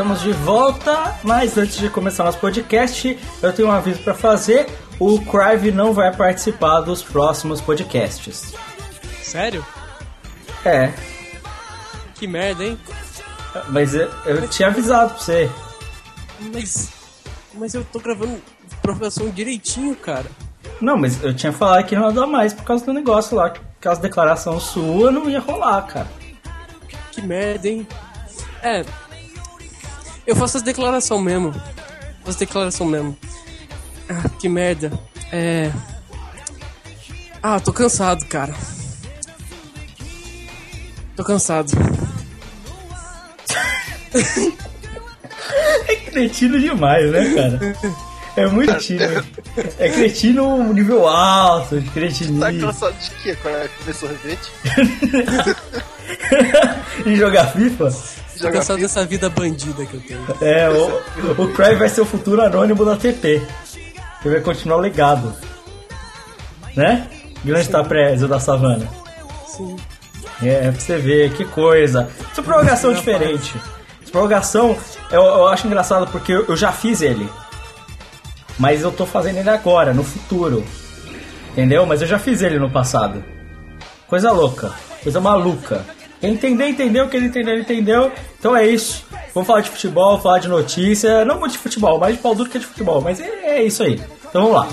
Estamos de volta, mas antes de começar nosso podcast, eu tenho um aviso para fazer. O Crive não vai participar dos próximos podcasts. Sério? É. Que merda, hein? Mas eu, eu tinha avisado pra você. Mas. Mas eu tô gravando prorrogação direitinho, cara. Não, mas eu tinha falado que não ia dar mais por causa do negócio lá. Caso declaração sua, não ia rolar, cara. Que merda, hein? É. Eu faço as declaração mesmo. Faço declaração mesmo. Ah, que merda. É. Ah, tô cansado, cara. Tô cansado. é cretino demais, né, cara? É muito cretino. É cretino nível alto, de cretinismo. Tá cansado de quê? Comer sorvete? e jogar FIFA? Tô cansado dessa vida bandida que eu tenho. É, o, o Cry vai ser o futuro anônimo da TP. Que vai continuar o legado. Né? Grande tá preso da savana. Sim. É, pra você ver, que coisa. Isso é prorrogação diferente. Essa prorrogação, eu, eu acho engraçado porque eu, eu já fiz ele. Mas eu tô fazendo ele agora, no futuro. Entendeu? Mas eu já fiz ele no passado. Coisa louca, coisa maluca. Quem entender, entendeu. Quem não entendeu, entendeu. Então é isso. Vamos falar de futebol, falar de notícia. Não muito de futebol, mais de pau duro que de futebol. Mas é, é isso aí. Então vamos lá.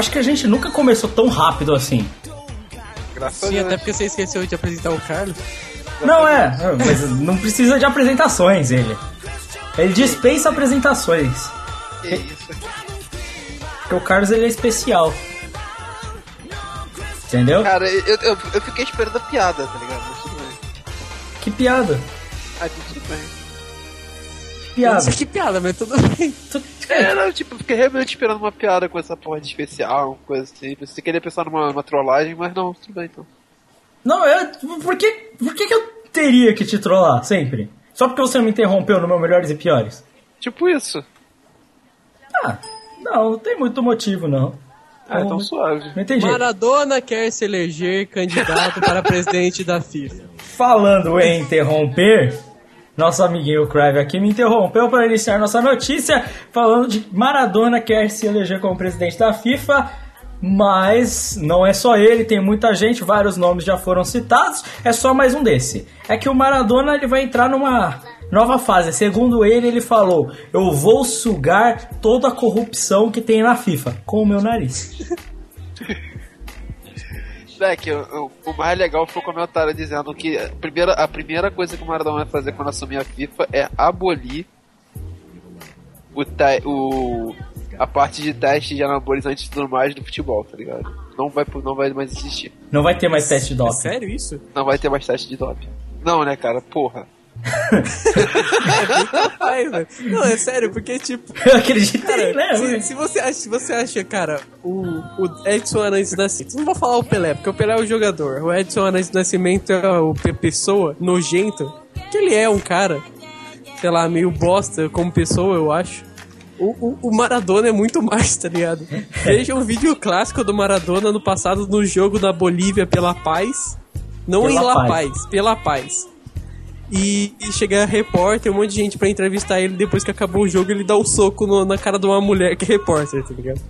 Acho que a gente nunca começou tão rápido assim. Graças Sim, até porque você esqueceu de apresentar o Carlos. Não, é, mas não precisa de apresentações ele. Ele dispensa apresentações. Que isso? Porque o Carlos ele é especial. Entendeu? Cara, eu, eu, eu fiquei esperando a piada, tá ligado? Mas tudo bem. Que piada? Ah, tudo bem. Que piada? Nossa, que piada, mas tudo bem. Não, tipo, fiquei realmente esperando uma piada com essa porra de especial, coisa assim. Você queria pensar numa, numa trollagem, mas não, tudo bem então. Não, eu. Por que, por que, que eu teria que te trollar sempre? Só porque você me interrompeu no meu melhores e piores? Tipo isso. Ah, não, não tem muito motivo, não. Ah, então suave. Não entendi. Maradona quer se eleger candidato para presidente da FIFA. Falando em interromper, nosso amiguinho Crive aqui me interrompeu para iniciar nossa notícia falando de Maradona quer se eleger como presidente da FIFA. Mas não é só ele, tem muita gente, vários nomes já foram citados, é só mais um desse. É que o Maradona ele vai entrar numa nova fase. Segundo ele, ele falou: Eu vou sugar toda a corrupção que tem na FIFA com o meu nariz. Moleque, o, o mais legal foi o comentário dizendo que a primeira, a primeira coisa que o Maradona vai fazer quando assumir a FIFA é abolir o, o a parte de teste de anabolizantes e tudo mais do futebol, tá ligado? Não vai, não vai mais existir. Não vai ter mais teste de É doping. sério isso? Não vai ter mais teste de doping. Não, né, cara? Porra. Ai. Não, é sério, porque tipo. Eu acreditei, Cara, né? se, se você acha, se você acha, cara, o, o Edson Arantes Nascimento. Não vou falar o Pelé, porque o Pelé é o jogador. O Edson Arantes Nascimento é o pe- pessoa nojento. Que ele é um cara, sei lá, meio bosta como pessoa, eu acho. O, o, o Maradona é muito mais, tá ligado? Veja um vídeo clássico do Maradona no passado no jogo da Bolívia pela paz. Não Pela em La Paz. Paz, pela paz. E, e chega repórter, um monte de gente pra entrevistar ele. Depois que acabou o jogo, ele dá um soco no- na cara de uma mulher que é repórter, tá ligado?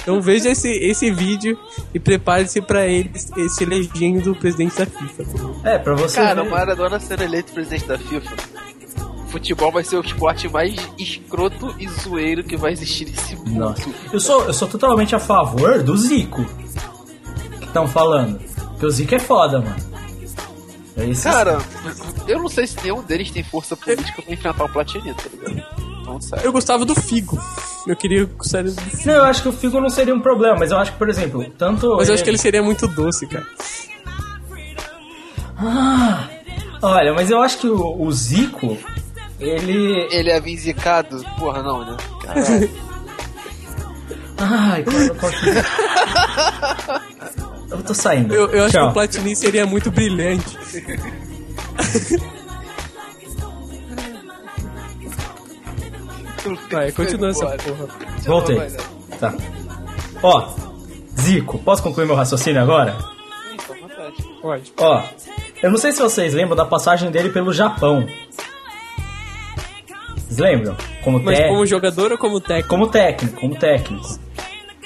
Então veja esse, esse vídeo e prepare-se pra ele se elegendo o presidente da FIFA. tá? É, pra você Cara, ver. o Maradona sendo eleito presidente da FIFA, futebol vai ser o esporte mais escroto e zoeiro que vai existir nesse mundo. Nossa. Eu sou, eu sou totalmente a favor do Zico. Que estão falando. Porque o Zico é foda, mano. É isso. Cara, eu não sei se nenhum deles tem força política pra enfrentar o Platini, tá ligado? Não sério. Eu gostava do Figo. Eu queria o cérebro do Figo. Não, eu acho que o Figo não seria um problema, mas eu acho que, por exemplo, tanto. Mas eu acho que ele seria muito doce, cara. Ah, olha, mas eu acho que o, o Zico, ele. Ele é vinzicado? Porra, não, né? Caralho. Ai, como eu posso? Eu tô saindo. Eu, eu acho que o Platini seria muito brilhante. Vai, continua essa porra. Voltei. Tá. Ó, Zico, posso concluir meu raciocínio agora? Pode. Ó, eu não sei se vocês lembram da passagem dele pelo Japão. Vocês lembram? Como, Mas como jogador ou como técnico? como técnico, como técnico.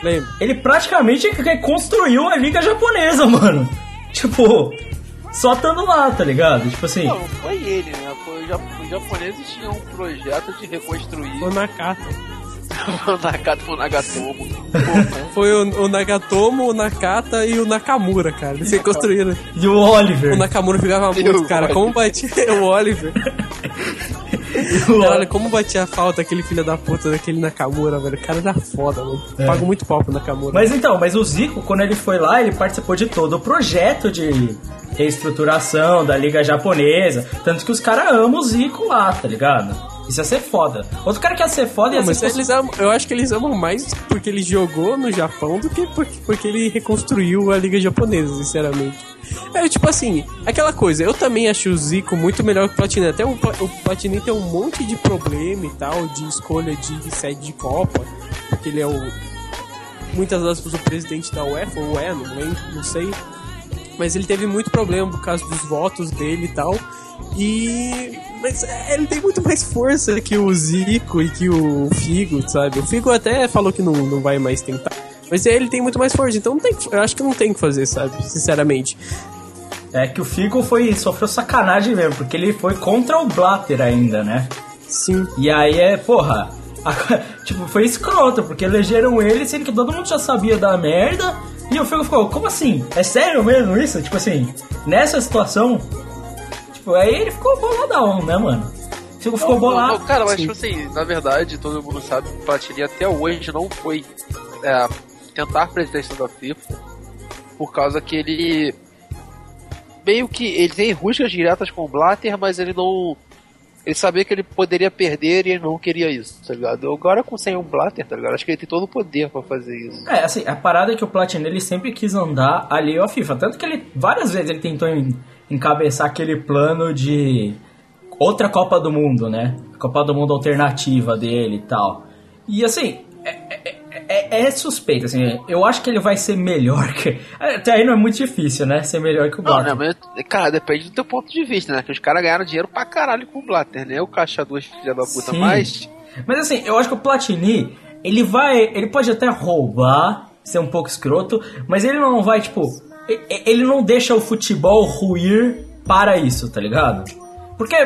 Lembra? Ele praticamente reconstruiu a liga japonesa, mano. Tipo, só estando lá, tá ligado? Tipo assim, Não, foi ele, né? Foi os japoneses tinham um projeto de reconstruir O Nakata. o Nagato o Nagatomo. Foi o, o Nagatomo, o Nakata e o Nakamura, cara. Eles reconstruíram. e o Oliver. O Nakamura ficava muito, cara. Como batia o Oliver. Olha como batia a falta aquele filho da puta daquele Nakamura, velho. O cara era foda, mano. Pago muito pau pro Nakamura. Mas então, mas o Zico, quando ele foi lá, ele participou de todo o projeto de reestruturação da liga japonesa. Tanto que os caras amam o Zico lá, tá ligado? Isso ia ser foda. Outro cara que ia ser foda ia Não, mas ser... eles amam, eu acho que eles amam mais porque ele jogou no Japão do que porque, porque ele reconstruiu a liga japonesa, sinceramente. É tipo assim, aquela coisa, eu também acho o Zico muito melhor que o Platini. Até o, o Platini tem um monte de problema e tal, de escolha de sede de Copa, porque ele é o. Muitas aspas o presidente da UEFA, ou é, não lembro, não sei. Mas ele teve muito problema por causa dos votos dele e tal. E. Mas é, ele tem muito mais força que o Zico e que o Figo, sabe? O Figo até falou que não, não vai mais tentar. Mas ele tem muito mais força, então não tem eu acho que não tem o que fazer, sabe? Sinceramente. É que o Figo foi, sofreu sacanagem mesmo, porque ele foi contra o Blatter ainda, né? Sim. E aí é, porra, a- tipo, foi escroto, porque elegeram ele sendo que todo mundo já sabia da merda. E o Figo ficou, como assim? É sério mesmo isso? Tipo assim, nessa situação. Tipo, aí ele ficou boladão, né, mano? Ficou Não, bolado. não, cara, mas tipo assim, na verdade, todo mundo sabe que o Platini até hoje não foi é, tentar a presidência da FIFA por causa que ele meio que ele tem rusgas diretas com o Blatter, mas ele não ele sabia que ele poderia perder e ele não queria isso, tá ligado? Agora com sem um Blatter, tá ligado? Acho que ele tem todo o poder pra fazer isso. É, assim, a parada é que o Platini ele sempre quis andar ali à FIFA. Tanto que ele, várias vezes, ele tentou en- encabeçar aquele plano de outra Copa do Mundo, né? Copa do Mundo alternativa dele e tal. E assim, é, é- é- é suspeito, assim, eu acho que ele vai ser melhor que. Até aí não é muito difícil, né? Ser melhor que o Não, né, Blatter. mas, cara, depende do teu ponto de vista, né? Que os caras ganharam dinheiro pra caralho com o Blatter, né? O caixa duas filha da puta, Sim. mas Mas assim, eu acho que o Platini, ele vai. Ele pode até roubar, ser um pouco escroto, mas ele não vai, tipo. Ele não deixa o futebol ruir para isso, tá ligado? Porque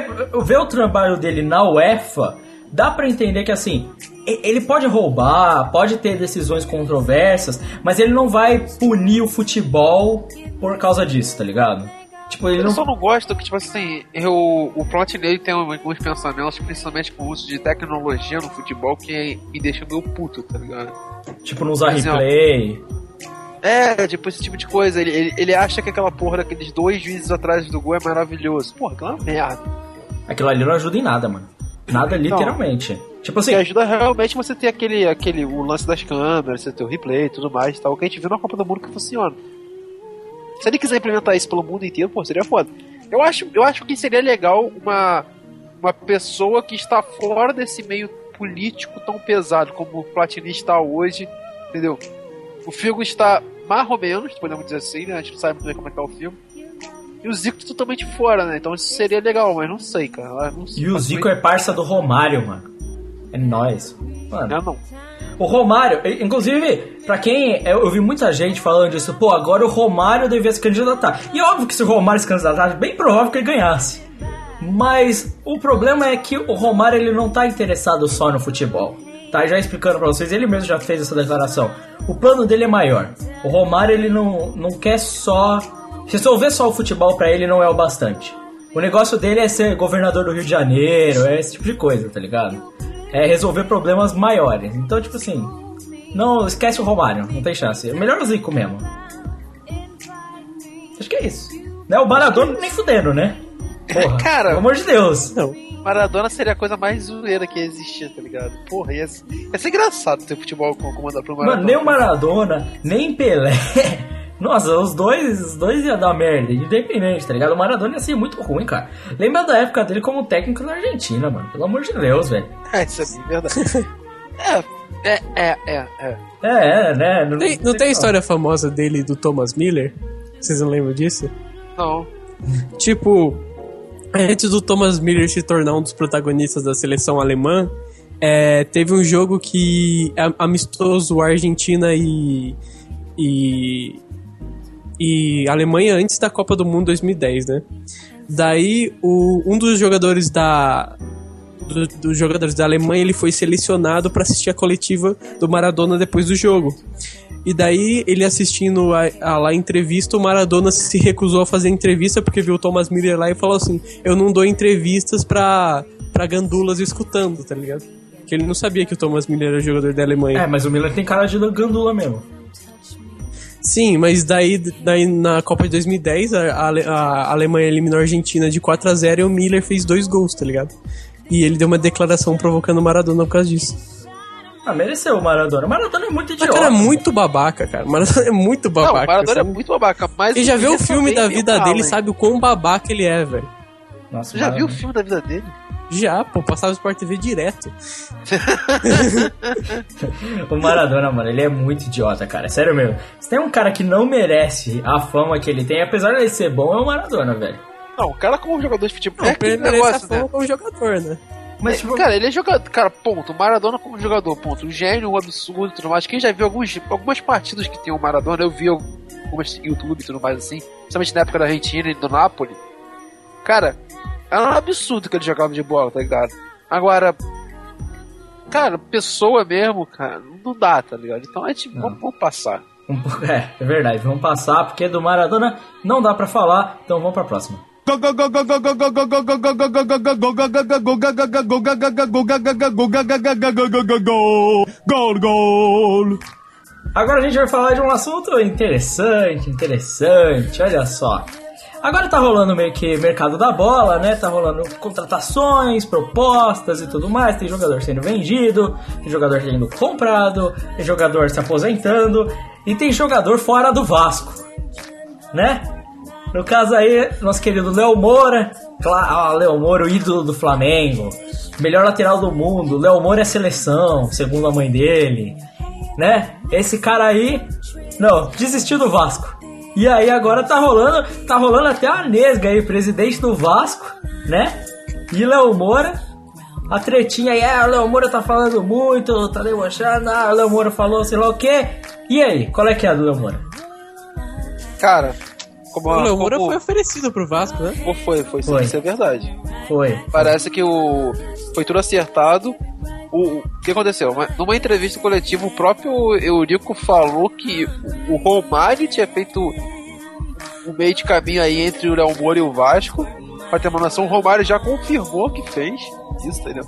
ver o trabalho dele na UEFA, dá pra entender que assim. Ele pode roubar, pode ter decisões controversas, mas ele não vai punir o futebol por causa disso, tá ligado? Tipo, ele Eu não. só não gosto que, tipo assim, eu, o Plotinelli tem alguns pensamentos, principalmente com o uso de tecnologia no futebol, que me deixa meio puto, tá ligado? Tipo, não usar replay. É, tipo, esse tipo de coisa. Ele, ele, ele acha que aquela porra daqueles dois juízes atrás do gol é maravilhoso. Porra, aquilo é uma merda. Aquilo ali não ajuda em nada, mano. Nada literalmente. Tipo assim, Que ajuda realmente você ter aquele, aquele o lance das câmeras, você ter o replay e tudo mais tal, que a gente viu na Copa do Mundo que funciona. Se ele quiser implementar isso pelo mundo inteiro, pô, seria foda. Eu acho, eu acho que seria legal uma, uma pessoa que está fora desse meio político tão pesado como o Platini está hoje, entendeu? O Figo está mais ou menos, podemos dizer assim, né? A gente não sabe muito bem como é que é o filme. E o Zico totalmente fora, né? Então isso seria legal, mas não sei, cara. Não sei, e o Zico é parça do Romário, mano. É nóis. Mano, não. o Romário, inclusive, pra quem. Eu eu vi muita gente falando disso, pô, agora o Romário devia se candidatar. E é óbvio que se o Romário se candidatasse, bem provável que ele ganhasse. Mas o problema é que o Romário ele não tá interessado só no futebol. Tá, já explicando pra vocês, ele mesmo já fez essa declaração. O plano dele é maior. O Romário ele não, não quer só. Resolver só o futebol pra ele não é o bastante. O negócio dele é ser governador do Rio de Janeiro, é esse tipo de coisa, tá ligado? É resolver problemas maiores. Então, tipo assim, não esquece o Romário, não tem chance. É melhor o Zico mesmo. Acho que é isso. Né? O Maradona nem fudendo, né? Porra, Cara. pelo amor de Deus. Não. Maradona seria a coisa mais zoeira que existia, tá ligado? Porra, ia, ser- ia ser engraçado ter futebol com- comandado pro Maradona. Mano, nem o Maradona, nem Pelé. Nossa, os dois, os dois iam dar merda, independente, tá ligado? O Maradona ia ser muito ruim, cara. Lembra da época dele como técnico na Argentina, mano. Pelo amor de Deus, velho. É, isso é verdade. é, é, é, é, é. É, é, né? Não, Tem- não tem a história famosa dele do Thomas Miller? Vocês não lembram disso? Não. Tipo, antes do Thomas Miller se tornar um dos protagonistas da seleção alemã, é, teve um jogo que amistoso Argentina e, e e Alemanha antes da Copa do Mundo 2010, né? Daí o, um dos jogadores da do- dos jogadores da Alemanha ele foi selecionado para assistir a coletiva do Maradona depois do jogo. E daí, ele assistindo a, a lá a entrevista, o Maradona se recusou a fazer entrevista porque viu o Thomas Miller lá e falou assim: Eu não dou entrevistas pra, pra gandulas escutando, tá ligado? Que ele não sabia que o Thomas Miller era jogador da Alemanha. É, mas o Miller tem cara de gandula mesmo. Sim, mas daí, daí na Copa de 2010, a, a a Alemanha eliminou a Argentina de 4 a 0 e o Miller fez dois gols, tá ligado? E ele deu uma declaração provocando o Maradona por causa disso. Ah, mereceu o Maradona. O Maradona é muito idiota. cara é muito babaca, cara. O Maradona é muito Não, babaca. o Maradona é sabe? muito babaca, mas... Quem já viu o filme da vida dele ralo, sabe o quão babaca ele é, velho. Nossa, Você já viu o Maradona. filme da vida dele? Já, pô, passava Sport TV direto. O Maradona, mano, ele é muito idiota, cara. Sério mesmo. Se tem um cara que não merece a fama que ele tem, apesar de ele ser bom, é o Maradona, velho. Não, o cara como jogador de futebol... Não, é aquele ele merece a negócio, fama né? como jogador, né? Mas, tipo, Cara, ele é jogador. Cara, ponto. Maradona como jogador, ponto. Um gênio, um absurdo e tudo mais. Quem já viu alguns, algumas partidas que tem o Maradona, eu vi algumas no YouTube e tudo mais assim. Principalmente na época da Argentina e do Napoli. Cara, era um absurdo que ele jogava de bola, tá ligado? Agora. Cara, pessoa mesmo, cara, não dá, tá ligado? Então é tipo, vamos, vamos passar. é, é verdade. Vamos passar, porque do Maradona não dá pra falar, então vamos pra próxima. Gol, gol. Agora a gente vai falar de um assunto interessante, interessante, olha só. Agora tá rolando meio que mercado da bola, né? Tá rolando contratações, propostas e tudo mais. Tem jogador sendo vendido, tem jogador sendo comprado, tem jogador se aposentando e tem jogador fora do Vasco, né? No caso aí, nosso querido Léo Moura, claro, Léo Moura, o ídolo do Flamengo, melhor lateral do mundo. Léo Moura é seleção, segundo a mãe dele, né? Esse cara aí, não, desistiu do Vasco. E aí agora tá rolando, tá rolando até a Nesga aí, presidente do Vasco, né? E Léo Moura, a tretinha aí, ah, o Léo Moura tá falando muito, tá debochando, ah, o Léo Moura falou sei lá o quê. E aí, qual é que é a do Léo Moura? Cara, como, o Léo Moura como- foi oferecido pro Vasco, né? como foi, foi, sim, Foi. isso é verdade. Foi. Parece que o foi tudo acertado. O, o que aconteceu? Uma- Numa entrevista coletiva, o próprio Eurico falou que o Romário tinha feito um meio de caminho aí entre o Léo Moura e o Vasco. Pra ter uma noção, o Romário já confirmou que fez isso, entendeu?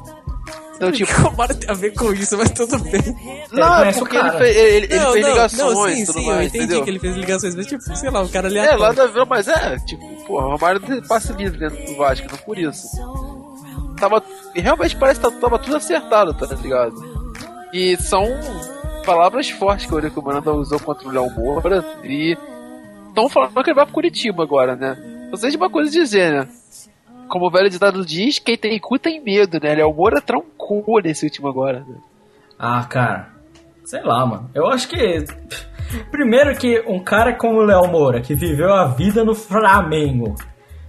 Então, tipo. O Romário tem a ver com isso, mas tudo bem. Não, é o porque ele fez, ele, ele não, fez não, ligações não, sim, tudo sim, eu mais, entendi entendeu? que ele fez ligações, mas tipo, sei lá, o cara ali É, lá da Vila, mas é, tipo, pô, o Romário passa livre dentro do Vasco, não por isso. Tava. Realmente parece que tava tudo acertado, tá ligado? E são palavras fortes que o Eurico Miranda usou contra o Léo Moura e estão falando que ele vai pro Curitiba agora, né? Vocês uma coisa dizer, né? Como o velho ditado diz, quem tem cu tem medo, né? Léo Moura trancou nesse último agora, né? Ah, cara. Sei lá, mano. Eu acho que. Primeiro que um cara como o Léo Moura, que viveu a vida no Flamengo,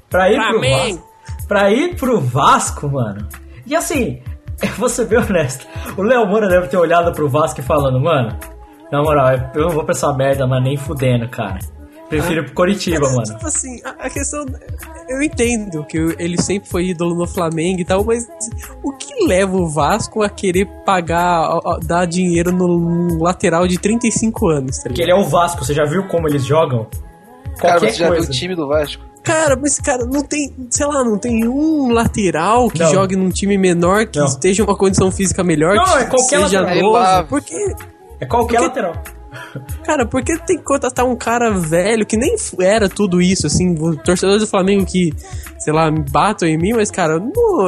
pra ir pro Flamengo. Vasco. Pra ir pro Vasco, mano. E assim, eu vou ser bem honesto. O Léo Moura deve ter olhado pro Vasco e falando, mano, na moral, eu não vou pra essa merda, mas nem fudendo, cara. Prefiro ir pro Curitiba, mano. Tipo assim, a, a questão. Eu entendo que ele sempre foi ídolo no Flamengo e tal, mas o que leva o Vasco a querer pagar, a- a- dar dinheiro no, lateral de 35 anos, tá ele é o Vasco, você já viu como eles jogam? Cara, Qualquer você já viu coisa. o time do Vasco? Cara, mas cara, não tem, sei lá, não tem um lateral que Não. jogue num time menor, que Não. esteja em uma condição física melhor, Não, que é qualquer seja lateral. novo. Porque, É qualquer Porque- lateral. Cara, porque tem que contratar um cara velho que nem era tudo isso, assim, o torcedor do Flamengo que, sei lá, batam em mim, mas cara,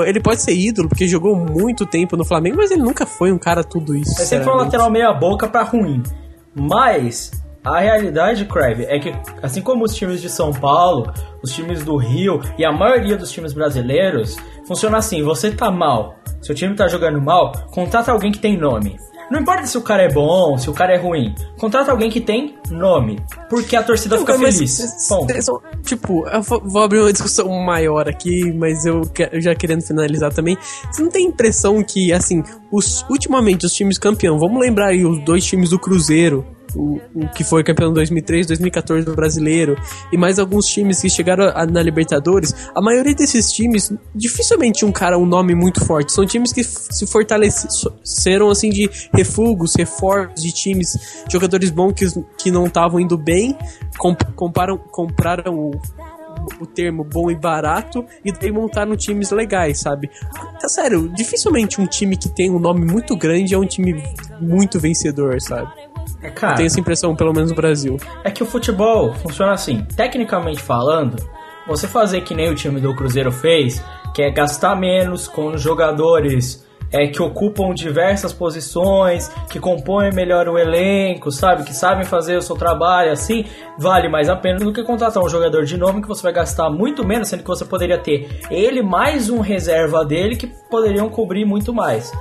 ele pode ser ídolo, porque jogou muito tempo no Flamengo, mas ele nunca foi um cara tudo isso. É sempre um lateral meia boca pra ruim. Mas a realidade, Crave, é que assim como os times de São Paulo, os times do Rio e a maioria dos times brasileiros, funciona assim, você tá mal, seu time tá jogando mal, contrata alguém que tem nome. Não importa se o cara é bom, se o cara é ruim. Contrata alguém que tem nome. Porque a torcida fica mas feliz. são- tipo, eu vou, abrir uma discussão maior aqui, mas eu, eu já querendo finalizar também. Você não tem impressão que, assim, os, ultimamente os times campeão, vamos lembrar aí os dois times do Cruzeiro, o, o que foi campeão em 2003, 2014 do Brasileiro, e mais alguns times que chegaram a- na Libertadores, a maioria desses times dificilmente um cara, um nome muito forte. São times que se fortaleceram, assim, de refugos, reforços de times, jogadores bons que, que não estavam indo bem, comp comparam, compraram o, o termo bom e barato e daí montaram times legais, sabe? Tá sério, dificilmente um time que tem um nome muito grande é um time muito vencedor, sabe? É, cara, Tenho essa impressão, pelo menos no Brasil. É que o futebol funciona assim. Tecnicamente falando, você fazer que nem o time do Cruzeiro fez, que é gastar menos com jogadores é, que ocupam diversas posições, que compõem melhor o elenco, sabe? Que sabem fazer o seu trabalho, assim, vale mais a pena do que contratar um jogador de nome que você vai gastar muito menos, sendo que você poderia ter ele mais um reserva dele que poderiam cobrir muito mais.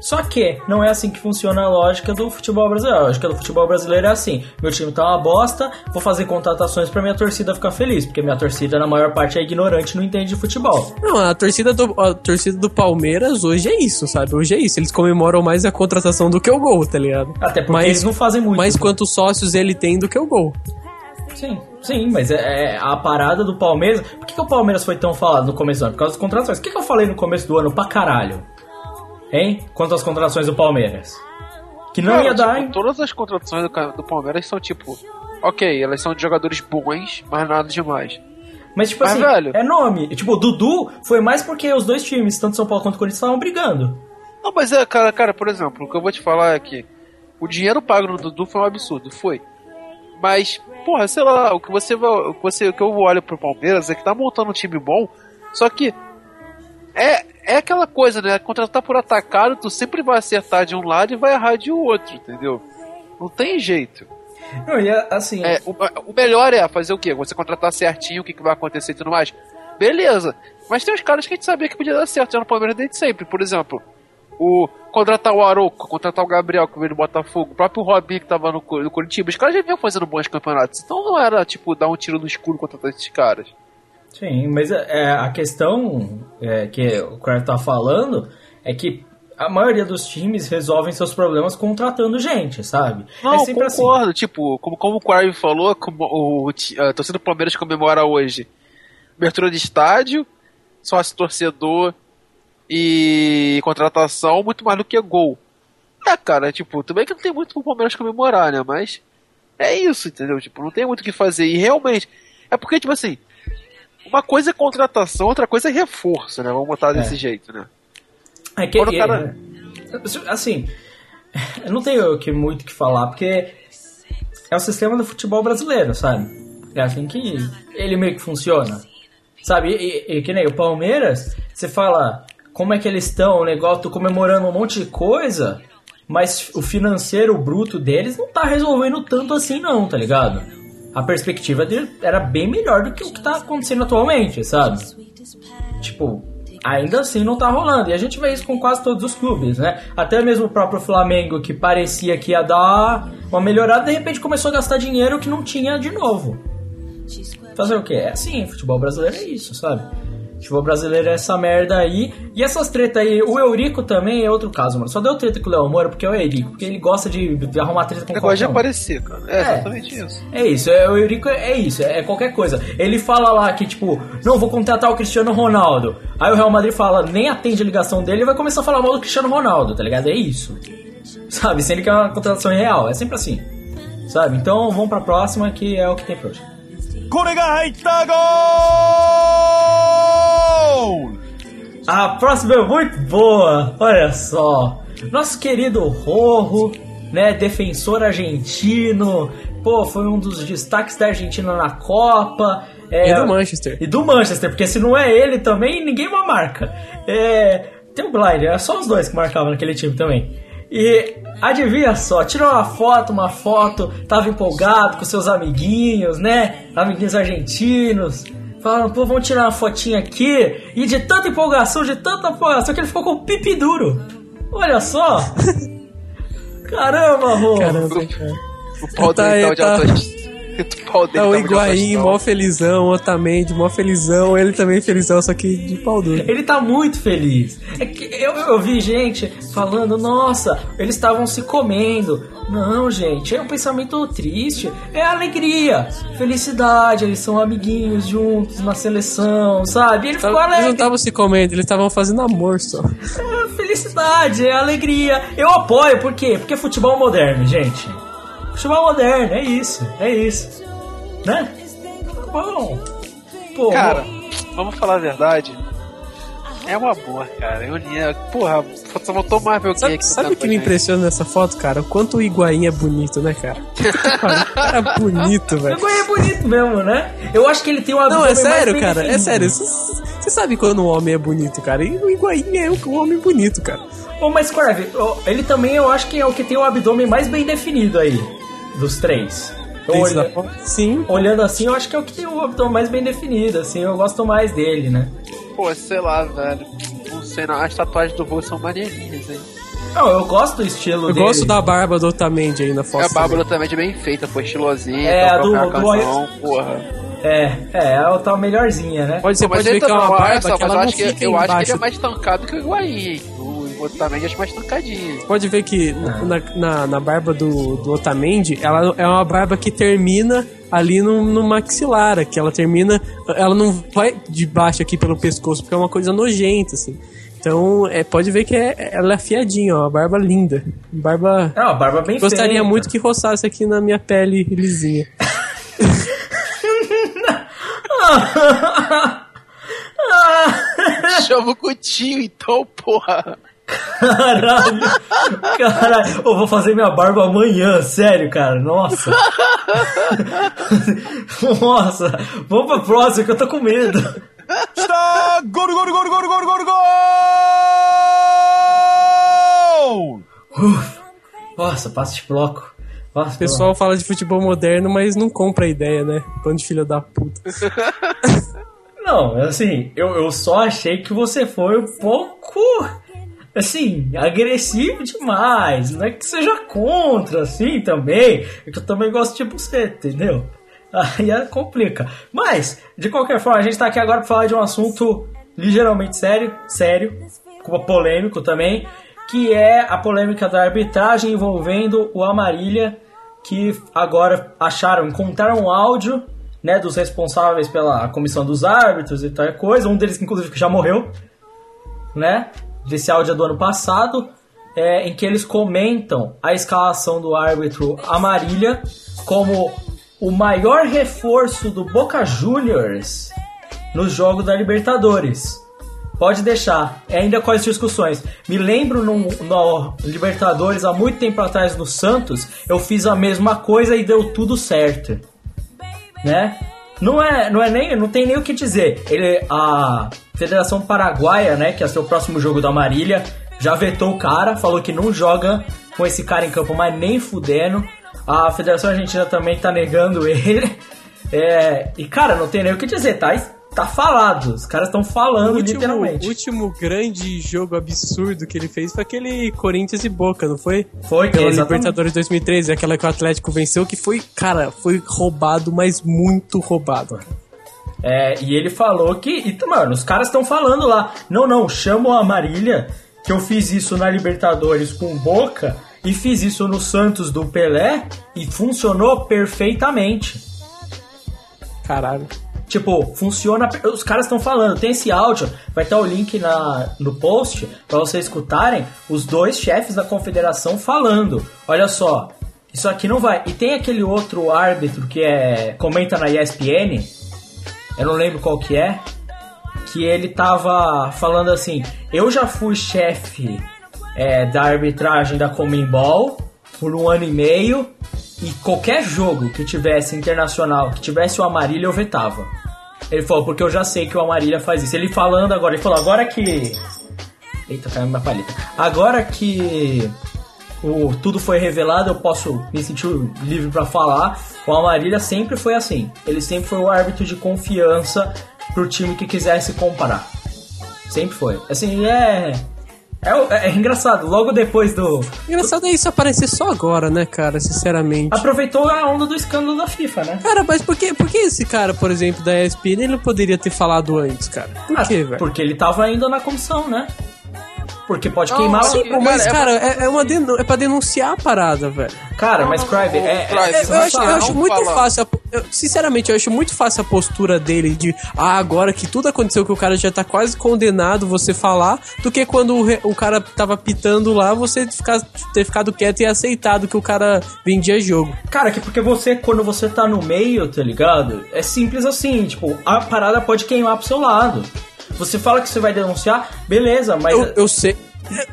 Só que não é assim que funciona a lógica do futebol brasileiro. A lógica do futebol brasileiro é assim: meu time tá uma bosta, vou fazer contratações pra minha torcida ficar feliz, porque minha torcida, na maior parte, é ignorante e não entende de futebol. Não, a torcida do, a torcida do Palmeiras hoje é isso, sabe? Hoje é isso. Eles comemoram mais a contratação do que o gol, tá ligado? Até porque Mas- eles não fazem muito. Mais quantos sócios ele tem do que o gol. Sim, sim, mas é, é a parada do Palmeiras. Por que, que o Palmeiras foi tão falado no começo do ano? Por causa das contratações. O que, que eu falei no começo do ano pra caralho? Hein? Quanto às contratações do Palmeiras? Que não Cara, ia dar, tipo, hein? Todas as contratações do, do Palmeiras são tipo. Ok, elas são de jogadores bons, mas nada demais. Mas, tipo Mas, assim, velho- é nome. Tipo, o Dudu foi mais porque os dois times, tanto São Paulo quanto Corinthians, estavam brigando. Não, mas é, cara, cara, por exemplo, o que eu vou te falar é que o dinheiro pago no Dudu foi um absurdo, foi. Mas, porra, sei lá, o que você o que você o que eu olho pro Palmeiras é que tá montando um time bom, só que é é aquela coisa, né? Contratar por atacado, tu sempre vai acertar de um lado e vai errar de outro, entendeu? Não tem jeito. Não, e é, assim, É, o, o melhor é fazer o quê? Você contratar certinho o que, que vai acontecer e tudo mais. Beleza. Mas tem uns caras que a gente sabia que podia dar certo já no Palmeiras desde sempre. Por exemplo, o contratar o Arouco, contratar o Gabriel que veio do Botafogo, o próprio Robinho que tava no, no Curitiba. Os caras já vinham fazendo bons campeonatos. Então não era, tipo, dar um tiro no escuro contratar esses caras. Sim, mas é, é, a questão é, que o Cruyff tá falando é que a maioria dos times resolvem seus problemas contratando gente, sabe? Não, é sempre assim. concordo. Tipo, como, como o Quarry falou, como o, a torcida do Palmeiras comemora hoje abertura de estádio, sócio torcedor e contratação muito mais do que gol. É, cara, tipo, também que não tem muito pro Palmeiras comemorar, né? Mas é isso, entendeu? Tipo, não tem muito o que fazer. E realmente, É porque, tipo assim, uma coisa é contratação, outra coisa é reforço, né? Vamos botar desse jeito, né? É que, Quando o cara- é, assim, eu não tenho que, muito o que falar, porque é o sistema do futebol brasileiro, sabe? É assim que ele meio que funciona. Sabe? E, e- e que nem o Palmeiras, você fala como é que eles estão, o negócio, tô comemorando um monte de coisa, mas o financeiro bruto deles não tá resolvendo tanto assim não, tá ligado? A perspectiva dele era bem melhor do que o que tá acontecendo atualmente, sabe? Tipo, ainda assim não tá rolando. E a gente vê isso com quase todos os clubes, né? Até mesmo o próprio Flamengo, que parecia que ia dar uma melhorada, de repente começou a gastar dinheiro que não tinha de novo. Fazer o quê? É assim, futebol brasileiro é isso, sabe? Futebol brasileiro é essa merda aí. E essas tretas aí, o Eurico também é outro caso, mano. Só deu treta com o Léo Moura porque é o Eurico, porque ele gosta de, de arrumar treta com Negócio de qualquer um. aparecer, cara. É, exatamente isso. É isso, é, o Eurico é, é isso, é qualquer coisa. Ele fala lá que, tipo, não, vou contratar o Cristiano Ronaldo. Aí o Real Madrid fala, nem atende a ligação dele e vai começar a falar mal do Cristiano Ronaldo, tá ligado? É isso. Sabe? Sendo que é uma contratação real, é sempre assim. Sabe? Então vamos pra próxima que é o que tem pra hoje. これが入ったゴー ル A próxima é muito boa, olha só. Nosso querido Rojo, né, defensor argentino, pô, foi um dos destaques da Argentina na Copa. É, E do Manchester. E do Manchester, porque se não é ele também, ninguém mais marca. É, tem o Blind, é só os dois que marcavam naquele time também. E adivinha só, tirou uma foto, uma foto, tava empolgado com seus amiguinhos, né? Amiguinhos argentinos. Falaram, pô, vamos tirar uma fotinha aqui. E de tanta empolgação, de tanta empolgação, que ele ficou com o pipi duro. Olha só! Caramba, Rô! Caramba, cara. O pau Tá, dele tá, de tá. O pau dele Tá o de Higuaín, mó felizão, o Otamendi, mó felizão, ele também felizão, só que de pau duro. Ele tá muito feliz. É que eu, eu vi gente falando, nossa, eles estavam se comendo. Não, gente, é um pensamento triste. É alegria, felicidade. Eles são amiguinhos juntos na seleção, sabe? Ele ficou Eles não alegre. estavam se comendo, eles estavam fazendo amor só. É felicidade, é alegria. Eu apoio, por quê? Porque é futebol moderno, gente. Futebol moderno, é isso, é isso. Né? Tá bom. Pô, Cara, vamos falar a verdade. É um amor, cara. Eu li, porra, só o que Sabe, aqui sabe o que me impressiona nessa foto, cara? O quanto o Higuaín é bonito, né, cara? Cara, o cara é bonito, velho. Agora é bonito mesmo, né? Eu acho que ele tem um abdômen Não, é mais sério, bem cara, é definido. sério. Você sabe quando um homem é bonito, cara? E o Higuaín é um homem bonito, cara. Ô, mas Crave, ô, ele também eu acho que é o que tem o abdômen mais bem definido aí, dos três. Olha- foto? Sim. Olhando assim, eu acho que é o que tem o abdômen mais bem definido, assim, eu gosto mais dele, né? Pô, sei lá, velho. Não sei não. As tatuagens do Vô são maneirinhas, hein? Não, eu gosto do estilo Eu dele. gosto da barba do Otamendi aí na É foto. a Bárbara também é bem feita, pô, estilosinha, É, a do- do- marcação, porra. É, é, ela tá melhorzinha, né? Pode ser, pode ver ele que é uma barba só, que mas ela eu não acho que, fica eu acho que ele é mais tancado que o Higuaín, hein? O também acho mais tancadinho. Pode ver que na, na, na barba do, do Otamendi, ela é uma barba que termina ali no, no maxilar, que ela termina, ela não vai de baixo aqui pelo pescoço, porque é uma coisa nojenta, assim. Então, é, pode ver que é, ela é afiadinha, ó, uma barba linda. Barba... É uma barba bem Gostaria feita. muito que roçasse aqui na minha pele lisinha. Chama o cutinho, então, porra. Caralho! Caralho! Eu vou fazer minha barba amanhã, sério, cara. Nossa! Nossa! Vamos pro próximo que eu tô com medo. Está! Gol, gol, gol, gol, gol, gol, gol! Nossa, passa de bloco. Nossa, o pessoal fala de futebol moderno, mas não compra a ideia, né? Pão de filha da puta. não, é assim, eu, eu só achei que você foi um pouco assim, agressivo demais. Não é que seja contra, assim, também. É que eu também gosto de você, entendeu? Aí é, complica. Mas, de qualquer forma, a gente tá aqui agora pra falar de um assunto ligeiramente sério, sério, polêmico também, que é a polêmica da arbitragem envolvendo o Amarília, que agora acharam, encontraram um áudio né, dos responsáveis pela comissão dos árbitros e tal coisa, um deles inclusive que já morreu, né? Desse áudio do ano passado, é, em que eles comentam a escalação do árbitro Amarília como o maior reforço do Boca Juniors no jogo da Libertadores. Pode deixar, é ainda com as discussões. Me lembro no, no, Libertadores, há muito tempo atrás, no Santos, eu fiz a mesma coisa e deu tudo certo. Né? Não é, não é nem, não tem nem o que dizer. Ele, a Federação Paraguaia, né, que é o próximo jogo da Marília, já vetou o cara, falou que não joga com esse cara em campo, mas nem fudendo. A Federação Argentina também tá negando ele. É, e cara, não tem nem o que dizer, tá? Tá falado, os caras estão falando último, literalmente. O último grande jogo absurdo que ele fez foi aquele Corinthians e Boca, não foi? Foi, Pela Libertadores 2013, aquela que o Atlético venceu, que foi, cara, foi roubado, mas muito roubado. É, e ele falou que, e, mano, os caras estão falando lá, não, não, chamam a Marília, que eu fiz isso na Libertadores com Boca, e fiz isso no Santos do Pelé, e funcionou perfeitamente. Caralho. Tipo, funciona. Os caras estão falando, tem esse áudio, vai estar o link na, no post para vocês escutarem os dois chefes da confederação falando. Olha só, isso aqui não vai. E tem aquele outro árbitro que é comenta na ESPN, eu não lembro qual que é, que ele tava falando assim: eu já fui chefe é, da arbitragem da Comembol por um ano e meio e qualquer jogo que tivesse internacional, que tivesse o Amarília, eu vetava. Ele falou, porque eu já sei que o Amarília faz isso. Ele falando agora, ele falou, agora que. Eita, caiu minha paleta. Agora que o, tudo foi revelado, eu posso me sentir livre para falar. O Amarília sempre foi assim. Ele sempre foi o árbitro de confiança pro time que quisesse comparar. Sempre foi. Assim, é. É, é, engraçado, logo depois do. Engraçado é isso aparecer só agora, né, cara? Sinceramente. Aproveitou a onda do escândalo da FIFA, né? Cara, mas por que, por que esse cara, por exemplo, da ESPN, ele não poderia ter falado antes, cara? Por Ah, quê, velho? Porque ele tava ainda na comissão, né? Porque pode Não, queimar. sim, mas, Cara, cara, é, é uma denu- é pra denunciar a parada, velho. Cara, mas Crive, não, é, é- É, eu acho, eu acho muito fácil. eu- sinceramente, eu acho muito fácil a postura dele de ah, agora que tudo aconteceu, que o cara já tá quase condenado, você falar, do que quando o, re- o cara tava pitando lá, você ficar, ter ficado quieto e aceitado que o cara vendia jogo. Cara, que porque você, quando você tá no meio, tá ligado? É simples assim, tipo, a parada pode queimar pro seu lado. Você fala que você vai denunciar, beleza, mas. Eu, eu sei.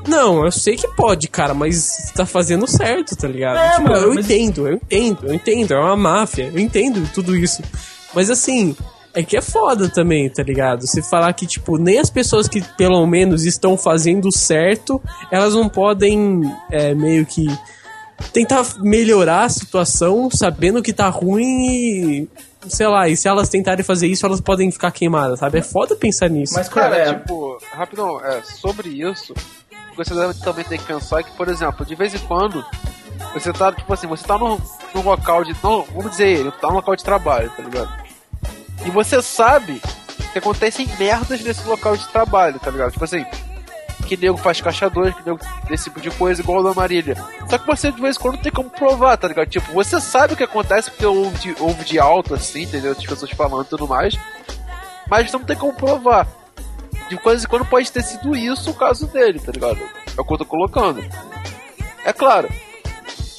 Não, eu sei que pode, cara, mas tá fazendo certo, tá ligado? É, Tipo, mano, eu mas- entendo, eu entendo, eu entendo, é uma máfia, eu entendo tudo isso. Mas assim, é que é foda também, tá ligado? Você falar que, tipo, nem as pessoas que pelo menos estão fazendo certo, elas não podem é, meio que tentar melhorar a situação sabendo que tá ruim e. Sei lá, e se elas tentarem fazer isso, elas podem ficar queimadas, sabe? É foda pensar nisso. Mas, Cara, cara, é, tipo, rapidão, é, sobre isso, você deve também ter que pensar que, por exemplo, de vez em quando, você tá, tipo assim, você tá num, num local de. Não, vamos dizer ele, tá num local de trabalho, tá ligado? E você sabe que acontecem merdas nesse local de trabalho, tá ligado? Tipo assim, que nego faz caixa dois, que nego desse tipo de coisa, igual da Marília. Só que você de vez em quando tem como provar, tá ligado? Tipo, você sabe o que acontece porque ouve de, ouve de alto, assim, entendeu? As pessoas falando e tudo mais. Mas não tem como provar. De quando em quando pode ter sido isso o caso dele, tá ligado? É o que eu tô colocando. É claro,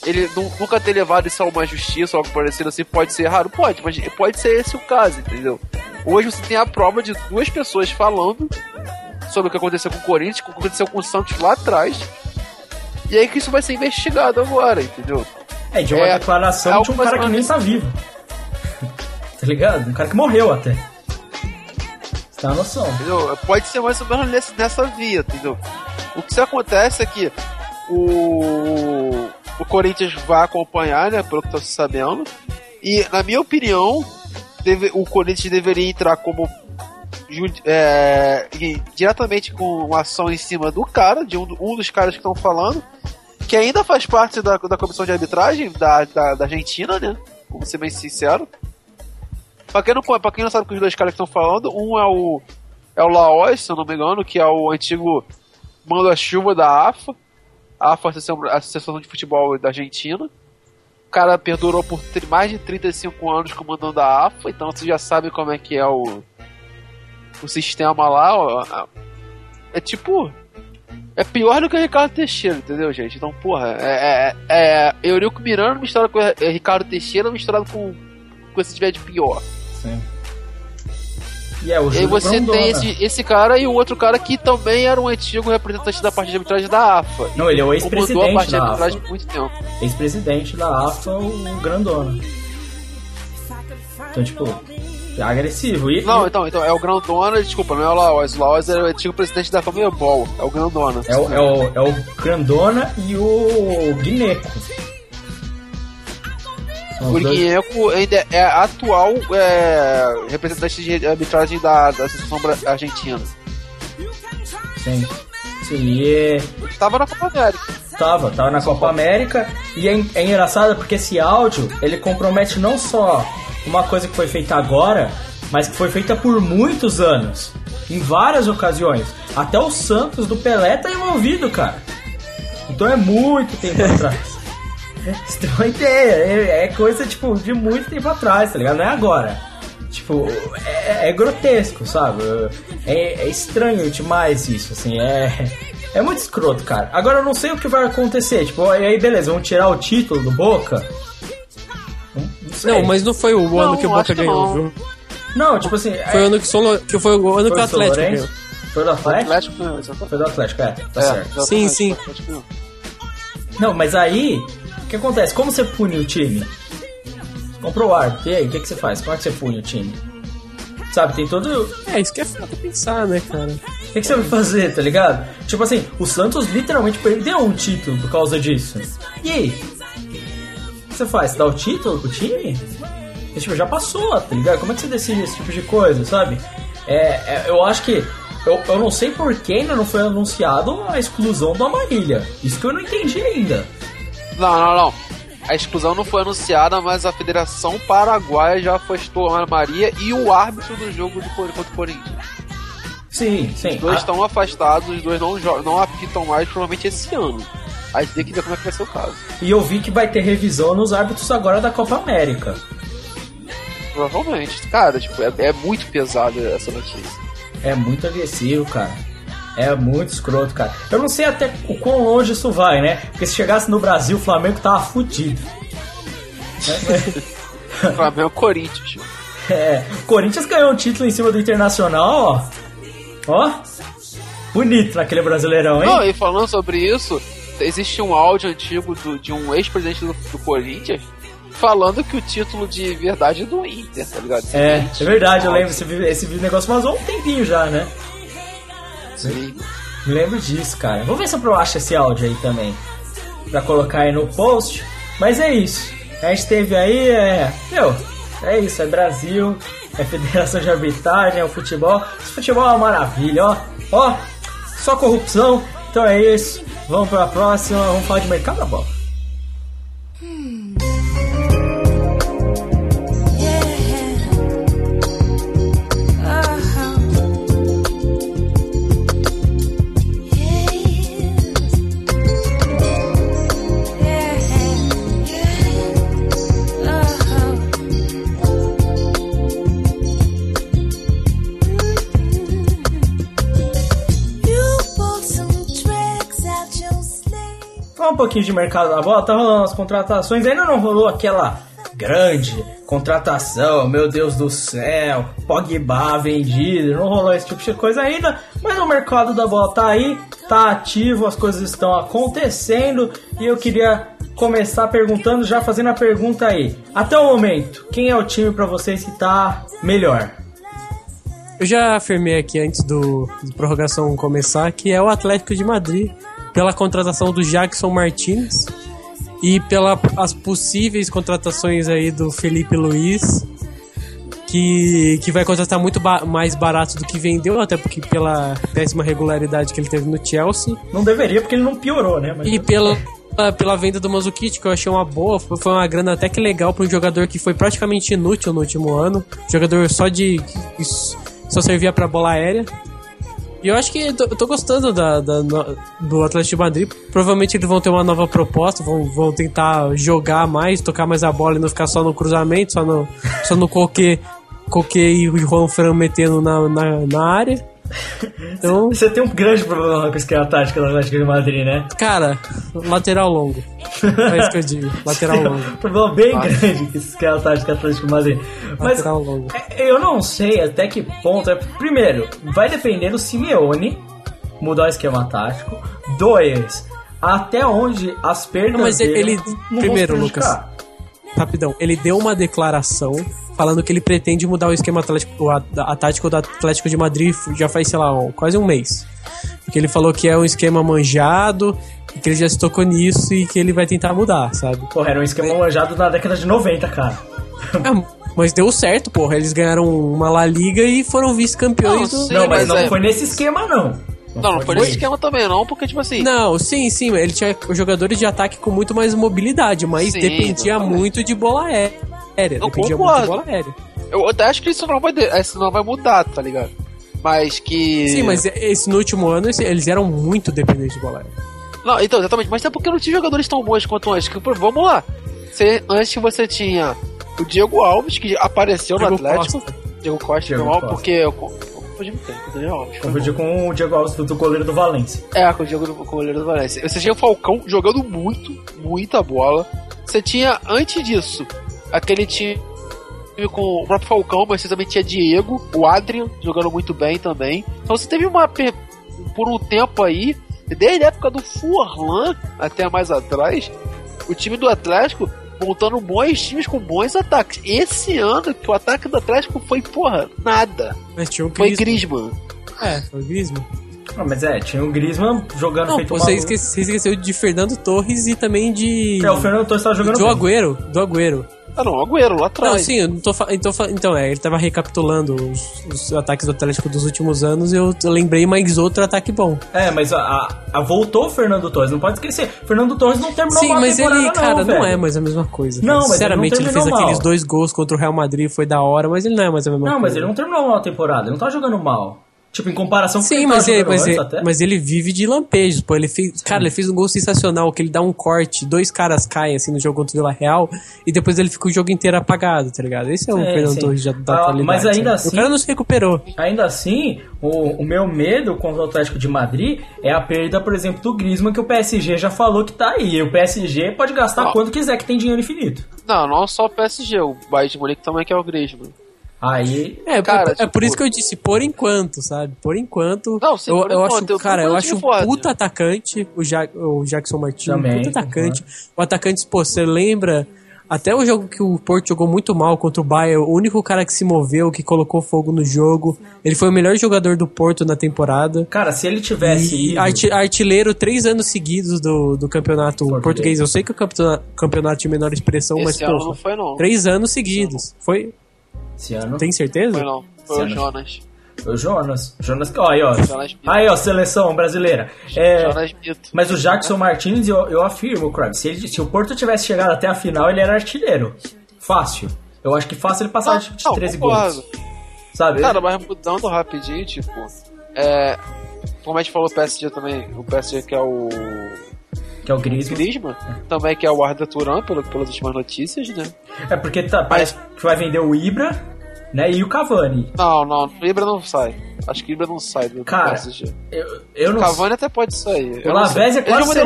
ele nu- nunca ter levado isso a uma justiça ou algo parecido assim pode ser raro? Pode, mas pode ser esse o caso, entendeu? Hoje você tem a prova de duas pessoas falando sobre o que aconteceu com o Corinthians, o que aconteceu com o Santos lá atrás. E aí que isso vai ser investigado agora, entendeu? é de uma é- declaração é de um cara que nem mais ou tá vivo. tá ligado? Um cara que morreu até. Você tem uma noção. Entendeu? Pode ser mais ou menos nesse- nessa via, entendeu? O que se acontece é que o, o Corinthians vai acompanhar, né? Pelo que tô sabendo. E, na minha opinião, deve, o Corinthians deveria entrar como. É, diretamente com uma ação em cima do cara, de um, um dos caras que estão falando, que ainda faz parte da, da comissão de arbitragem da, da, da Argentina, né? Vamos ser bem sincero. Pra quem, não, pra quem não sabe que os dois caras que estão falando, um é o é o Laos, se eu não me engano, que é o antigo manda-chuva da AFA, a AFA, a Associação de Futebol da Argentina. O cara perdurou por mais de 35 anos comandando a AFA, então você já sabe como é que é o, o sistema lá. ó, a- É tipo. É pior do que o Ricardo Teixeira, entendeu, gente? Então, porra, é, é, é Eurico Miranda misturado com o Ricardo Teixeira misturado com que você tiver de pior. Sim. E é o E aí você Grondona. tem esse, esse cara e o outro cara que também era um antigo representante da parte de arbitragem da AFA. Não, ele é o Comandou a ex-presidente parte de da arbitragem AFA. por muito tempo. Ex-presidente da AFA, o Grandona. Então, tipo, é agressivo. E, Não, então, então é o Grandona, desculpa, não é o Laoz. O Laoz era o antigo presidente da Comebol, é o Grandona. é, o, é, o, é o Grandona e o Guineco. O Guinheco ainda é atual é, representante de arbitragem da, da Bra- Argentina. Sim. Sim, e é- Tava na Copa América. Tava, tava na Copa América e é, é engraçado porque esse áudio ele compromete não só uma coisa que foi feita agora, mas que foi feita por muitos anos, em várias ocasiões. Até o Santos do Pelé tá envolvido, cara. Então é muito tempo atrás. Você tem uma ideia, é, é coisa tipo de muito tempo atrás, tá ligado? Não é agora. Tipo, é, é grotesco, sabe? É, é estranho demais isso, assim, é. É muito escroto, cara. Agora eu não sei o que vai acontecer. Tipo, aí beleza, vão tirar o título do Boca. Não, não sei. Não, mas não foi o Não, ano que o Boca ganhou, não. viu? Não, tipo assim. Foi o ano que, São, que foi o ano que o Atlético ganhou. Foi do O Atlético? Atlético. Foi do Atlético, é, tá É, certo. Sim, sim. Não, mas aí, o que acontece? Como você pune o time? Comprou o árbitro, e aí, o que, que você faz? Como é que você pune o time? Sabe, tem todo. É, isso que é foda pensar, né, cara? O que, que você vai fazer, tá ligado? Tipo assim, o Santos literalmente perdeu um título por causa disso. E aí? O que você faz? Você dá o título pro time? Porque, tipo, já passou, tá ligado? Como é que você decide esse tipo de coisa, sabe? É, é, eu acho que. Eu, eu não sei por que ainda não foi anunciado a exclusão do Amarília. Isso que eu não entendi ainda. Não, não, não. A exclusão não foi anunciada, mas a Federação Paraguaia já afastou a Ana Maria e o árbitro do jogo Cor- contra o Corinthians. Sim, sim. Os dois Ah, estão afastados, os dois não, não apitam mais, provavelmente esse ano. Aí tem que ver como é que vai ser o caso. E eu vi que vai ter revisão nos árbitros agora da Copa América. Provavelmente. Cara, tipo, é, é muito pesada essa notícia. É muito agressivo, cara. É muito escroto, cara. Eu não sei até o quão longe isso vai, né? Porque se chegasse no Brasil, o Flamengo tava fudido. Flamengo e Corinthians. tio. É, o Corinthians ganhou um título em cima do Internacional, ó. Ó. Bonito naquele brasileirão, Não, hein? e falando sobre isso, existe um áudio antigo do- de um ex-presidente do, do Corinthians falando que o título de verdade é do Inter, tá ligado? É, é verdade, eu lembro. Esse, esse negócio vazou um tempinho já, né? Sim. Lembro disso, cara. Vou ver se eu acho esse áudio aí também. Pra colocar aí no post. Mas é isso. A gente teve aí, é. Meu, é isso, é Brasil, é Federação de Arbitragem, é o futebol. Esse futebol é uma maravilha, ó. Ó, só corrupção. Então é isso. Vamos pra próxima, vamos falar de mercado da bola. Pouquinho de mercado da bola, tá rolando as contratações, ainda não rolou aquela grande contratação, meu Deus do céu, Pogba vendido, não rolou esse tipo de coisa ainda, mas o mercado da bola tá aí, tá ativo, as coisas estão acontecendo e eu queria começar perguntando, já fazendo a pergunta aí. Até o momento, quem é o time pra vocês que tá melhor? Eu já afirmei aqui antes do de prorrogação começar que é o Atlético de Madrid pela contratação do Jackson Martins e pelas possíveis contratações aí do Felipe Luiz que, que vai contratar muito ba- mais barato do que vendeu, até porque pela péssima regularidade que ele teve no Chelsea Não deveria porque ele não piorou, né? Mas- e pela, pela venda do Manzukic, que eu achei uma boa, foi uma grana até que legal para um jogador que foi praticamente inútil no último ano. Jogador só de. só servia para bola aérea. E eu acho que eu tô, tô gostando da, da- do Atlético de Madrid. Provavelmente eles vão ter uma nova proposta, vão, vão tentar jogar mais, tocar mais a bola e não ficar só no cruzamento, só no, só no coque, coque e o Juan Fran metendo na, na, na área. Então, Você tem um grande problema com o esquema tático do Atlético de Madrid, né? cara, lateral longo. É isso que eu digo, lateral longo. um problema bem grande com esse esquema tático do Atlético de Madrid. Mas Lateral longo. é, eu não sei até que ponto. é- Primeiro, vai depender do Simeone mudar o esquema tático. Dois, até onde as perdas Não, mas dele ele- primeiro, prejudicar. Rapidão, ele deu uma declaração falando que ele pretende mudar o esquema atlético, a- a tático do Atlético de Madrid já faz, sei lá, um- quase um mês. Porque ele falou que é um esquema manjado, e que ele já se tocou nisso e que ele vai tentar mudar, sabe? Porra, era um esquema manjado na década de 90, cara. É, mas deu certo, porra. Eles ganharam uma La Liga e foram vice-campeões Não, do. não, mas, mas não é- foi nesse esquema, não. Não, não foi nesse esquema também, não, porque, tipo assim. Não, sim, sim, ele tinha jogadores de ataque com muito mais mobilidade, mas Sim, dependia exatamente. muito de bola aérea. Eu dependia concordo. muito de bola aérea. Eu até acho que isso não vai, isso não vai mudar, tá ligado? Mas que. Sim, mas esse, no último ano eles eram muito dependentes de bola aérea. Não, então, exatamente. Mas é porque não tinha jogadores tão bons quanto antes. Que, vamos lá. Você, antes você tinha o Diego Alves, que apareceu Diego no Atlético. Costa. Diego Costa, Diego normal, Costa. porque eu co- eu confundi muito tempo com o Daniel Alves. com o Diego Alves do, do goleiro do Valência. É, com o Diego do com o goleiro do Valência. Você tinha o Falcão jogando muito, muita bola. Você tinha, antes disso, aquele time com o próprio Falcão, mas você também tinha Diego, o Adrian jogando muito bem também. Então você teve uma. Por um tempo aí, desde a época do Furlan até mais atrás, o time do Atlético montando bons times com bons ataques. Esse ano que o ataque do Atlético foi, porra, nada. Mas tinha o Foi Griezmann. Griezmann. É, foi Griezmann. Ah, mas é, tinha o Griezmann jogando Não, feito você, maluco. esquece, você esqueceu de Fernando Torres e também de. É, o Fernando Torres tava jogando do bem. Agüero. Do Agüero. Ah não, Agüero lá atrás. Não, sim, eu não tô então, fa- então, é, ele tava recapitulando os, os ataques do Atlético dos últimos anos e eu, lembrei mais outro ataque bom. É, mas a, a- a- voltou o Fernando Torres, não pode esquecer. Fernando Torres não terminou Sim, mas ele, cara, não, velho. é mais a mesma coisa. Não, cara. mas ele não Sinceramente, ele, fez terminou aqueles mal. dois gols contra o Real Madrid, foi da hora, mas ele não é mais a mesma Não, coisa. mas ele não terminou uma temporada, ele não tá jogando mal. Tipo, em comparação com Sim, ele mas ele, mas, ele, até. mas ele vive de lampejos, pô. Ele fez, cara, ele fez um gol sensacional, que ele dá um corte, dois caras caem assim no jogo contra o Vila Real, e depois ele fica o jogo inteiro apagado, tá ligado? Esse é o Sim, Fernando sim. Torres já da Ah, atualidade. mas ainda sabe? assim- O cara não se recuperou. Ainda assim, o, o meu medo contra o Atlético de Madrid é a perda, por exemplo, do Griezmann, que o PSG já falou que tá aí. E o PSG pode gastar Não. quanto quiser, que tem dinheiro infinito. Não, não só o PSG, o Bayern de Munique também que é o Griezmann. Aí, É, Cara, é, é tipo- por isso que eu disse, por enquanto, sabe? Por enquanto. Não, sim, eu, por eu enquanto, acho, eu cara, eu acho um puta atacante, o, ja o Jackson Martins, Também, puta atacante. O atacante, pô, você lembra até o jogo que o Porto jogou muito mal contra o Bayern, o único cara que se moveu, que colocou fogo no jogo. Ele foi o melhor jogador do Porto na temporada. cara, se ele tivesse E ido... arti- artilheiro três anos seguidos do, do campeonato Português. português. Eu sei que o campeonato, campeonato de menor expressão, mas, Esse ano pô, não foi não. três anos seguidos. Foi. Esse ano, Tem certeza? Foi não. Foi o. Jonas. o Jonas. Jonas, ó, aí, ó. Jonas. Aí, ó, seleção brasileira. É, Jonas Mito. Mas o Jackson Martins, eu, eu afirmo, Crab, se, ele- se o Porto tivesse chegado até a final, ele era artilheiro. Fácil. Eu acho que fácil ele passar de, de Não, 13 concordo. gols. Sabe? Cara, mas mudando rapidinho, tipo, é. Como a gente falou, o PSG também, o PSG que é o que é o Griezmann. Griezmann, também que é o Arda Turan, pelo, pelas últimas notícias, né? É porque tá, parece que vai vender o Ibra, né? E o Cavani. Não, não, o Ibra não sai. Acho que o Ibra não sai do Cara, PSG. Eu, eu O não Cavani até pode sair. O. Lavezzi é Ele quase certeza.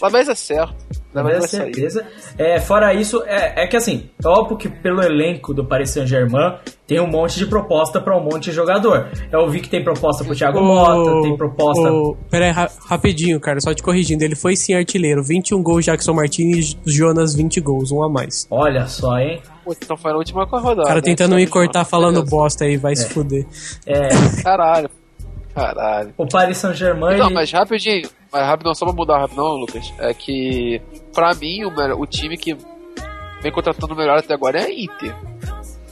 Lavezzi. É certo. Lavezzi sair. certeza. É, fora isso, é, é que assim, é óbvio que pelo elenco do Paris Saint-Germain tem um monte de proposta pra um monte de jogador. Eu vi que tem proposta pro Thiago Mota, tem proposta. o- Pera aí, ra- rapidinho, cara, só te corrigindo. Ele foi sim artilheiro. 21 gols, Jackson Martins, Jonas 20 gols, um a mais. Olha só, hein? Pô, então foi na última rodada. O cara né? tentando me Sabe, cortar falando Beleza. bosta aí, vai se fuder. É, Caralho. Caralho. o Paris Saint-Germain. Não, ele- mas rapidinho, mas rapidão, só pra mudar rapidão, Lucas, é que pra mim o, o time que vem contratando melhor até agora é a Inter.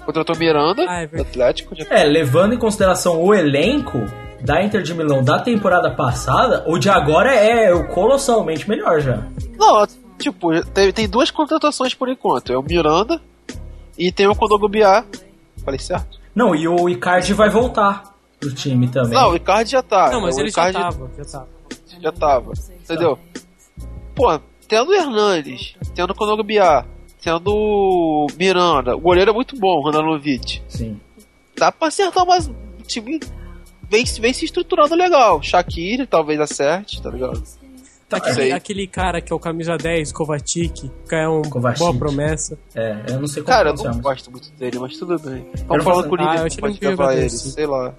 Contratou Miranda, Ah, é. Atlético, já É, levando em consideração o elenco da Inter de Milão da temporada passada, o de agora é o colossalmente melhor já. Não, tipo, tem, tem duas contratações por enquanto. É o Miranda e tem o Kondogbia. Falei certo? Não, e o Icardi vai voltar pro time também. Não, o Icardi já tá. Não, mas o ele já Icardi tava, já tava. já tava. Entendeu? Pô, tendo o Hernandes, tendo o Kondogbia, tendo o Miranda, o goleiro é muito bom, o Rananovic. Sim. Dá pra acertar mais um time vem, vem se estruturando legal. Shaqiri talvez acerte, tá ligado? Tá aquele, aquele cara que é o camisa 10, Kovacic, que é uma Kovacic. boa promessa. É, eu não sei como Cara, eu não gosto muito dele, mas tudo bem. Estamos falando com o Ah, eu achei pode ele levar jogador ele, sei lá.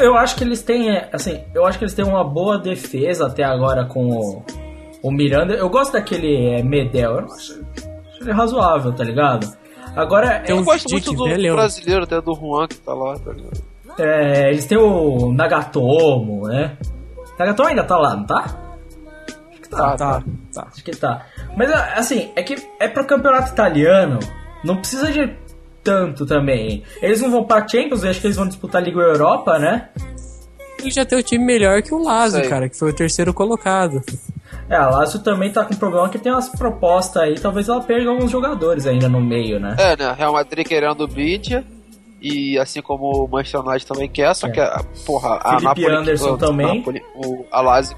Eu acho que eles têm, é, assim, eu acho que eles têm uma boa defesa até agora com o, o Miranda. Eu gosto daquele é, Medel, eu acho, acho ele razoável, tá ligado? Agora, Eu gosto Dick muito do velhão. brasileiro, até do Juan que tá lá, tá ligado? é, eles têm o Nagatomo, né? Nagatomo ainda tá lá, não tá? Que tá. Tá, tá. Acho que tá. Mas assim, é que é pro campeonato italiano, não precisa de tanto também. Eles não vão pra Champions, eu acho que eles vão disputar a Liga Europa, né? Ele já tem o time melhor que o Lazio, Sei. cara, que foi o terceiro colocado. É, a Lazio também tá com problema que tem umas propostas aí, talvez ela perca alguns jogadores ainda no meio, né? É, né? Real Madrid querendo o Bidia. E assim como o Manchester United também quer, só É. que a porra, a Felipe Napoli, Anderson também. Napoli, o a Lazio.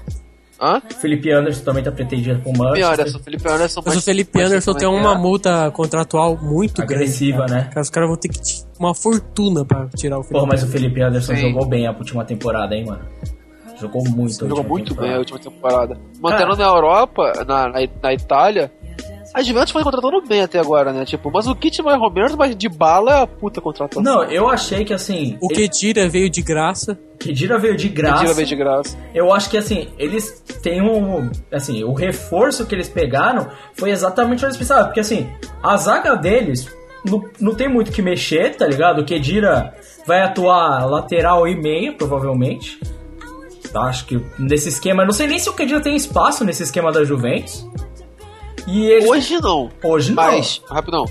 Hã? Felipe Anderson também tá pretendido pro Felipe Manchester. Anderson, Felipe Anderson. Mas o Felipe Anderson tem uma multa contratual muito Agressiva, grande. né? Cara. Os caras vão ter que uma fortuna pra tirar o Felipe. Porra, mas o Felipe Anderson Sim. jogou bem a última temporada, hein, mano? Jogou muito. Jogou muito bem a temporada. última temporada. Mantendo na Europa, na, na, na Itália, a Juventus foi contratando bem até agora, né? Tipo, mas o kit mais ou menos, mas de bala é a puta contratação. Não, eu achei que assim. O Kedira veio de graça. Kedira veio de graça. Mentira, veio de graça. Eu acho que assim, eles têm um. Assim, o reforço que eles pegaram foi exatamente o que eles precisavam. Porque assim, a zaga deles não, não tem muito o que mexer, tá ligado? O Kedira vai atuar lateral e meia, provavelmente. Tá, Acho que nesse esquema. Não sei nem se o Kedira tem espaço nesse esquema da Juventus. E eles. Hoje não. Hoje não. Mas, rapidão.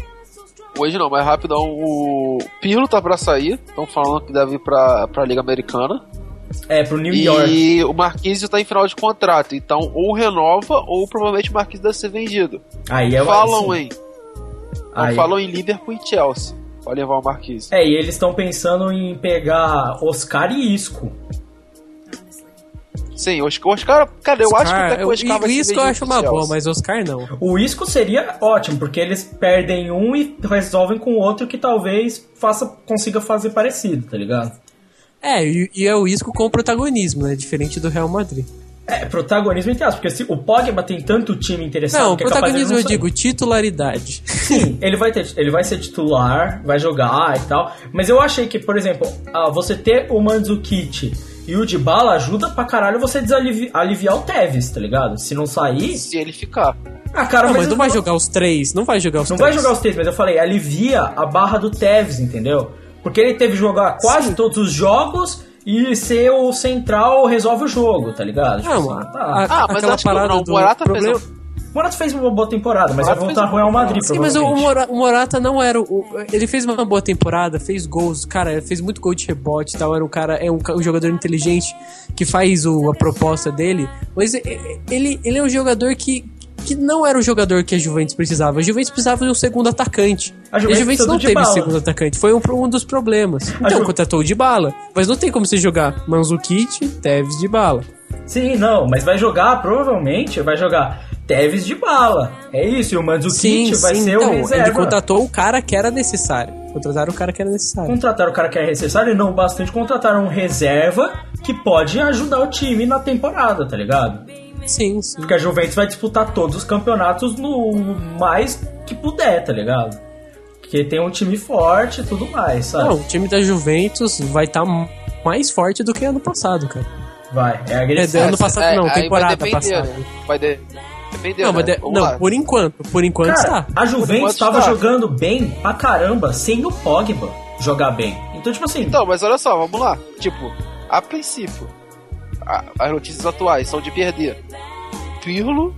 Hoje não, mas rapidão, o Pirlo tá pra sair. Estão falando que deve ir pra, pra Liga Americana. É, pro New York. E o Marquinhos tá em final de contrato. Então, ou renova, ou provavelmente o Marquinhos deve ser vendido. Aí é falam assim, em. Aí- falam em Liverpool e Chelsea. Pra levar o Marquinhos. É, e eles estão pensando em pegar Oscar e Isco. Sim, o Oscar, Oscar cara, eu acho que até que o eu, Oscar vai isso que eu acho uma boa, mas Oscar não. O Isco seria ótimo, porque eles perdem um e resolvem com o outro que talvez faça, consiga fazer parecido, tá ligado? É, e, e é o Isco com protagonismo, né? Diferente do Real Madrid. É, protagonismo entre aspas, porque se o Pogba tem tanto time interessado Não, que é capaz de protagonismo não eu digo titularidade. Sim, ele vai, ter, ele vai ser titular, vai jogar e tal. Mas eu achei que, por exemplo, ah, você ter o Mandzukic e o Dybala ajuda pra caralho você desalivi- aliviar o Tevez, tá ligado? Se não sair... Se ele ficar. Ah, cara, Não, mas eu não vai jogar os três. Não vai jogar os Não três. vai jogar os três, mas eu falei, alivia a barra do Tevez, entendeu? Porque ele teve que jogar quase Sim. todos os jogos e ser o central resolve o jogo, tá ligado? Tipo Não, assim, a- tá. a- Ah, mas aquela acho que parada não, o do Morata problema... fez O Morata fez uma boa temporada, mas vai voltar pro Real Madrid, Sim, mas o, o provavelmente. Mora- o Morata não era o, Ele fez uma boa temporada, fez gols, cara, fez muito gol de rebote e tal. Era um cara, é um, um jogador inteligente que faz o, a proposta dele. Mas ele, ele é um jogador que, que não era o jogador que a Juventus precisava. A Juventus precisava de um segundo atacante. A e a Juventus Juventus não teve Dybala. segundo atacante. Foi um, um dos problemas. Então Ju- contratou o de bala. Mas não tem como você jogar Manzukic, Tevez de bala. Sim, não, mas vai jogar, provavelmente, vai jogar Tevez de bala. É isso, e o Mandzukic Sim, vai sim. ser Então, o reserva. ele contratou o cara que era necessário. Contrataram o cara que era necessário. Contrataram o cara que é necessário e não bastante contrataram um reserva que pode ajudar o time na temporada, tá ligado? Sim, sim. Porque a Juventus vai disputar todos os campeonatos no mais que puder, tá ligado? Porque tem um time forte e tudo mais, sabe? Não, o time da Juventus vai estar mais forte do que ano passado, cara. Vai, é É, agressivo. ano passado É, não, vai temporada depender, passada. né? Vai de- Não, né? mas de- não, lá. por enquanto, por enquanto Cara, está. a Juventus enquanto tava está. jogando bem pra caramba sem o Pogba jogar bem. Então, tipo assim, Então, mas olha só, vamos lá. Tipo, a princípio, a- as notícias atuais são de perder Pirlo,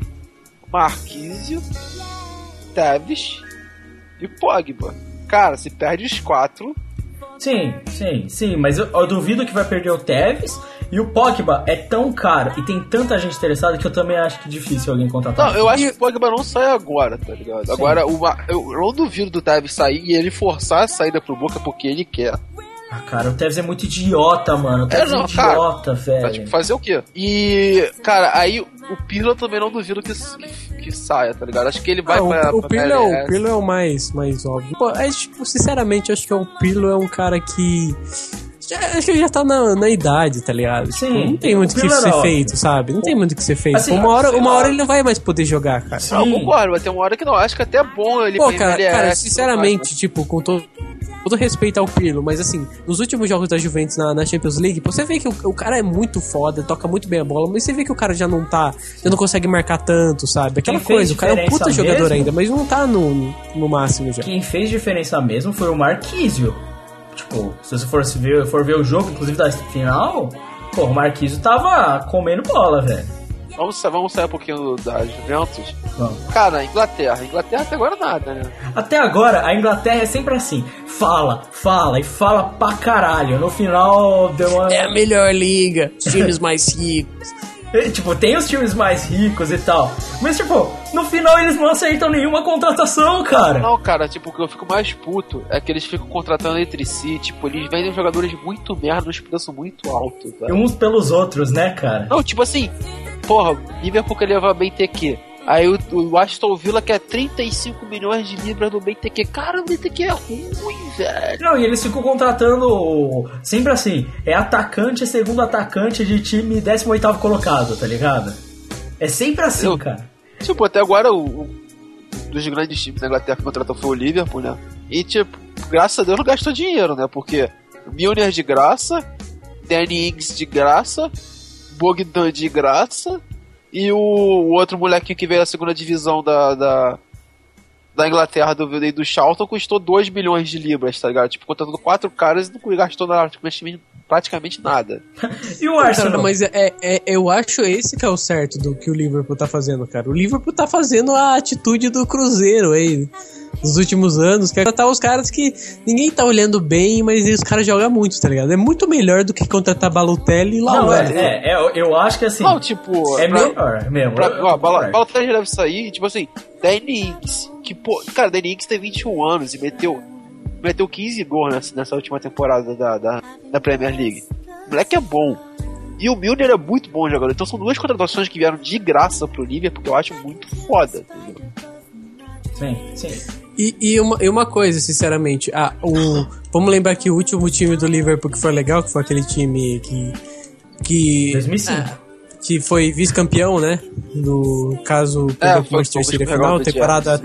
Marquísio, Tevez e Pogba. Cara, se perde os quatro, sim, sim, sim, mas eu, eu duvido que vai perder o Tevez e o Pogba é tão caro e tem tanta gente interessada que eu também acho que é difícil alguém contratar. Não, eu acho que o Pogba não sai agora, tá ligado? Agora, uma, eu não duvido do Tevez sair e ele forçar a saída pro Boca porque ele quer. Ah, cara, o Tevez é muito idiota, mano. O Tevez é, não, cara. idiota, Tá, velho. tipo, fazer o quê? E, cara, aí o Pirlo também não duvido que, que, que saia, tá ligado? Acho que ele vai Ah, o, pra, o pra Pirlo, é o. Pirlo é o mais, mais óbvio. Pô, é, tipo, sinceramente, acho que o Pirlo é um cara que, já, acho que ele já tá na, na idade, tá ligado? Sim, Tipo, não tem muito o que ser feito, sabe? Não tem muito o que ser feito. Assim, uma hora, uma hora ele não vai mais poder jogar, cara. Não, Sim. concordo, vai ter uma hora que não. Acho que até é bom ele Pô, pra cara, envelhecer, cara, tudo sinceramente, mais, tipo, com todo, todo respeito ao Pirlo, mas assim, nos últimos jogos da Juventus na, na Champions League, você vê que o, o cara é muito foda, toca muito bem a bola, mas você vê que o cara já não tá, já não consegue marcar tanto, sabe? Aquela coisa, o cara é um puta jogador mesmo? ainda, mas não tá no, no máximo já. Quem fez diferença mesmo foi o Marquísio. Tipo, se você for se ver, for ver o jogo, inclusive da final, pô, o Marquísio tava comendo bola, velho. Vamos, vamos sair um pouquinho da Juventus. Vamos. Cara, Inglaterra. Inglaterra até agora nada, né? Até agora, a Inglaterra é sempre assim. Fala, fala e fala pra caralho. No final, deu uma... É a melhor liga, os times mais ricos. Tipo, tem os times mais ricos e tal. Mas, tipo, no final eles não acertam nenhuma contratação, cara. Não, cara, tipo, o que eu fico mais puto é que eles ficam contratando entre si, tipo, eles vendem jogadores muito merda nos preços muito altos, E uns pelos outros, né, cara? Não, tipo assim, porra, Liverpool quer levar BTQ. Aí o, o Aston Villa quer 35 milhões de libras no BTQ. Cara, o BTQ é ruim, velho. Não, e eles ficam contratando sempre assim, é atacante, segundo atacante de time 18º colocado, tá ligado? É sempre assim, Eu- cara. Tipo, até agora o, o- dos grandes times da Inglaterra que contratou foi o Liverpool, né? E tipo, graças a Deus não gastou dinheiro, né? Porque Milner de graça, Danny Ings de graça, Bogdan de graça e o, o outro molequinho que veio da segunda divisão da, da, da Inglaterra do, do Charlton custou 2 bilhões de libras, tá ligado? Tipo, contratou quatro caras e não gastou praticamente, praticamente nada. E o Arsenal? Cara, mas é, é- eu acho esse que é o certo do que o Liverpool tá fazendo, cara. O Liverpool tá fazendo a atitude do Cruzeiro aí nos últimos anos, que é contratar os caras que ninguém tá olhando bem, mas os caras jogam muito, tá ligado? É muito melhor do que contratar Balotelli e Não, é, é, é, eu acho que assim, Não, tipo, é pra- melhor mesmo. Pra, ó. Balotelli já deve sair, tipo assim, Danny Ings, que pô, cara, Danny Ings tem 21 anos e meteu, meteu 15 gols nessa, nessa última temporada da, da, da Premier League. O moleque é bom. E o Milner é muito bom jogador. Então são duas contratações que vieram de graça pro Liverpool, porque eu acho muito foda. Entendeu? Sim, sim. E, e uma, e uma coisa, sinceramente, ah, o, vamos lembrar que o último time do Liverpool que foi legal, que foi aquele time que. que 2005. que foi vice-campeão, né? No caso, pro foi- Manchester City o na final, temporada,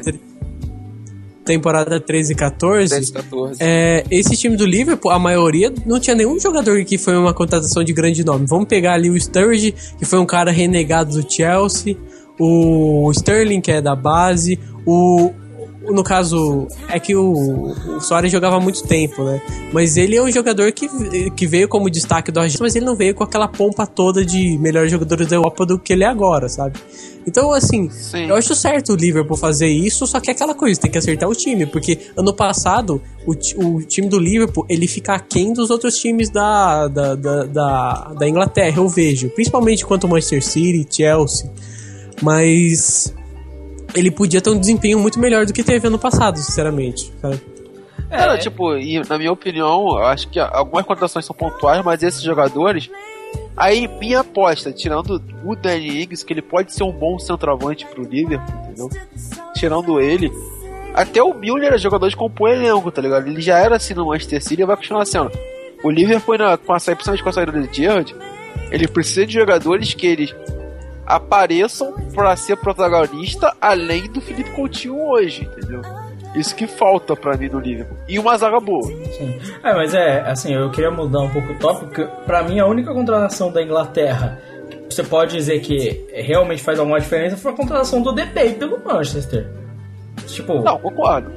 temporada 13 e 14. 10, 14. É, esse time do Liverpool, a maioria não tinha nenhum jogador que foi uma contratação de grande nome. Vamos pegar ali o Sturridge, que foi um cara renegado do Chelsea, o Sterling, que é da base, o no caso, é que o, o Soares jogava há muito tempo, né? Mas ele é um jogador que, que veio como destaque do Argentina, mas ele não veio com aquela pompa toda de melhor jogador da Europa do que ele é agora, sabe? Então, assim, Sim. eu acho certo o Liverpool fazer isso, só que é aquela coisa, tem que acertar o time, porque ano passado o, o time do Liverpool ele fica aquém dos outros times da, da, da, da, da Inglaterra, eu vejo, principalmente quanto o Manchester City, Chelsea, mas ele podia ter um desempenho muito melhor do que teve ano passado, sinceramente. sabe? Cara, tipo, e na minha opinião, eu acho que algumas contratações são pontuais, mas esses jogadores. Aí, minha aposta, tirando o Danny Ings, que ele pode ser um bom centroavante pro Liverpool, entendeu? Tirando ele. Até o Milner é jogador de compor elenco, tá ligado? Ele já era assim no Manchester City e vai continuar sendo. O Liverpool, na, com a saída, principalmente com a saída do Gerrard, ele precisa de jogadores que eles apareçam pra ser protagonista além do Felipe Coutinho hoje, entendeu? Isso que falta pra mim no Liverpool. E uma zaga boa. Sim. É, mas é, assim, eu queria mudar um pouco o tópico, porque pra mim a única contratação da Inglaterra que você pode dizer que realmente faz alguma diferença foi a contratação do Depay pelo Manchester. Tipo, Não, concordo.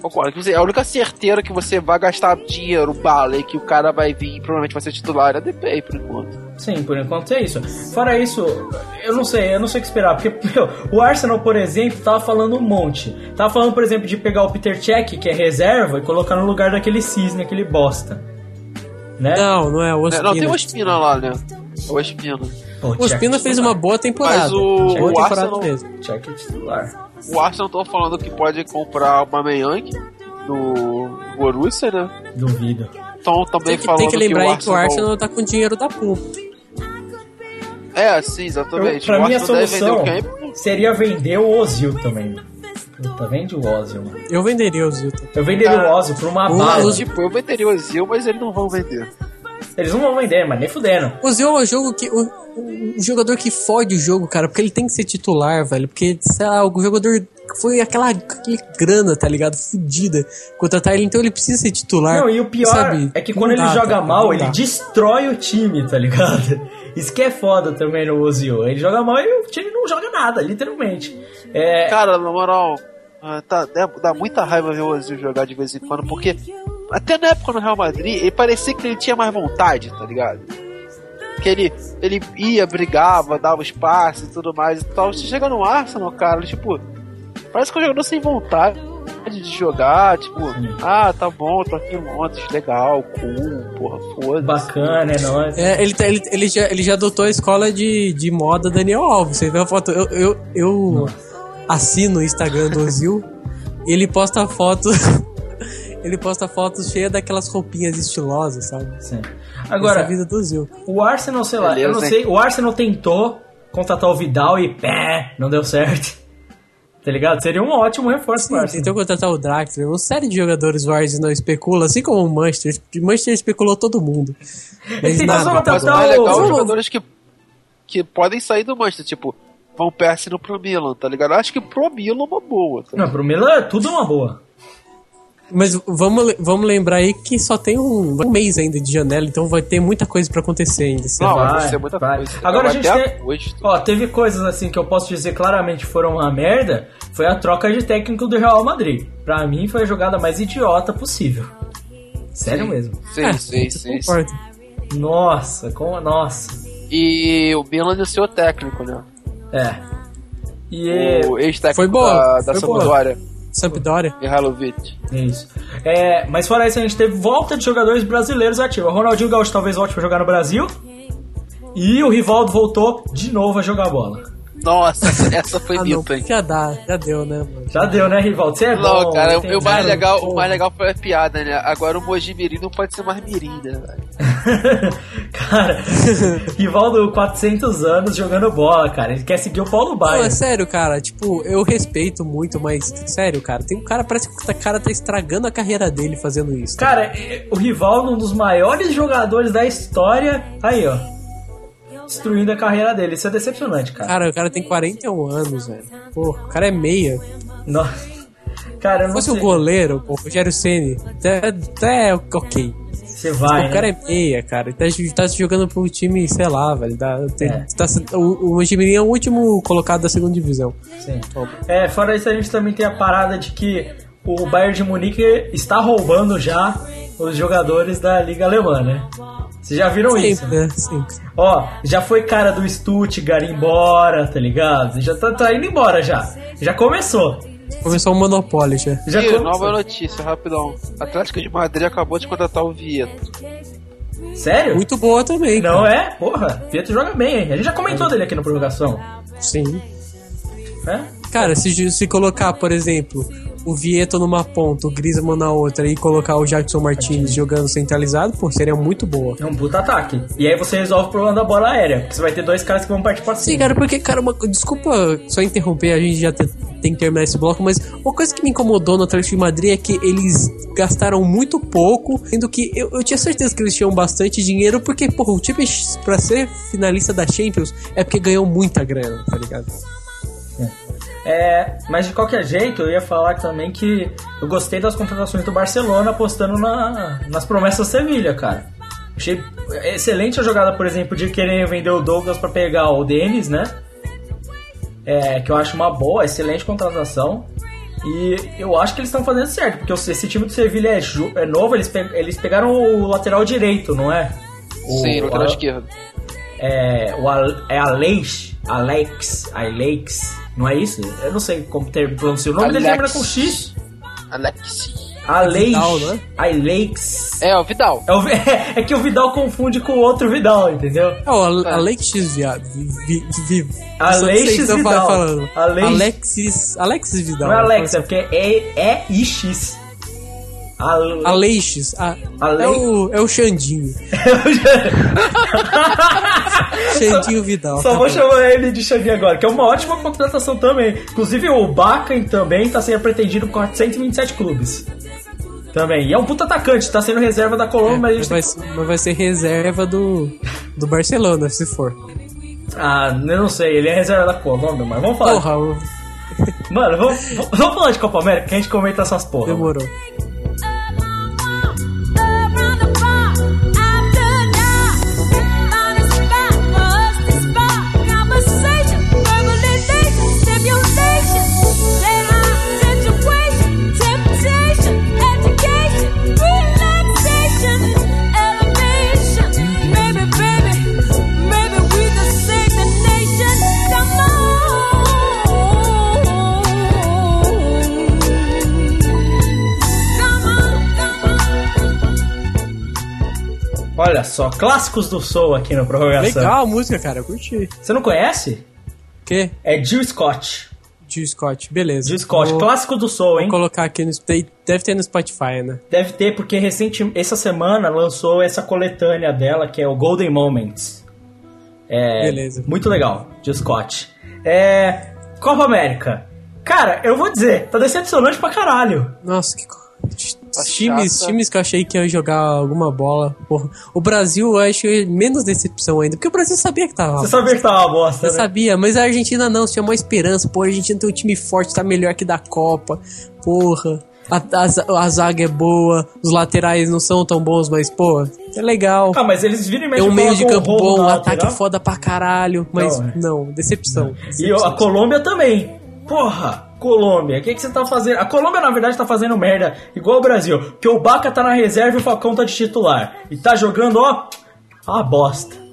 Concordo. Quer dizer, a única certeira que você vai gastar dinheiro, bala, e que o cara vai vir e provavelmente vai ser titular é DPI, por enquanto. Sim, por enquanto é isso. Fora isso, eu não sei, eu não sei o que esperar, porque meu, o Arsenal, por exemplo, tava falando um monte. Tava falando, por exemplo, de pegar o Peter Cech, que é reserva, e colocar no lugar daquele cisne, aquele bosta. Né? Não, não é o É, Ospina. não, tem o Espina lá, né? É o Espina. Pô, O Ospina Cech fez uma boa temporada. Mas o- boa o temporada Arsenal- mesmo. Cech é titular. O Arsenal tá falando que pode comprar o Aubameyang do Borussia, né? Duvido. Então também Tem que, falando tem que lembrar o aí que o Arsenal tá com dinheiro da Pump. É, sim, exatamente. Eu, pra o mim a solução o seria vender o Ozil também. Puta, vende o Ozil, mano. Eu venderia o Zilton. Eu venderia Cara, o Ozil por uma o bala. Ozil- Tipo, eu venderia o Zil, mas eles não vão vender. Eles não vão vender, mas nem fudendo. O Ozil é um jogo que. O, jogador que fode o jogo, cara, porque ele tem que ser titular, velho. Porque, sei lá, o jogador foi aquela, aquela grana, tá ligado? Fudida contratar ele, então ele precisa ser titular. Não, e o pior sabe? é que Não quando ele dá, joga tá? mal, Não ele dá. destrói o time, tá ligado? Isso que é foda também no Ozil. Ele joga mal e o time não joga nada, literalmente. É, Cara, na moral, ah, tá, dá, muita raiva ver o Ozil jogar de vez em quando, porque até na época no Real Madrid, ele parecia que ele tinha mais vontade, tá ligado? Que ele, ele ia, brigava, dava espaço e tudo mais e tal. Você chega no Arsenal, cara, tipo, parece que é um jogador sem vontade de jogar, tipo, ah, tá bom, tô aqui em Londres, legal, cool, porra, foda-se. bacana, é nóis. É, ele, tá- ele, ele, já, ele já adotou a escola de, de moda Daniel Alves. Você vê a foto. Eu, eu, eu assino o Instagram do Ozil e ele posta foto. Ele posta fotos cheias daquelas roupinhas estilosas, sabe? Sim. Essa a Agora, vida do Ozil. o Arsenal, sei lá, eu não sei, o Arsenal tentou contratar o Vidal e pé, não deu certo. Tá ligado? Seria um ótimo reforço pro Sim, Arsenal. tentou contratar o Draxler, uma série de jogadores o Arsenal especula, assim como o Manchester. O Manchester especulou todo mundo. Mas tentou nada. só Mas o contratar mais o- legal é os jogadores que, que podem sair do Manchester, tipo, Van Persie no pro Milan, tá ligado? Eu acho que pro Milan é uma boa. Tá? Não, pro Milan tudo é uma boa. Mas vamos, vamos lembrar aí que só tem um, um mês ainda de janela, então vai ter muita coisa pra acontecer ainda. assim. Não, vai, vai ser muita vai. coisa. Agora a gente tem- agosto. Ó, teve coisas assim que eu posso dizer claramente foram uma merda. Foi a troca de técnico do Real Madrid. Pra mim foi a jogada mais idiota possível. Sério mesmo. Sim, É, sim, sim, sim. Nossa, como. Nossa. E o Milan anunciou o técnico, né? É. E O ex-técnico Foi boa, da, da foi boa. Sampdoria. Mihailovic. Isso. É, mas fora isso, a gente teve volta de jogadores brasileiros ativos. O Ronaldinho Gaúcho talvez volte pra jogar no Brasil. E o Rivaldo voltou de novo a jogar bola. Nossa, essa, foi Ah, não, hein? já dá, já deu, né, mano? Já deu, né, Rivaldo? Você é Não, bom. cara, o mais, legal, o mais legal foi a piada, né? Agora o Mojimirim não pode ser mais Mirim, né? velho? cara, Rivaldo, 400 anos jogando bola, cara. Ele quer seguir o Paulo Não, Baier. é sério, cara, tipo, eu respeito muito, mas, sério, cara, tem um cara, parece que o cara tá estragando a carreira dele fazendo isso. Cara, é- o Rivaldo, um dos maiores jogadores da história, tá aí, ó. Destruindo a carreira dele. Isso é decepcionante, cara. Cara, o cara tem 41 anos, velho. Pô, o cara é meia. Nossa. Cara, eu Se não fosse sei. o goleiro, pô, o Rogério Ceni, até, até ok. Você vai, o cara né? é meia, cara. Ele tá, tá se jogando pro time, sei lá, velho. Tem- É. tá- o, o é o último colocado da segunda divisão. Sim. É, fora isso, a gente também tem a parada de que o Bayern de Munique está roubando já os jogadores da Liga Alemã, né? Vocês já viram isso? Né? Sempre. Ó, já foi cara do Stuttgart embora, tá ligado? Já tá, tá indo embora já. Já começou. Começou o monopólio já. Já e nova notícia, rapidão. Atlético de Madrid acabou de contratar o Vieto. Sério? Muito boa também. Não cara. é? Porra, Pietro joga bem, hein? A gente já comentou dele aqui no Prorrogação. Sim. É? Cara, se, se colocar, por exemplo, o Vieto numa ponta, o Griezmann na outra e colocar o Jackson Martinez jogando centralizado, pô, seria muito boa. É um puta ataque. E aí você resolve o problema da bola aérea. Porque você vai ter dois caras que vão partir pra Sim, cima. cara, porque, cara, uma, desculpa só interromper, a gente já te- tem que terminar esse bloco, mas uma coisa que me incomodou no Atlético de Madrid é que eles gastaram muito pouco, sendo que eu, eu tinha certeza que eles tinham bastante dinheiro, porque, porra, o time pra ser finalista da Champions é porque ganhou muita grana, tá ligado? É, mas de qualquer jeito, eu ia falar também que eu gostei das contratações do Barcelona apostando na- nas promessas da Sevilha, cara. Achei excelente a jogada, por exemplo, de querer vender o Douglas pra pegar o Denis, né? É, que eu acho uma boa, excelente contratação. E eu acho que eles estão fazendo certo, porque esse time do Sevilha é, é novo, eles, pe- eles pegaram o lateral direito, não é? O- Sim, no lateral esquerdo. é, o Al, é Alex, Alex, Alex, não é isso? Eu não sei como ter, pronuncia o nome dele, Alex. lembra com X? Alex. Alex, Vidal, né? Alex. É, o Vidal. É, o Vi- é que o Vidal confunde com o outro Vidal, entendeu? É, o Ale- Alexis Viado. Vi, vi, vai Vidal. falando. Alex- Alexis. Alexis Vidal. Não é Alex, é porque é, é IX. Al... Aleixis. A, Ale- é, o, é o Xandinho. Xandinho Vidal. Só tá vou chamar ele de Xavier agora, que é uma ótima contratação também. Inclusive o Bakken também tá sendo pretendido por 427 clubes. Também. E é um puta atacante, tá sendo reserva da Colômbia, mas a gente vai, ser- não vai ser reserva do, do Barcelona, se for. Ah, eu não sei, ele é reserva da Colômbia, mas vamos falar. Porra, o- Mano, vamos, vamos falar de Copa América que a gente comenta essas porra. demorou. Olha só, clássicos do Soul aqui no prorrogação. Legal a música, cara, eu curti. Você não conhece? O quê? É Jill Scott. Jill Scott, beleza. Jill Scott, Vou, clássico do Soul, hein? vou colocar aqui no. Deve ter no Spotify, né? Deve ter, porque recente, essa semana lançou essa coletânea dela, que é o Golden Moments. É, Beleza. Muito legal, Jill Scott. É, Copa América. Cara, eu vou dizer, tá decepcionante pra caralho. Nossa, que. Tá Times, chata. times que eu achei que ia jogar alguma bola. Porra. O Brasil, eu acho menos decepção ainda. Porque o Brasil sabia que tava. Você sabia que tava uma bosta, Eu né? sabia, mas a Argentina não, tinha uma esperança. Pô, a Argentina tem um time forte, tá melhor que da Copa. Porra. A, a, a zaga é boa, os laterais não são tão bons, mas, pô, é legal. Ah, mas eles viram e É um meio de campo bom, um ataque foda pra caralho, mas Não, é. não, decepção. E decepção. a Colômbia também. Porra, Colômbia, o que, que você tá fazendo? A Colômbia, na verdade, tá fazendo merda igual o Brasil. Porque o Baca tá na reserva e o Falcão tá de titular. E tá jogando, ó, a bosta.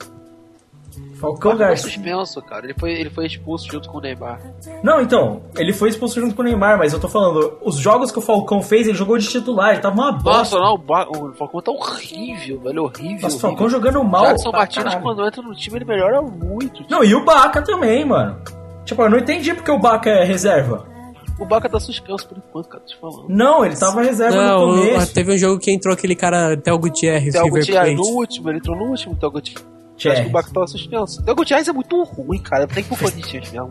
Falcão foi Garcia. suspenso, cara. Ele foi, ele foi expulso junto com o Neymar. Não, então, ele foi expulso junto com o Neymar, mas eu tô falando, os jogos que o Falcão fez, ele jogou de titular, ele tava uma bosta. Nossa, não, o, o Falcão tá horrível, velho. Horrível. Nossa, o. Falcão jogando mal. Jackson Martins, quando entra no time, ele melhora muito. Não, e o Baca também, mano. Tipo, eu não entendi porque o Baca é reserva. O Baca tá suspenso por enquanto, cara, tô te falando. Não, ele tava reserva no Não, o- começo. teve um jogo que entrou aquele cara, Theo Gutierrez, Theo Gutierrez no último, ele entrou no último, Theo Gutierrez. Acho que o Baca tava suspenso. Theo Gutierrez é muito ruim, cara. Tem que pro Corinthians mesmo.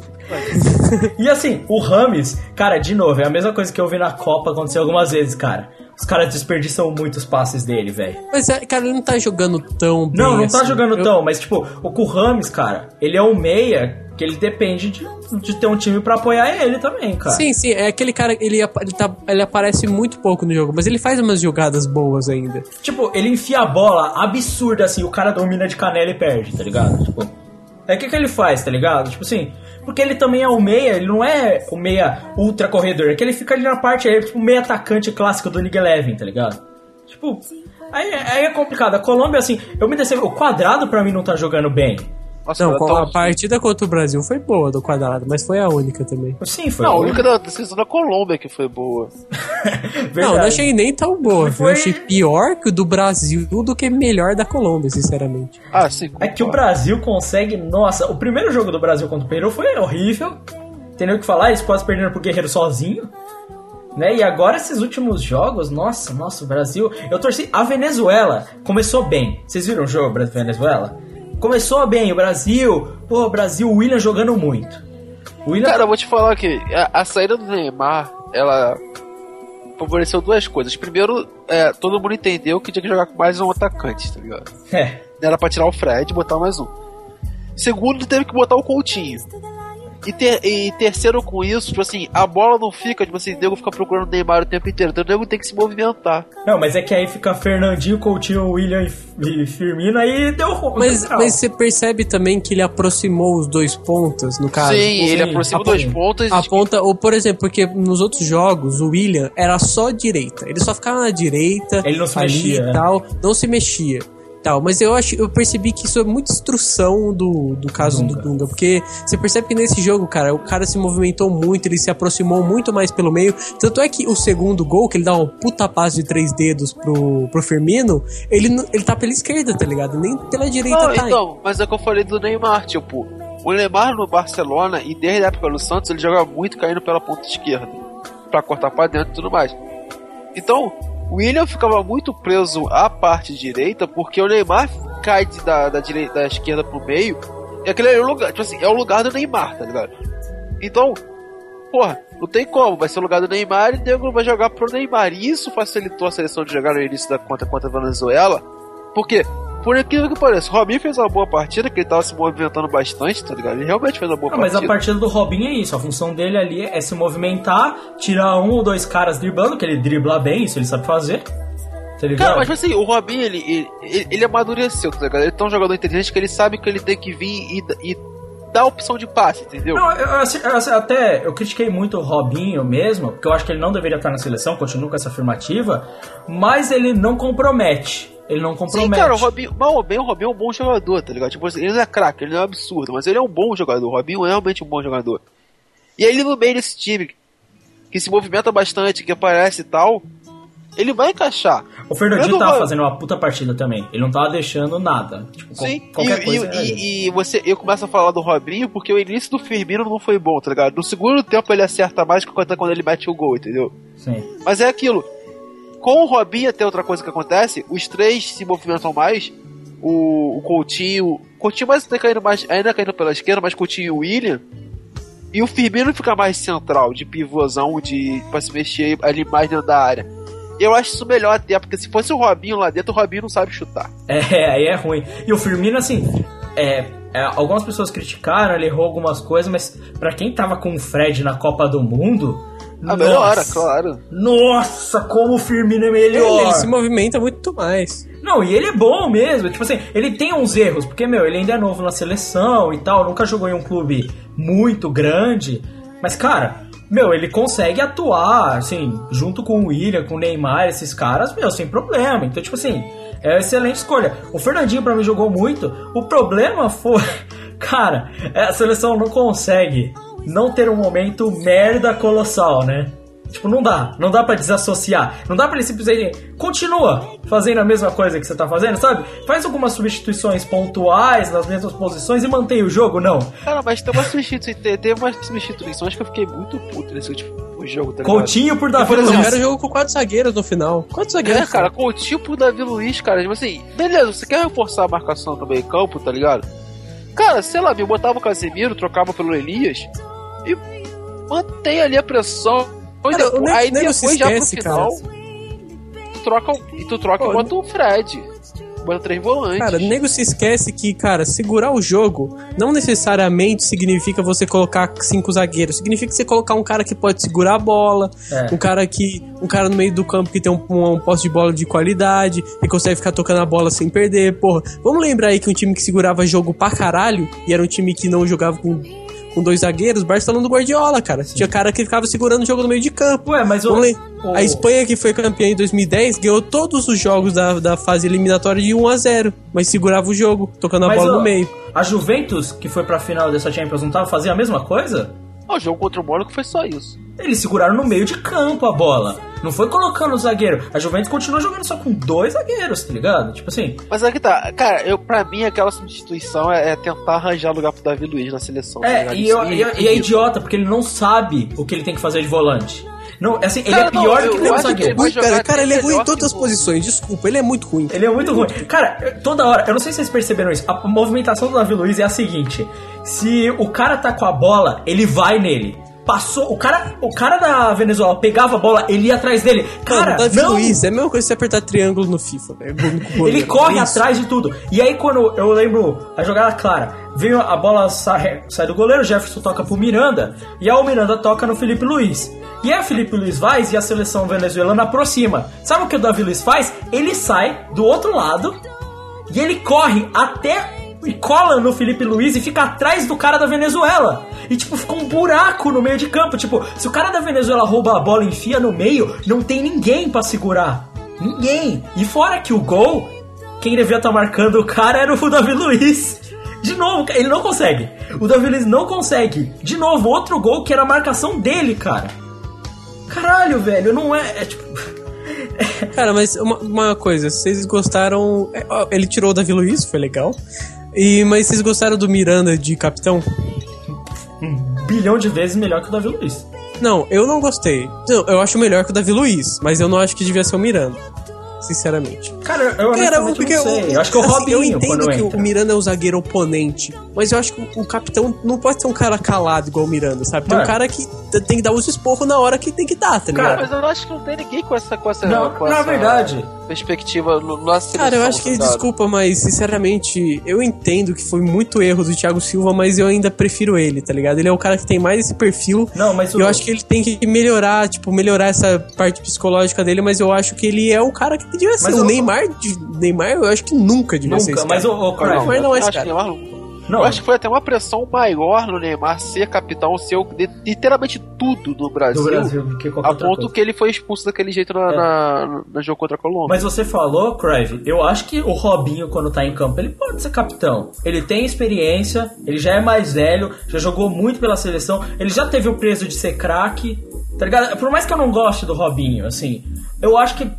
E assim, o Rames, cara, de novo, é a mesma coisa que eu vi na Copa acontecer algumas vezes, cara. Os caras desperdiçam muito os passes dele, velho. Mas, é, cara, ele não tá jogando tão bem Não, não tá assim. jogando Eu- tão, mas tipo, o Rames, cara, ele é um meia que ele depende de, de ter um time pra apoiar ele também, cara. Sim, sim, é aquele cara, ele, ele, tá, ele aparece muito pouco no jogo, mas ele faz umas jogadas boas ainda. Tipo, ele enfia a bola absurda assim, o cara domina de canela e perde, tá ligado? Tipo, é o que, que ele faz, tá ligado? Tipo assim, porque ele também é o meia, ele não é o meia ultra corredor, é que ele fica ali na parte, ele é tipo meia atacante clássico do League Eleven, tá ligado? Tipo, aí, aí é complicado. A Colômbia, assim, eu me decebo, o quadrado pra mim não tá jogando bem. Nossa, Não, tô- a partida contra o Brasil foi boa do quadrado, mas foi a única também. Sim, foi. Não, a única da decisão da Colômbia que foi boa. Não, eu não achei nem tão boa. Foi- Eu achei pior que o do Brasil do que melhor da Colômbia, sinceramente. Ah, sim. É que o. Brasil consegue. Nossa, o primeiro jogo do Brasil contra o Peru foi horrível. Tem nem o que falar, eles quase perderam pro Guerreiro sozinho. Né? E agora esses últimos jogos, nossa, nossa, o Brasil. Eu torci. A Venezuela começou bem. Vocês viram o jogo Brasil-Venezuela? Começou bem, o Brasil. Pô, o Brasil, o William jogando muito. O William. Cara, eu vou te falar que a, a saída do Neymar, ela favoreceu duas coisas. Primeiro, é, todo mundo entendeu que tinha que jogar com mais um atacante, tá ligado? É. Era pra tirar o Fred e botar mais um. Segundo, teve que botar o Coutinho. E, ter- e terceiro com isso, tipo assim, a bola não fica, tipo assim, o nego fica procurando o Neymar o tempo inteiro, então o nego tem que se movimentar. Não, mas é que aí fica Fernandinho, Coutinho, William e, e Firmino, aí deu ruim. Mas, mas você percebe também que ele aproximou os dois pontas, no caso. Sim, ele sim, aproxima a dois ponta- pontos. A ponta, ou por exemplo, porque nos outros jogos o William era só direita. Ele só ficava na direita, Ele não se ali mexia, e né? tal, não se mexia. Tal, mas eu acho, eu percebi que isso é muita instrução do, do caso Dunga. do Dunga, porque você percebe que nesse jogo, cara, o cara se movimentou muito, ele se aproximou muito mais pelo meio. Tanto é que o segundo gol, que ele dá um puta passe de três dedos pro, pro Firmino, ele, não- ele tá pela esquerda, tá ligado? Nem pela direita Não, tá. então, mas é o que eu falei do Neymar, tipo, o Neymar no Barcelona e desde a época do Santos ele joga muito caindo pela ponta esquerda pra cortar pra dentro e tudo mais. Então, o William ficava muito preso à parte direita porque o Neymar cai da, da, direita, da esquerda pro meio e aquele é o lugar, tipo assim, é o lugar do Neymar, tá ligado? Então, porra, não tem como, vai ser o lugar do Neymar e o Nego vai jogar pro Neymar. E isso facilitou a seleção de jogar no início da conta contra a Venezuela, porque, por aquilo que parece, o Robinho fez uma boa partida, que ele tava se movimentando bastante, tá ligado? Ele realmente fez uma boa Não, mas partida. a partida do Robinho é isso. A função dele ali é se movimentar, tirar um ou dois caras driblando, que ele dribla bem, isso ele sabe fazer. Tá? Cara, mas tipo assim, o Robinho, ele, ele, ele, ele amadureceu, tá ligado? Ele é tão jogador inteligente que ele sabe que ele tem que vir e, e dar opção de passe, entendeu? Não, eu, eu, até eu critiquei muito o Robinho mesmo, porque eu acho que ele não deveria estar na seleção, continuo com essa afirmativa, mas ele não compromete. Ele não compromete. Sim, cara, o Robinho, mal bem, o Robinho é um bom jogador, tá ligado? Tipo assim, ele não é craque, ele não é absurdo, mas ele é um bom jogador. O Robinho é realmente um bom jogador. E ele no meio desse time, que se movimenta bastante, que aparece e tal, ele vai encaixar. O Fernandinho tava fazendo uma puta partida também. Ele não tava deixando nada. Tipo, Sim, qualquer e, coisa. e- e- você, eu começo a falar do Robinho porque o início do Firmino não foi bom, tá ligado? No segundo tempo ele acerta mais que quando quando ele mete o gol, entendeu? Sim. Mas é aquilo. Com o Robinho tem outra coisa que acontece, os três se movimentam mais. O, o Coutinho. Coutinho mais tá caindo mais, ainda caindo pela esquerda, mas Coutinho e o William. E o Firmino fica mais central, de pivôzão, de pra se mexer ali mais dentro da área. Eu acho isso melhor até, porque se fosse o Robinho lá dentro, o Robinho não sabe chutar. É, aí é ruim. E o Firmino, assim, é, é, algumas pessoas criticaram, ele errou algumas coisas, mas pra quem tava com o Fred na Copa do Mundo. A melhora, nossa, claro. Nossa, como o Firmino é Ele, melhor. ele se movimenta muito mais. Não, e ele é bom mesmo. Tipo assim, ele tem uns erros, porque, meu, ele ainda é novo na seleção e tal, nunca jogou em um clube muito grande. Mas, cara, meu, ele consegue atuar, assim, junto com o William, com o Neymar, esses caras, meu, sem problema. Então, tipo assim, é uma excelente escolha. O Fernandinho, pra mim, jogou muito. O problema foi. Cara, a seleção não consegue não ter um momento merda colossal, né? Tipo, não dá. Não dá pra desassociar. Não dá pra ele simplesmente. Continua fazendo a mesma coisa que você tá fazendo, sabe? Faz algumas substituições pontuais nas mesmas posições e mantém o jogo, não. Cara, mas tem uma substituição, te- teve umas substituições que eu fiquei muito puto nesse último jogo, tá ligado? Coutinho por Davi por Luiz. Era o jogo com quatro zagueiros no final. Quantos zagueiros? É, cara, Coutinho pro Davi Luiz, cara, tipo assim, beleza, você quer reforçar a marcação do meio campo, tá ligado? Cara, sei lá, eu botava o Casemiro, trocava pelo Elias e mantém ali a pressão. Cara, o depois- nego- aí nego depois se já pro esquece, final, tu troca, e tu troca Pô, e bota o Fred. Bota três volantes. Cara, o nego se esquece que, cara, segurar o jogo não necessariamente significa você colocar cinco zagueiros. Significa você colocar um cara que pode segurar a bola, É. um cara que. um cara no meio do campo que tem um, um, um posse de bola de qualidade e consegue ficar tocando a bola sem perder. Porra, vamos lembrar aí que um time que segurava jogo pra caralho e era um time que não jogava com. Com dois zagueiros, Barcelona do Guardiola, cara. Tinha cara que ficava segurando o jogo no meio de campo. Ué, mas o- A Espanha, que foi campeã em 2010, ganhou todos os jogos da, da fase eliminatória de 1 a 0 mas segurava o jogo, tocando a mas bola o- no meio. A Juventus, que foi pra final dessa Champions, não tava fazendo a mesma coisa? O jogo contra o Mônaco foi só isso. Eles seguraram no meio de campo a bola. Não foi colocando o zagueiro. A Juventus continua jogando só com dois zagueiros, tá ligado? Tipo assim. Mas é que tá, cara, eu, pra mim aquela substituição é, é tentar arranjar lugar pro Davi Luiz na seleção. tá É, ligado? e, eu- e- e é idiota, porque ele não sabe o que ele tem que fazer de volante. Não, assim, ele Cara, é pior não, do que é que zagueiro. ele vai Ruim, cara, cara, ele é ruim em todas as o- posições, desculpa, ele é muito ruim. Ele é muito ruim. Cara, toda hora, eu não sei se vocês perceberam isso. A movimentação do Davi Luiz é a seguinte: se o cara tá com a bola, ele vai nele. Passou, o cara, o cara da Venezuela pegava a bola, ele ia atrás dele. Cara, Mano, Davi não, Luiz, é a mesma coisa que você apertar triângulo no FIFA. goleiro. Ele corre É atrás de tudo. E aí, quando eu lembro a jogada clara, veio a bola sai, sai do goleiro, o Jefferson toca pro Miranda, e aí o Miranda toca no Felipe Luiz. E aí o Felipe Luiz vai e a seleção venezuelana aproxima. Sabe o que o Davi Luiz faz? Ele sai do outro lado e ele corre até e cola no Felipe Luiz e fica atrás do cara da Venezuela. E tipo, fica um buraco no meio de campo. Tipo, se o cara da Venezuela rouba a bola e enfia no meio, não tem ninguém pra segurar. Ninguém. E fora que o gol, quem devia estar marcando o cara era o Davi Luiz. De novo, ele não consegue. O Davi Luiz não consegue. De novo, outro gol que era a marcação dele, cara. Caralho, velho, não é. é tipo. Cara, mas uma, uma coisa, vocês gostaram. é, Ele tirou o Davi Luiz, foi legal. E, mas vocês gostaram do Miranda de capitão? Um bilhão de vezes melhor que o Davi Luiz. Não, eu não gostei. Não, eu acho melhor que o Davi Luiz, mas eu não acho que devia ser o Miranda. Sinceramente. Cara, eu Cara, porque não sei. eu, Eu acho que o assim, Robinho, eu entendo que entra. o Miranda é um zagueiro oponente, mas eu acho que o, o capitão não pode ser um cara calado igual o Miranda, sabe? Tem um Mano. cara que tem que dar os esporros na hora que tem que dar, tá ligado? Cara, mas eu acho que não tem ninguém com essa, com essa, Não, com na essa verdade. perspectiva no, na seleção. Cara, eu acho que, tá ligado? desculpa, mas sinceramente, eu entendo que foi muito erro do Thiago Silva, mas eu ainda prefiro ele, tá ligado? Ele é o cara que tem mais esse perfil. Não, mas E o- eu acho que ele tem que melhorar, tipo, melhorar essa parte psicológica dele, mas eu acho que ele é o cara que devia ser. Mas o o- Neymar, de- Neymar, eu acho que nunca devia ser Nunca, mas o, o Cruyff, Não, mas não é eu esse acho cara. Não. Eu acho que foi até uma pressão maior no Neymar ser capitão, ser de- literalmente tudo no Brasil. do Brasil do que qualquer A ponto coisa. que ele foi expulso daquele jeito na, É. na, na jogo contra a Colômbia. Mas você falou, Cruyff, eu acho que o Robinho, quando tá em campo, ele pode ser capitão. Ele tem experiência, ele já é mais velho, já jogou muito pela seleção, ele já teve o preço de ser craque, tá ligado? Por mais que eu não goste do Robinho, assim, eu acho que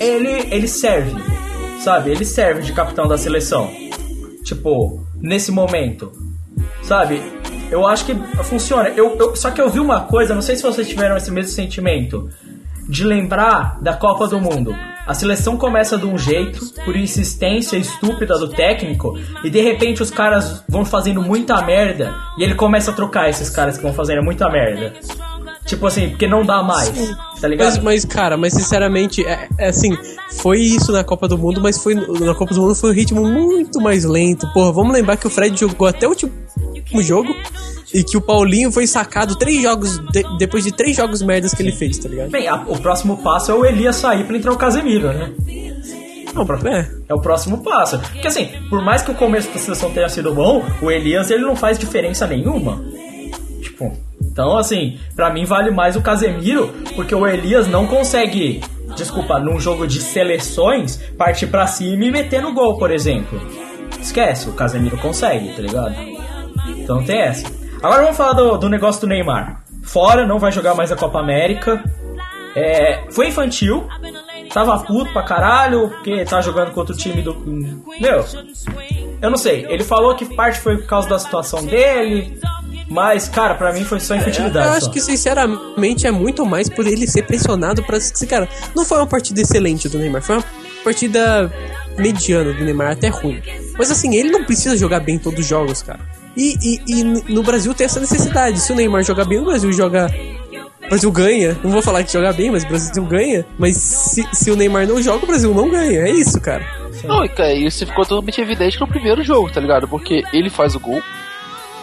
ele, ele serve, sabe? Ele serve de capitão da seleção. Tipo, nesse momento, sabe? Eu acho que funciona. Eu, eu- só que eu vi uma coisa, não sei se vocês tiveram esse mesmo sentimento, de lembrar da Copa do Mundo. A seleção começa de um jeito, por insistência estúpida do técnico, e de repente os caras vão fazendo muita merda, e ele começa a trocar esses caras que vão fazendo muita merda. Tipo assim, porque não dá mais, tá ligado? Mas, mas, cara, mas sinceramente, é, é assim, foi isso na Copa do Mundo, mas foi na Copa do Mundo foi um ritmo muito mais lento. Porra, vamos lembrar que o Fred jogou até o último jogo e que o Paulinho foi sacado três jogos de- depois de três jogos merdas que ele fez, tá ligado? Bem, a- o próximo passo é o Elias sair pra entrar o Casemiro, né? Não, é. É o próximo passo. Porque assim, por mais que o começo da seleção tenha sido bom, o Elias ele não faz diferença nenhuma. Tipo, então assim, pra mim vale mais o Casemiro, porque o Elias não consegue, desculpa, num jogo de seleções, partir pra cima e meter no gol, por exemplo. Esquece, o Casemiro consegue, tá ligado? Então tem essa. Agora vamos falar do, do negócio do Neymar. Fora, não vai jogar mais a Copa América. É, foi infantil. Tava puto pra caralho, porque tá jogando contra o time do. Meu, eu não sei. Ele falou que parte foi por causa da situação dele. Mas, cara, pra mim foi só infantilidade. Eu só. acho que, sinceramente, é muito mais por ele ser pressionado pra. Cara, não foi uma partida excelente do Neymar, foi uma partida mediana do Neymar, até ruim. Mas assim, ele não precisa jogar bem todos os jogos, cara. E, e- e no Brasil tem essa necessidade. Se o Neymar jogar bem, o Brasil joga. O Brasil ganha. Não vou falar que joga bem, mas o Brasil ganha. Mas se, se o Neymar não joga, o Brasil não ganha. É isso, cara. Não, e cara, isso ficou totalmente evidente no primeiro jogo, tá ligado? Porque ele faz o gol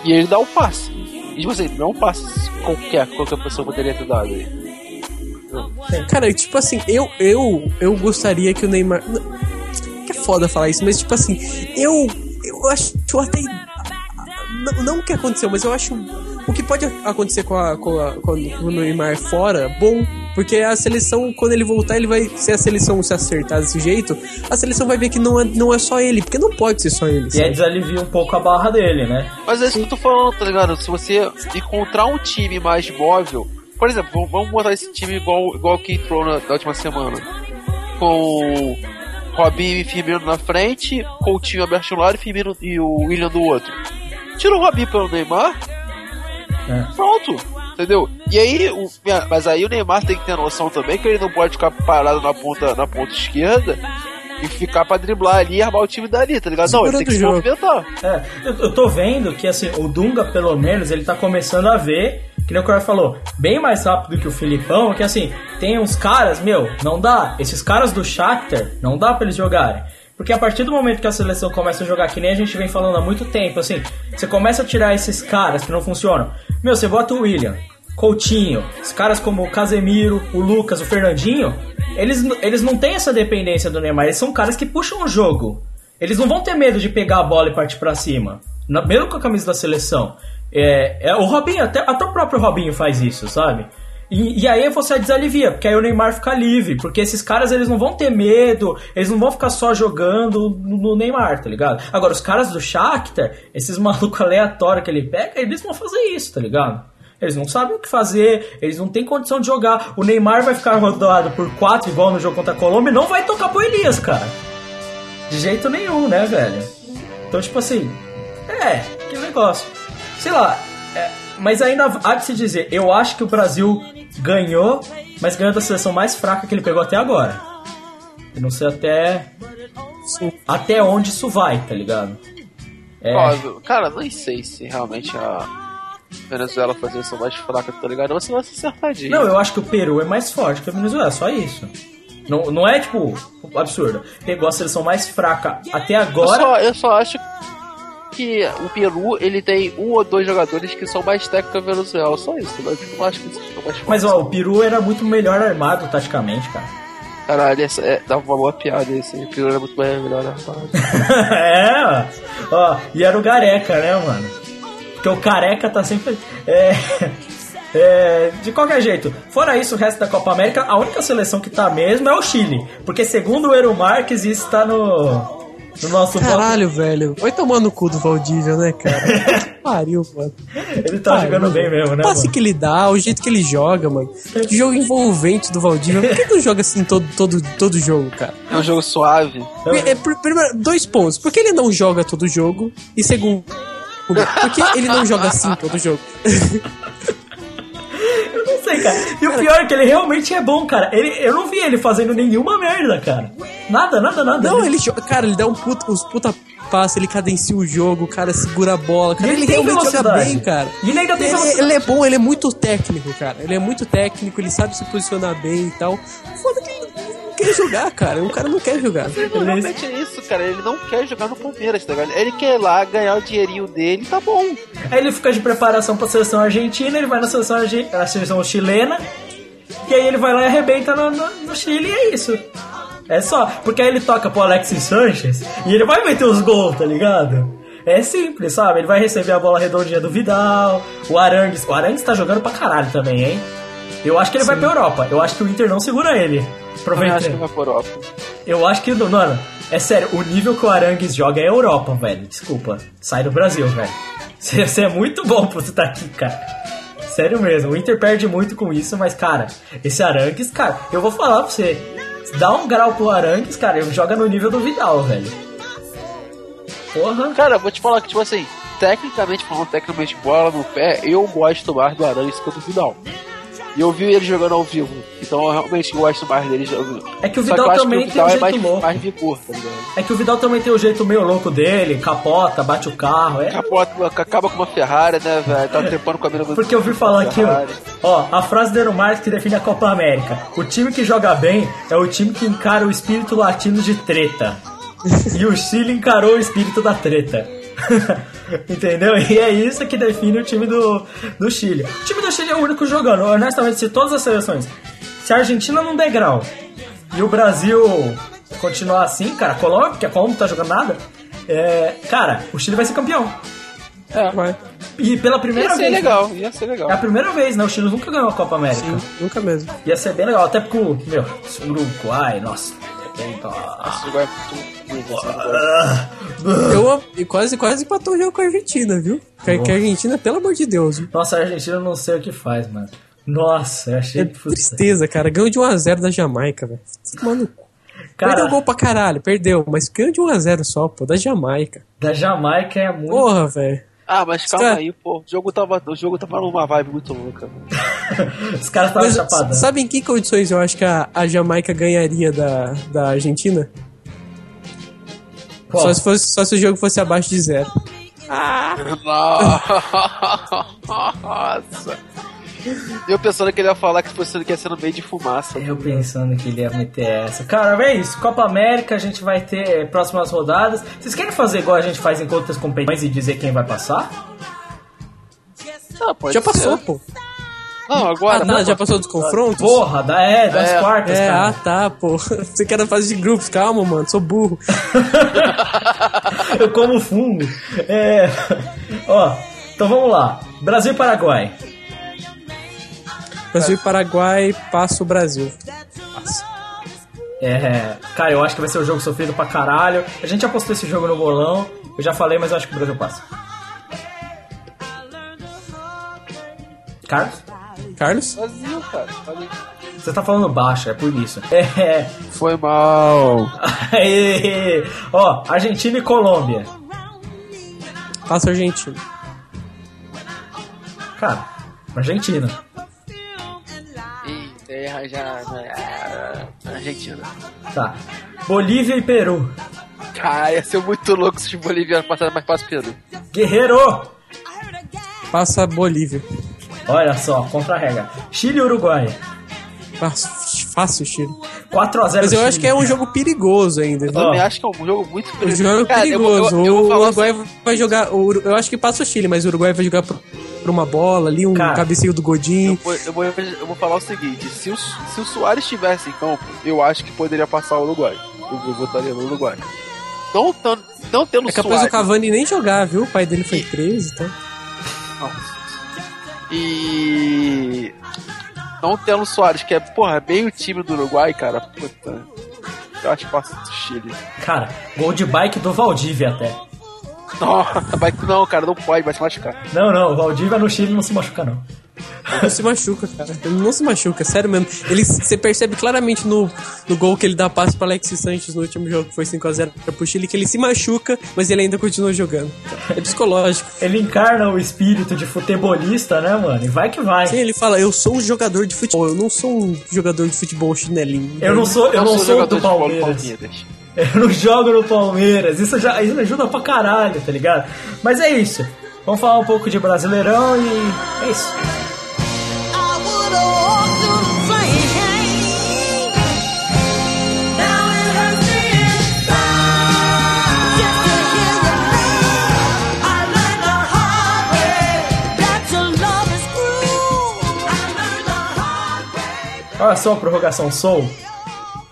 e ele dá o passe. E tipo assim, não é um passe qualquer, qualquer pessoa poderia ter dado aí. Cara, tipo assim, eu, eu, eu gostaria que o Neymar. Que é foda falar isso, mas tipo assim, eu. Eu acho até. Não, não o que aconteceu, mas eu acho o que pode acontecer com, a, com, a, o Neymar fora bom. Porque a seleção, quando ele voltar, ele vai. Se a seleção se acertar desse jeito, a seleção vai ver que não é, não é só ele, porque não pode ser só ele. E aí sabe? desalivia um pouco a barra dele, né? Mas é isso que eu tô falando, tá ligado? Se você encontrar um time mais móvel, por exemplo, vamos- vamos botar esse time igual, igual que entrou na, na última semana. Com Robinho e Firmino na frente, Coutinho aberto de um lado e Firmino e o William do outro. Tira o Robinho pelo Neymar, É. pronto, entendeu? E aí, o, mas aí o Neymar tem que ter noção também que ele não pode ficar parado na ponta, na ponta esquerda e ficar pra driblar ali e armar o time dali, tá ligado? Não, ele tem que se Segurando o movimentar. É, eu, eu tô vendo que assim, o Dunga, pelo menos, ele tá começando a ver, que nem o Croy falou, bem mais rápido que o Filipão, que assim, tem uns caras, meu, não dá. Esses caras do Shakhtar, não dá pra eles jogarem. Porque a partir do momento que a seleção começa a jogar, que nem a gente vem falando há muito tempo, assim, você começa a tirar esses caras que não funcionam. Meu, você bota o William, Coutinho, os caras como o Casemiro, o Lucas, o Fernandinho, eles, eles não têm essa dependência do Neymar, eles são caras que puxam o jogo. Eles não vão ter medo de pegar a bola e partir pra cima. Na- mesmo com a camisa da seleção. É, é, o Robinho, até, até o próprio Robinho faz isso, sabe? E, e aí você desalivia, porque aí o Neymar fica livre, porque esses caras eles não vão ter medo, eles não vão ficar só jogando no, Neymar, tá ligado? Agora, os caras do Shakhtar, esses malucos aleatórios que ele pega, eles vão fazer isso, tá ligado? Eles não sabem o que fazer, eles não têm condição de jogar. O Neymar vai ficar rodado por quatro igual no jogo contra a Colômbia e não vai tocar pro Elias, cara. De jeito nenhum, né, velho? Então, tipo assim, é, que negócio. Sei lá, é, mas ainda há de se dizer, eu acho que o Brasil ganhou, mas ganhou da seleção mais fraca que ele pegou até agora. Eu não sei até. Até onde isso vai, tá ligado? É, Ó, cara, nem sei se realmente a. Venezuela fazer seleção mais fraca, tá ligado? É uma seleção acertadinha. Não, eu acho que o Peru é mais forte que a Venezuela, só isso. Não, não é, tipo, absurdo. Pegou a seleção mais fraca até eu, agora. só, eu só acho que o Peru ele tem um ou dois jogadores que são mais técnicos que a Venezuela. Só isso, né? eu não acho que são mais. Mas, ó, o Peru era muito melhor armado taticamente, cara. Caralho, essa é, dá uma boa piada esse. O Peru era muito mais melhor armado. é, ó. E era o Gareca, né, mano? Porque o Careca tá sempre. É. É, de qualquer jeito, fora isso, o resto da Copa América, a única seleção que tá mesmo é o Chile. Porque segundo o Eero Marques, isso tá no, no nosso Caralho, velho. Vai tomar no cu do Valdívia, né, cara? Que pariu, mano. Ele tá Pariu, jogando bem mesmo, né? O passe Mano? que ele dá, o jeito que ele joga, mano. Que jogo envolvente do Valdívia. Por que que não joga assim todo, todo, todo jogo, cara? É um jogo suave. É, pr- primeiro, dois pontos. Por que ele não joga todo jogo? E segundo, por que ele não joga assim todo jogo? Sei, cara. E o pior é que ele realmente é bom, cara. Ele, eu não vi ele fazendo nenhuma merda, cara. Nada, nada, nada. Não, ele joga. Cara, ele dá um puta, uns puta ele cadencia o jogo, o cara segura a bola. Cara, ele ele, tem realmente joga velocidade. bem, cara. E ele ainda tem ele, velocidade. ele é bom, ele é muito técnico, cara. Ele é muito técnico, ele sabe se posicionar bem e tal. Foda que ele não quer jogar, cara. O cara não quer jogar. Ele não realmente é isso, cara. Ele não quer jogar no Palmeiras, tá ligado? Ele quer ir lá ganhar o dinheirinho dele, tá bom. Aí ele fica de preparação pra seleção argentina, ele vai na seleção, arge- na seleção chilena, e aí ele vai lá e arrebenta no, no- no Chile e é isso. É só, porque aí ele toca pro Alexis Sanchez e ele vai meter os gols, tá ligado? É simples, sabe? Ele vai receber a bola redondinha do Vidal, o Arangues. O Arangues tá jogando pra caralho também, hein? Eu acho que ele vai pra Europa. Eu acho que o Inter não segura ele. Eu acho que vai por Europa. Eu acho que, mano, é sério, o nível que o Arangues joga é Europa, velho. Desculpa. Sai do Brasil, velho. Você é muito bom pra você estar aqui, cara. Sério mesmo, o Inter perde muito com isso, mas, cara, esse Arangues, cara, eu vou falar pra você. Dá um grau pro Arangues, cara, ele joga no nível do Vidal, velho. Porra. Cara, eu vou te falar que, tipo assim, tecnicamente falando, tecnicamente bola no pé, eu gosto mais do Aranha que do Vidal. E eu vi ele jogando ao vivo, então eu realmente gosto mais dele jogando. É que o Vidal acho também que o tem um Vidal é jeito mais, louco. mais vigor, tá? É que o Vidal também tem o jeito meio louco dele, capota, bate o carro, é. Capota, acaba com uma Ferrari, né, velho? Tá trepando com a mina do Porque eu ouvi falar aqui, ó, a frase do Marques que define a Copa América. O time que joga bem é o time que encara o espírito latino de treta. e o Chile encarou o espírito da treta. Entendeu? E é isso que define o time do, do Chile. O time do Chile é o único jogando. Honestamente, se todas as seleções. Se a Argentina não der grau e o Brasil continuar assim, cara, a Colômbia, porque a Colômbia não tá jogando nada, é, cara, o Chile vai ser campeão. É, Vai. E pela primeira ia ser vez. né? legal, ia ser legal. É a primeira vez, né? O Chile nunca ganhou a Copa América. Sim, nunca mesmo. Ia ser bem legal, até porque o, meu, o Uruguai, nossa. Eu, e quase, quase empatou o jogo com a Argentina, viu? Que, que a Argentina, pelo amor de Deus, viu? Nossa, a Argentina eu não sei o que faz, mano. Nossa, eu achei É tristeza, cara. Ganhou de 1x0 da Jamaica, velho. Mano, perdeu Cara, gol pra caralho, perdeu. Mas ganhou de 1x0 só, pô, da Jamaica. da Jamaica é muito. Porra, velho. Ah, mas calma cara- aí, pô. O jogo tava, o jogo tava numa vibe muito louca. Os caras estavam Mas chapadão. sabe em que condições eu acho que a, a Jamaica ganharia da, da Argentina? Qual? Só se, fosse, só se o jogo fosse abaixo de zero. Nossa. Eu pensando que ele ia falar que fosse que ia ser no meio de fumaça. Eu pensando que ele ia meter essa. Cara, é isso. Copa América, a gente vai ter próximas rodadas. Vocês querem fazer igual a gente faz em outras competições e dizer quem vai passar? Ah, pode já ser. passou, pô. Não, agora. Ah, tá, já passou dos confrontos? Porra, da, é, das É, quartas, É, cara. ah, tá, pô. Você quer na fase de grupos, calma, mano, sou burro. Eu como fungo. É. Ó, então vamos lá. Brasil e Paraguai. Brasil e Paraguai, passa o Brasil. Passa. É. Cara, eu acho que vai ser um jogo sofrido pra caralho. A gente apostou esse jogo no bolão. Eu já falei, mas eu acho que o Brasil passa. Carlos? Carlos? Brasil, cara. Falei. Você tá falando baixo, é por isso. É. Foi mal. Aê. Ó, Argentina e Colômbia. Passa a Argentina. Cara, Argentina. Erra já. ah, Argentina. Tá. Bolívia e Peru. Cara, ia ser muito louco se os bolivianos passassem mais fácil Peru. Guerreiro! Passa a Bolívia. Olha só, contra a regra. Chile e Uruguai. Fácil, fácil Chile. 4x0 Mas eu Chile. acho que é um jogo perigoso ainda. Eu viu? também acho que é um jogo muito O perigoso. jogo é Cara, perigoso. Eu, eu, o Uruguai assim, vai jogar. o eu acho que passa o Chile, mas o Uruguai vai jogar por, por uma bola ali, um Cara, cabeceio do Godinho. eu, vou, eu, vou, eu vou falar o seguinte: se o, se o Soares estivesse em campo, eu acho que poderia passar o Uruguai. Eu, eu votaria no Uruguai. Não, tan- não tendo É capaz Soares. o Cavani nem jogar, viu? O pai dele foi preso e tal. E. Não tendo o Soares, que é, porra, bem o time do Uruguai, cara. Puta. Eu acho que passa do Chile. Cara, gol de bike do Valdívia até. Nossa, vai, não, cara, não pode, vai se machucar. Não, não, o Valdívia no Chile não se machuca, não. Não se machuca, cara. Ele não se machuca, sério mesmo. Ele, você percebe claramente no, no gol que ele dá passe pra Alexis Sanches no último jogo, que foi 5x0 pro Chile, que ele se machuca, mas ele ainda continua jogando. É psicológico. Ele encarna o espírito de futebolista, né, mano? E vai que vai. Sim, ele fala, eu sou um jogador de futebol, eu não sou um jogador de futebol chinelinho. Eu não sou, eu não sou jogador do Palmeiras. Palmeiras. Eu não jogo no Palmeiras. Isso já isso ajuda pra caralho, tá ligado? Mas é isso. Vamos falar um pouco de Brasileirão e é isso. Olha só a prorrogação Soul.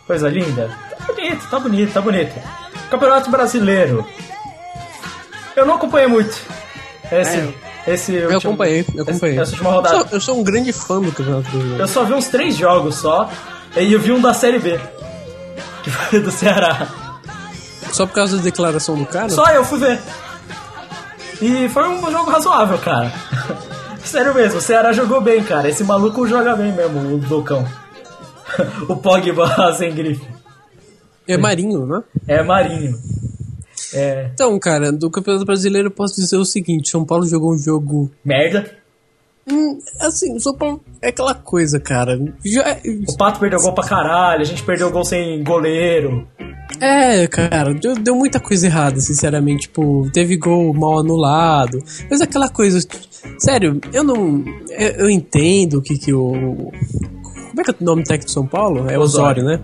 Coisa linda. Tá bonito, tá bonito, tá bonito. Campeonato Brasileiro. Eu não acompanhei muito. Esse, esse Eu último- acompanhei, eu acompanhei. Essa última Eu rodada. sou, eu sou um grande fã do Campeonato Brasileiro. Eu só vi uns três jogos só. E eu vi um da Série B. Que foi do Ceará. Só por causa da declaração do cara? Só eu fui ver. E foi um jogo razoável, cara. Sério mesmo, o Ceará jogou bem, cara. Esse maluco joga bem mesmo, o Docão. o Pogba sem grife. É Marinho, né? É Marinho. É. Então, cara, do Campeonato Brasileiro eu posso dizer o seguinte: São Paulo jogou um jogo. Merda. Hum, assim, o São Paulo é aquela coisa, cara. Já, O Pato perdeu gol pra caralho, a gente perdeu gol sem goleiro. é, cara, deu, deu muita coisa errada, sinceramente. Tipo, teve gol mal anulado. Mas aquela coisa. Sério, eu não. Eu, eu entendo o que, que o. Como é que é o nome do técnico de São Paulo? É Osório. Osório, né?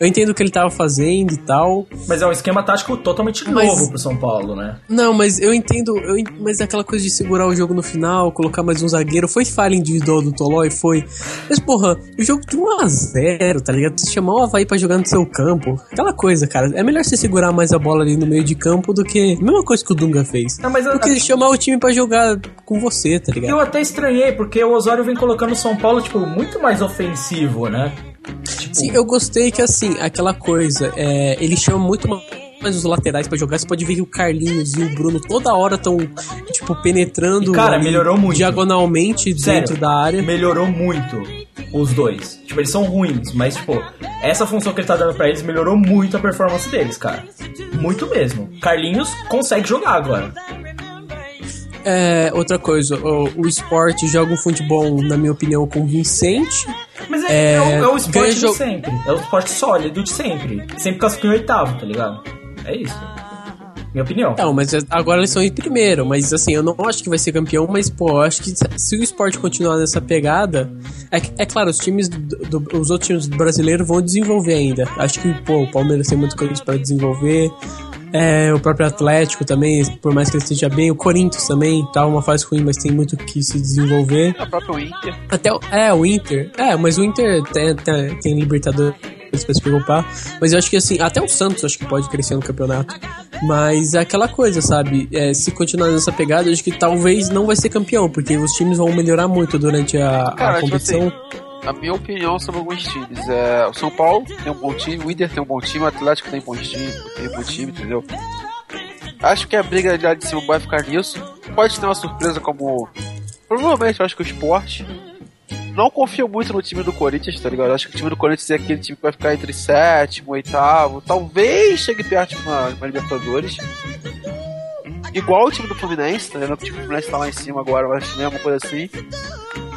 Eu entendo o que ele tava fazendo e tal. Mas é um esquema tático totalmente Mas- novo pro São Paulo, né? Não, mas eu entendo, eu mas aquela coisa de segurar o jogo no final, colocar mais um zagueiro, foi falha individual do Tolói, foi. Mas porra, o jogo de 1x0, tá ligado? Você chamar o Havaí pra jogar no seu campo, aquela coisa, cara. É melhor você segurar mais a bola ali no meio de campo do que. Mesma coisa que o Dunga fez. Não, mas a- do que chamar o time pra jogar com você, tá ligado? Eu até estranhei, porque o Osório vem colocando o São Paulo, tipo, muito mais ofensivo, né? Tipo, Sim, eu gostei que assim, aquela coisa, é, ele chama muito ma- mais os laterais pra jogar. Você pode ver que o Carlinhos e o Bruno toda hora estão, tipo, penetrando. E, cara, melhorou muito. Diagonalmente Sério, dentro da área. melhorou muito os dois. Tipo, eles são ruins, mas, tipo, essa função que ele tá dando pra eles melhorou muito a performance deles, cara. Muito mesmo. Carlinhos consegue jogar agora. É, outra coisa, o, o esporte joga um futebol, na minha opinião, convincente. Mas é, é, o, é o esporte de jogo- sempre. É o esporte sólido de sempre. Sempre classifica em oitavo, tá ligado? É isso. Minha opinião. Não, mas é- agora eles são em primeiro, mas assim, eu não acho que vai ser campeão, mas pô, eu acho que se- o esporte continuar nessa pegada, é, é claro, os times, do- do- os outros times brasileiros vão desenvolver ainda. Acho que, pô, o Palmeiras tem muitas coisas para desenvolver. É, o próprio Atlético também, por mais que ele esteja bem, o Corinthians também tá uma fase ruim, mas tem muito que se desenvolver. A própria Inter. Até o, é, o Inter. É, mas o Inter tem, tem, tem Libertadores pra se preocupar. Mas eu acho que assim, até o Santos acho que pode crescer no campeonato. Mas é aquela coisa, sabe? É, se continuar nessa pegada, eu acho que talvez não vai ser campeão, porque os times vão melhorar muito durante a, a Cara, tipo competição. A minha opinião sobre alguns times é o São Paulo tem um bom time, o Inter tem um bom time, o Atlético tem um bom time, tem um bom time, entendeu? Acho que a briga lá de cima vai ficar nisso. Pode ter uma surpresa como. Provavelmente eu acho que o esporte. Não confio muito no time do Corinthians, tá ligado? Acho que o time do Corinthians é aquele time que vai ficar entre sétimo, oitavo, talvez chegue perto de uma, uma Libertadores. Igual o time do Fluminense, tá ligado? O time do Fluminense tá lá em cima agora, mas que é uma coisa assim.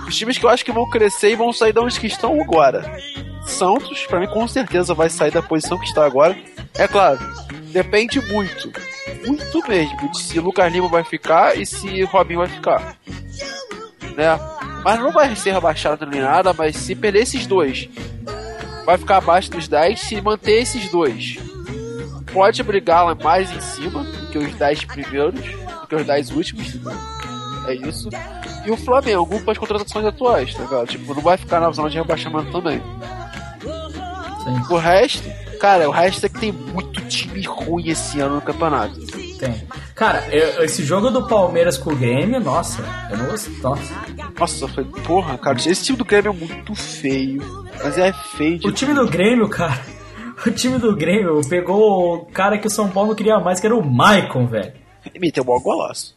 Os times que eu acho que vão crescer e vão sair de onde que estão agora. Santos, pra mim, com certeza vai sair da posição que está agora. É claro, depende muito, muito mesmo, de se Lucas Lima vai ficar e se Robinho vai ficar. né? Mas não vai ser rebaixado nem nada, mas se perder esses dois, vai ficar abaixo dos 10. Se manter esses dois, pode brigar lá mais em cima do que os 10 primeiros, do que os 10 últimos. É isso. E o Flamengo, com as contratações atuais, tá ligado? Tipo, não vai ficar na zona de rebaixamento também. Sim, O resto, cara, o resto é que tem muito time ruim esse ano no campeonato. tem. Cara, eu- esse jogo do Palmeiras com o Grêmio, nossa, eu não gostei. Nossa. Nossa, foi, porra, cara, esse time do Grêmio é muito feio. Mas é feio de O time do Grêmio, cara. O time do Grêmio pegou o cara que o São Paulo queria mais, que era o Maicon, velho. Ele meteu um golaço.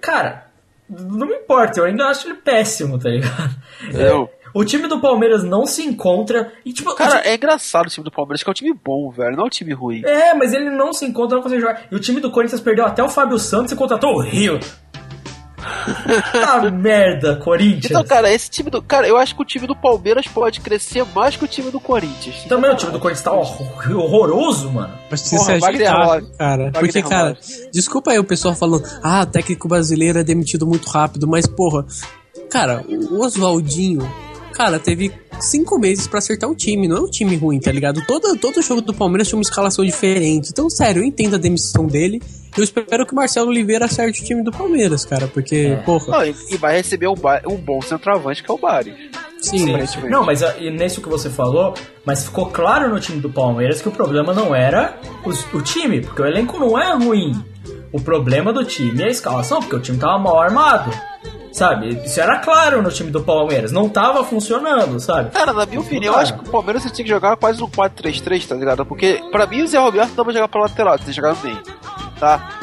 Cara, não me importa, eu ainda acho ele péssimo, tá ligado? Eu. O time do Palmeiras não se encontra e, tipo, Cara, time- é engraçado o time do Palmeiras, que é um time bom, velho, não é um time ruim. É, mas ele não se encontra, não consegue jogar. E o time do Corinthians perdeu até o Fábio Santos e contratou o Rio. ah, merda, Corinthians. Então, cara, esse time do. Cara, eu acho que o time do Palmeiras pode crescer mais que o time do Corinthians. Também o time do Corinthians tá horror- horroroso, mano. Mas precisa Porra, se Wagner ajeitar, Love. cara. Wagner Porque, cara, desculpa aí o pessoal falando, ah, técnico brasileiro é demitido muito rápido, mas, porra, cara, o Oswaldinho, cara, teve cinco meses pra acertar o time, não é um time ruim, tá ligado? Todo, todo jogo do Palmeiras tinha uma escalação diferente. Então, sério, eu entendo a demissão dele. Eu espero que o Marcelo Oliveira acerte o time do Palmeiras, cara, porque, porra, Não, e, vai receber um, ba- um bom centroavante, que é o Bari. sim, aparentemente. Não, mas nesse que você falou, mas ficou claro no time do Palmeiras que o problema não era os- o time, porque o elenco não é ruim. O problema do time é a escalação, porque o time tava mal armado. Sabe? Isso era claro no time do Palmeiras. Não tava funcionando, sabe? Cara, na minha opinião, eu acho que o Palmeiras tinha que jogar quase no 4-3-3, tá ligado? Porque, pra mim, o Zé Roberto dá pra jogar pra lateral, que jogar meio, tá?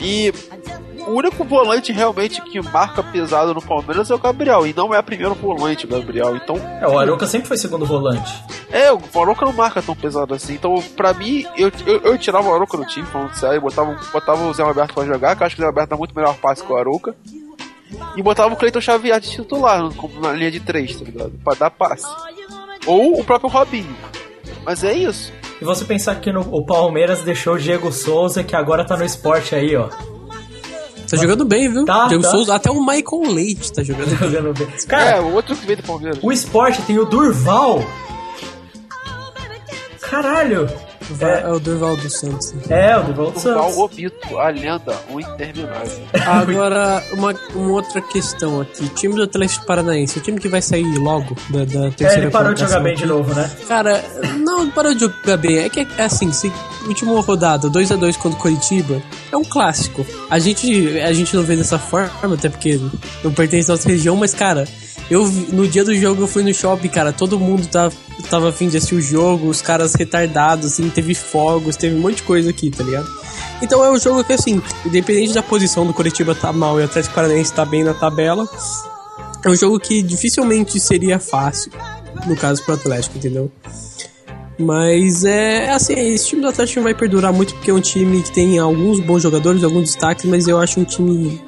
E o único volante realmente que marca pesado no Palmeiras é o Gabriel, e não é o primeiro volante o Gabriel, então É, o Aroca sempre foi segundo volante. É, o Maroca não marca tão pesado assim. Então, pra mim, eu, eu, eu tirava o Aroca do time, falando sério, botava, botava o Zé Roberto pra jogar, que eu acho que o Zé Roberto dá muito melhor passe que o Aroca. E botava o Cleiton Xavier de titular, na linha de três, tá ligado? Pra dar passe. Ou o próprio Robinho. Mas é isso. E você pensar que no, o Palmeiras deixou o Diego Souza, que agora tá no esporte aí, ó. tá jogando bem, viu? Tá, Diego tá. Souza, até o Michael Leite tá jogando bem. Jogando bem. É, Cara, o outro que veio do Palmeiras. o esporte tem o Durval. Caralho! É, o Durval dos Santos. É, o Durval dos Durval Santos. Obito, a lenda, o interminável. Agora, uma, uma outra questão aqui. Time do Atlético Paranaense, o time que vai sair logo da, da É, terceira ele parou de jogar bem de novo, né? Cara, não, não parou de jogar bem. É que é assim, se, última rodada, 2 a 2 contra o Coritiba, é um clássico. A gente, a gente não vê dessa forma, até porque não pertence à nossa região, mas, cara, eu no dia do jogo eu fui no shopping, cara, todo mundo tava, tava afim de assistir o jogo, os caras retardados, assim, teve fogos, teve um monte de coisa aqui, tá ligado? Então é um jogo que, assim, independente da posição do Coritiba tá mal e o Atlético Paranaense tá bem na tabela, é um jogo que dificilmente seria fácil, no caso pro Atlético, entendeu? Mas é assim, esse time do Atlético não vai perdurar muito porque é um time que tem alguns bons jogadores, alguns destaques, mas eu acho um time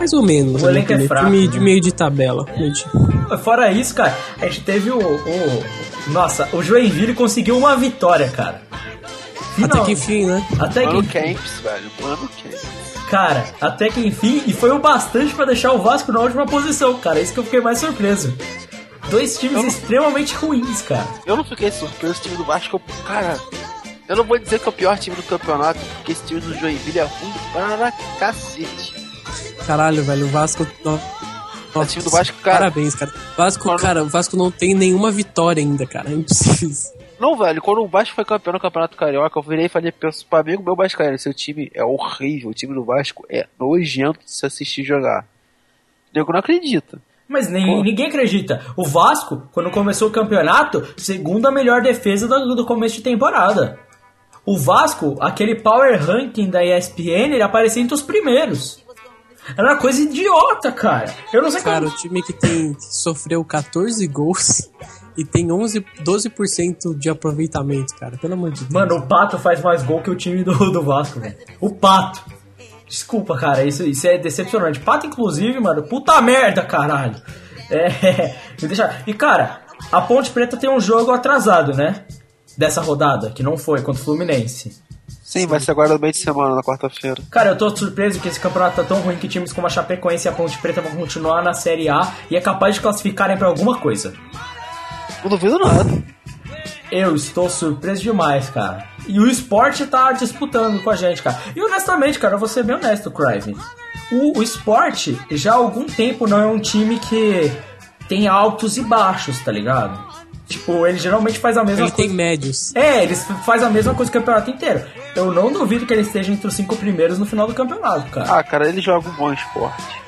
mais ou menos. O né, elenco é fraco, time né? de meio de tabela. meio de- Fora isso, cara, a gente teve o. o- nossa, o Joinville conseguiu uma vitória, cara. Até Final- que enfim, né? Até que Mano enfim, Camps, velho. Mano Camps. cara, até que enfim, e foi o bastante pra deixar o Vasco na última posição, cara. Isso que eu fiquei mais surpreso. Dois times extremamente ruins, cara. Eu não fiquei surpreso, o time do Vasco, cara. Eu não vou dizer que é o pior time do campeonato, porque esse time do Joinville é ruim para cacete. Caralho, velho, o Vasco. no- O time do Vasco, cara. Parabéns, cara. Vasco, Quando- cara, o Vasco não tem nenhuma vitória ainda, cara. É impossível. Não, velho, quando o Vasco foi campeão no Campeonato Carioca, eu virei e falei pro amigo meu Vascaíno, seu time é horrível, o time do Vasco é nojento de se assistir jogar. O nego não acredita. Mas nem, ninguém acredita. O Vasco, quando começou o campeonato, segunda melhor defesa do, do começo de temporada. O Vasco, aquele power ranking da ESPN, ele aparecia entre os primeiros. Era uma coisa idiota, cara. Eu não sei Cara, como. o time que tem que sofreu 14 gols e tem 11, 12% de aproveitamento, cara. Pelo amor de Deus. Mano, o Pato faz mais gol que o time do, do Vasco, velho. O Pato. Desculpa, cara, isso, isso é decepcionante. Pato, inclusive, mano, puta merda, caralho. É, me deixa... E, cara, a Ponte Preta tem um jogo atrasado, né? Dessa rodada, que não foi, contra o Fluminense. Sim, vai ser agora no meio de semana, na quarta-feira. Cara, eu tô surpreso que esse campeonato tá tão ruim que times como a Chapecoense e a Ponte Preta vão continuar na Série A e é capaz de classificarem pra alguma coisa. Não duvido nada. Eu estou surpreso demais, cara. E o esporte tá disputando com a gente, cara. E honestamente, cara, eu vou ser bem honesto, Crive. O, o esporte já há algum tempo não é um time que tem altos e baixos, tá ligado? Tipo, ele geralmente faz a mesma Ele coisa. tem médios. É, eles fazem a mesma coisa o campeonato inteiro. Eu não duvido que ele esteja entre os cinco primeiros no final do campeonato, cara. Ah, cara, ele joga um bom esporte.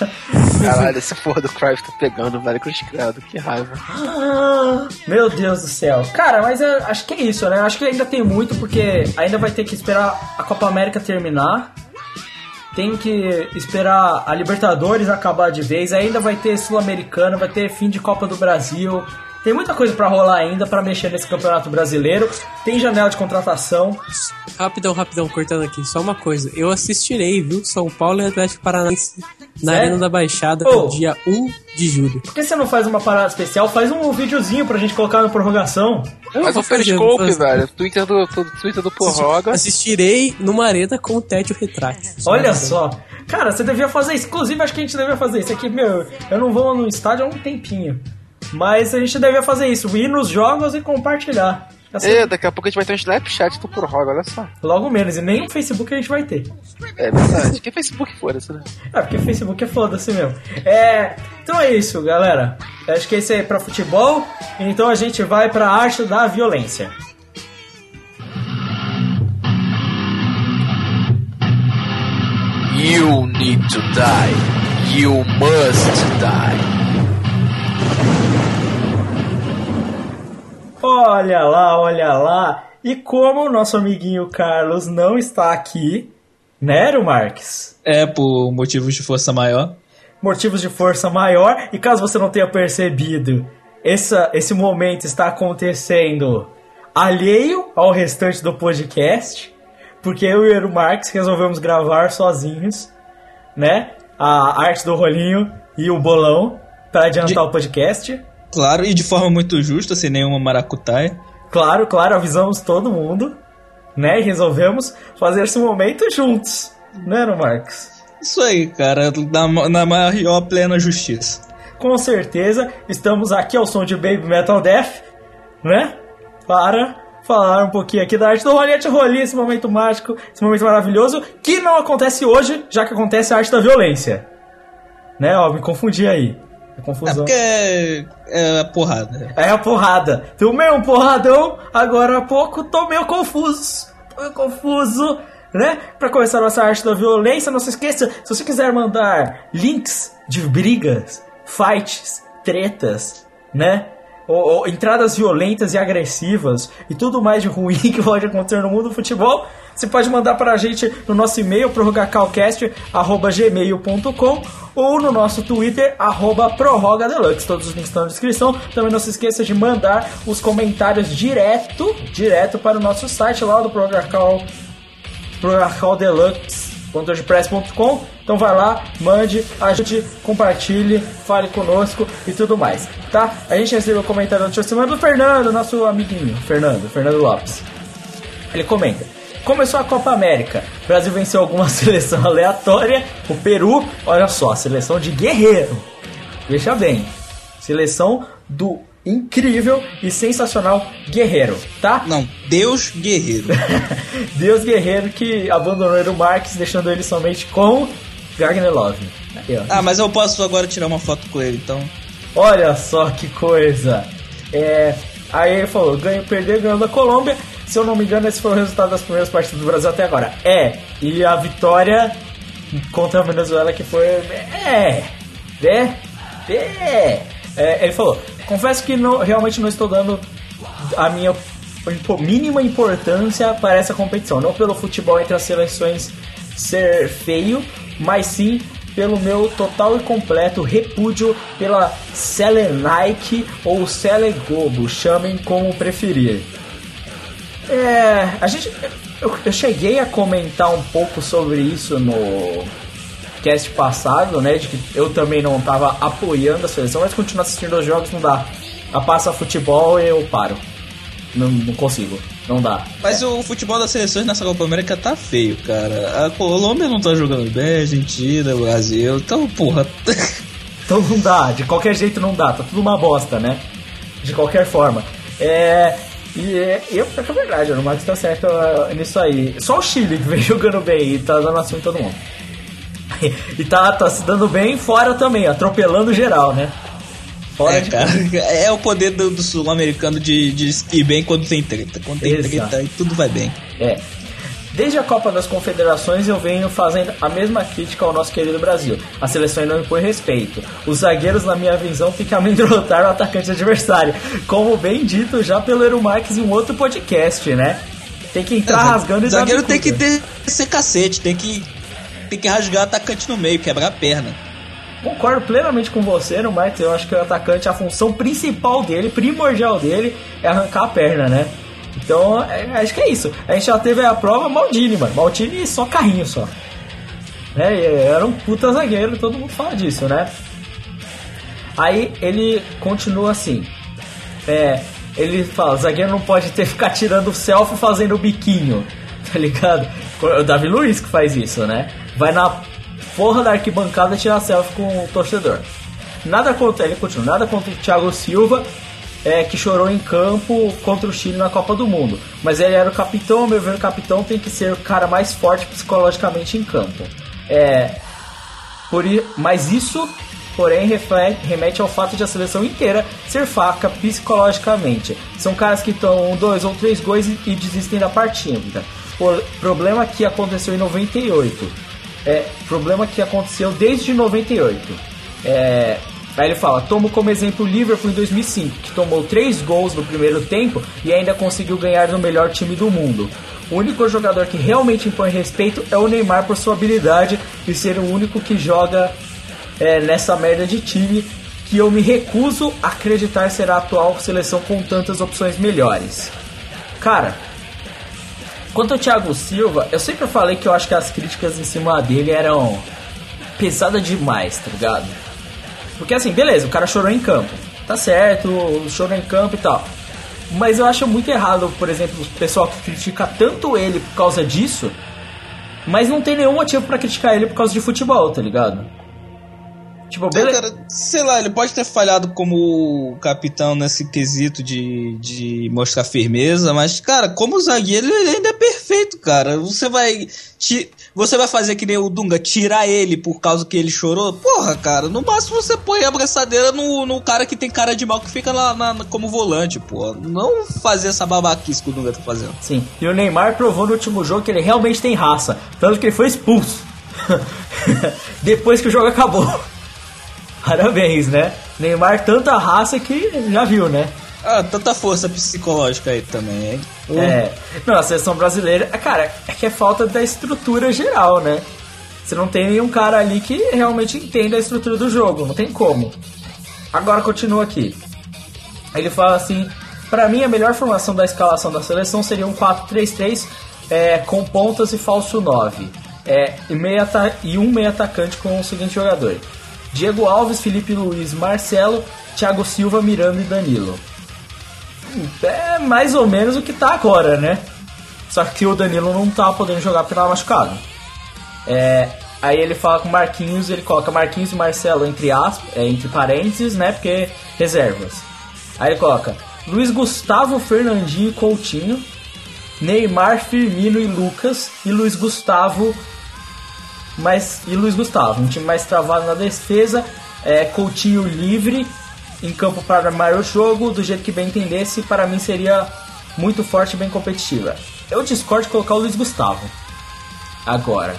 Caralho, esse porra do Cruyff tá pegando, velho, cruz credo, que raiva. Ah, Meu Deus do céu. Cara, mas eu acho que é isso, né? Acho que ainda tem muito, porque ainda vai ter que esperar a Copa América terminar. Tem que esperar a Libertadores acabar de vez. Ainda vai ter Sul-Americana, vai ter fim de Copa do Brasil. Tem muita coisa pra rolar ainda pra mexer nesse campeonato brasileiro. Tem janela de contratação. Rapidão, rapidão, cortando aqui. Só uma coisa. Eu assistirei, viu? São Paulo e Atlético Paranaense na? Arena da Baixada Oh. no dia 1 de julho. Por que você não faz uma parada especial? Faz um videozinho pra gente colocar na prorrogação. Eu Faz um periscope, fazer. velho. Twitter do, do Twitter do Prorroga. Assistirei numa arena com o Tédio Retrátil. Olha só. Cara, você devia fazer isso. Inclusive, acho que a gente devia fazer isso aqui. Meu, eu não vou no estádio há um tempinho. Mas a gente devia fazer isso. Ir nos jogos e compartilhar. Assim, É, daqui a pouco a gente vai ter um Snapchat do Prorroga, olha só. Logo menos. E nem o Facebook a gente vai ter. É verdade. que Facebook foda-se, né? É, porque Facebook é foda-se mesmo. É. Então é isso, galera. Acho que esse é pra futebol. Então a gente vai pra arte da violência. You need to die. You must die. Olha lá, olha lá. E como o nosso amiguinho Carlos não está aqui, né, Marques? É, por motivos de força maior. motivos de força maior. E caso você não tenha percebido, essa, esse momento está acontecendo alheio ao restante do podcast, porque eu e o Marques resolvemos gravar sozinhos, né? A arte do rolinho e o bolão para adiantar o podcast. Claro, e de forma muito justa, sem nenhuma maracutaia. Claro, claro, avisamos todo mundo, né? E resolvemos fazer esse momento juntos, né, Marques? Isso aí, cara, na, na maior plena justiça. com certeza estamos aqui ao som de Baby Metal Death, né? Para falar um pouquinho aqui da arte do rolete rolinho, esse momento mágico, esse momento maravilhoso, que não acontece hoje, já que acontece a arte da violência. Né? Ó, me confundi aí. É É confusão. porque é, é porrada. É a porrada. Tomei um porradão, agora há pouco tô meio confuso. Tô meio confuso, né? Pra começar a nossa arte da violência, não se esqueça, se você quiser mandar links de brigas, fights, tretas, né? Ou, ou entradas violentas e agressivas e tudo mais de ruim que pode acontecer no mundo do futebol, você pode mandar para a gente no nosso e-mail, prorrogacalcast.gmail.com ou no nosso Twitter, arroba prorrogadeluxe. Todos os links estão na descrição. Também não se esqueça de mandar os comentários direto, direto para o nosso site lá do Prorrogacal, prorrogacaldeluxe.wordpress.com Então vai lá, mande, ajude, compartilhe, fale conosco e tudo mais, tá? A gente recebeu o comentário da semana do Fernando, nosso amiguinho, Fernando, Fernando Lopes. Ele comenta. Começou a Copa América. O Brasil venceu alguma seleção aleatória. O Peru, olha só, seleção de guerreiro. Veja bem. Seleção do incrível e sensacional guerreiro, tá? Não, Deus guerreiro. Deus guerreiro que abandonou o Marques, deixando ele somente com Gagner Love. Aí, ah, mas eu posso agora tirar uma foto com ele, então. Olha só que coisa. É, aí ele falou, ganho, perder, ganhou da Colômbia. Se eu não me engano, esse foi o resultado das primeiras partidas do Brasil até agora. É, e a vitória contra a Venezuela que foi. É, é, é. É, ele falou, confesso que não- realmente não estou dando a minha mínima importância para essa competição. Não pelo futebol entre as seleções ser feio, mas sim pelo meu total e completo repúdio pela Selenike ou Selegobo, chamem como preferir. É, a gente. Eu, eu cheguei a comentar um pouco sobre isso no cast passado, né? De que eu também não tava apoiando a seleção, mas continuar assistindo os jogos não dá. A passa futebol eu paro. Não, não consigo. Não dá. Mas o futebol das seleções nessa Copa América tá feio, cara. A Colômbia não tá jogando bem, a Argentina, o Brasil. Então, porra. Então não dá, de qualquer jeito não dá, tá tudo uma bosta, né? De qualquer forma. É. E é, eu acho que é verdade, o Marcos tá certo uh, nisso aí. Só o Chile que vem jogando bem e tá dando assunto em todo mundo. e tá, tá se dando bem fora também, atropelando geral, né? Fora É, de cara. É o poder do, do sul-americano de, de ir bem quando tem treta. Quando tem Exato. treta, tudo vai bem. É. Desde a Copa das Confederações eu venho fazendo a mesma crítica ao nosso querido Brasil. A seleção não impõe respeito. Os zagueiros, na minha visão, ficam a amedrontar o atacante adversário. Como bem dito já pelo Eru Marques em um outro podcast, né? Tem que entrar rasgando e O zagueiro tem que ter ser cacete, tem que, tem que rasgar atacante no meio, quebrar a perna. Concordo plenamente com você, no Marques. Eu acho que o atacante, a função principal dele, primordial dele, é arrancar a perna, né? Então, é- acho que é isso. A gente já teve a prova Maldini, mano. Maldini só carrinho só. Né? E Era um puta zagueiro, todo mundo fala disso, né? Aí ele continua assim. É, ele fala, zagueiro não pode ter ficar tirando selfie fazendo biquinho, tá ligado? O Davi Luiz que faz isso, né? Vai na porra da arquibancada tirar selfie com o torcedor. Nada contra ele, continua, nada contra o Thiago Silva, é, que chorou em campo contra o Chile na Copa do Mundo. Mas ele era o capitão, meu ver, o capitão tem que ser o cara mais forte psicologicamente em campo. É, por mas isso, porém, refle- remete ao fato de a seleção inteira ser faca psicologicamente. São caras que estão dois ou três gols e, e desistem da partida. O problema que aconteceu em 98. É, problema que aconteceu desde 98. É, aí ele fala, tomo como exemplo o Liverpool em 2005, que tomou três gols no primeiro tempo e ainda conseguiu ganhar no melhor time do mundo. O único jogador que realmente impõe respeito é o Neymar por sua habilidade e ser o único que joga é, nessa merda de time que eu me recuso a acreditar ser a atual seleção com tantas opções melhores. Cara, quanto ao Thiago Silva, eu sempre falei que eu acho que as críticas em cima dele eram pesadas demais, tá ligado? Porque assim, beleza, o cara chorou em campo. Tá certo, chorou em campo e tal. Mas eu acho muito errado, por exemplo, o pessoal que critica tanto ele por causa disso, mas não tem nenhum motivo pra criticar ele por causa de futebol, tá ligado? Tipo, É, cara, sei lá, ele pode ter falhado como capitão nesse quesito de, de mostrar firmeza, mas, cara, como zagueiro, ele ainda é perfeito, cara. Você vai. Ti, você vai fazer que nem o Dunga, tirar ele por causa que ele chorou? Porra, cara, no máximo você põe a braçadeira no, no cara que tem cara de mal que fica lá na- na- como volante, pô. Não fazer essa babaquice que o Dunga tá fazendo. Sim. E o Neymar provou no último jogo que ele realmente tem raça. Tanto que ele foi expulso. Depois que o jogo acabou. Parabéns, né? Neymar, tanta raça que já viu, né? Ah, tanta força psicológica aí também, hein? É. Não, a seleção brasileira, cara, é que é falta da estrutura geral, né? Você não tem nenhum cara ali que realmente entenda a estrutura do jogo, não tem como. Agora continua aqui. Ele fala assim: Pra mim, a melhor formação da escalação da seleção seria um 4-3-3 é, com pontas e falso 9. É, e, meia e um meio atacante com o seguinte jogador: Diego Alves, Felipe Luiz, Marcelo, Thiago Silva, Miranda e Danilo. Hum, É mais ou menos o que tá agora, né? Só que o Danilo não tá podendo jogar porque tava machucado. É, aí ele fala com Marquinhos, ele coloca Marquinhos e Marcelo entre aspas, é, entre parênteses, né? Porque reservas. Aí ele coloca Luiz Gustavo, Fernandinho e Coutinho, Neymar, Firmino e Lucas e Luiz Gustavo mais e Luiz Gustavo, um time mais travado na defesa, é, Coutinho livre em campo para armar o jogo do jeito que bem entendesse, para mim seria muito forte e bem competitiva. Eu discordo de colocar o Luiz Gustavo. Agora,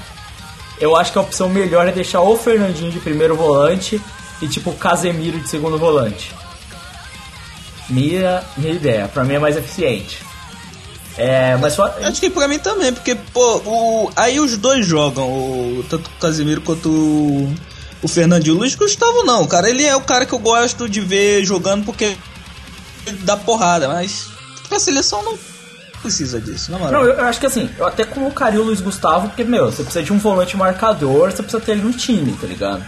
eu acho que a opção melhor é deixar o Fernandinho de primeiro volante e tipo o Casemiro de segundo volante. Minha, minha ideia, pra mim é mais eficiente. É, mas só. Acho que pra mim também, porque, pô, o, aí os dois jogam, o, tanto o Casimiro quanto o, o Fernandinho. O Luiz Gustavo não, cara, ele é o cara que eu gosto de ver jogando porque ele dá porrada, mas pra seleção não precisa disso, na moral. Não, eu, eu acho que assim, eu até colocaria o Luiz Gustavo, porque, meu, você precisa de um volante marcador, você precisa ter ele no time, tá ligado?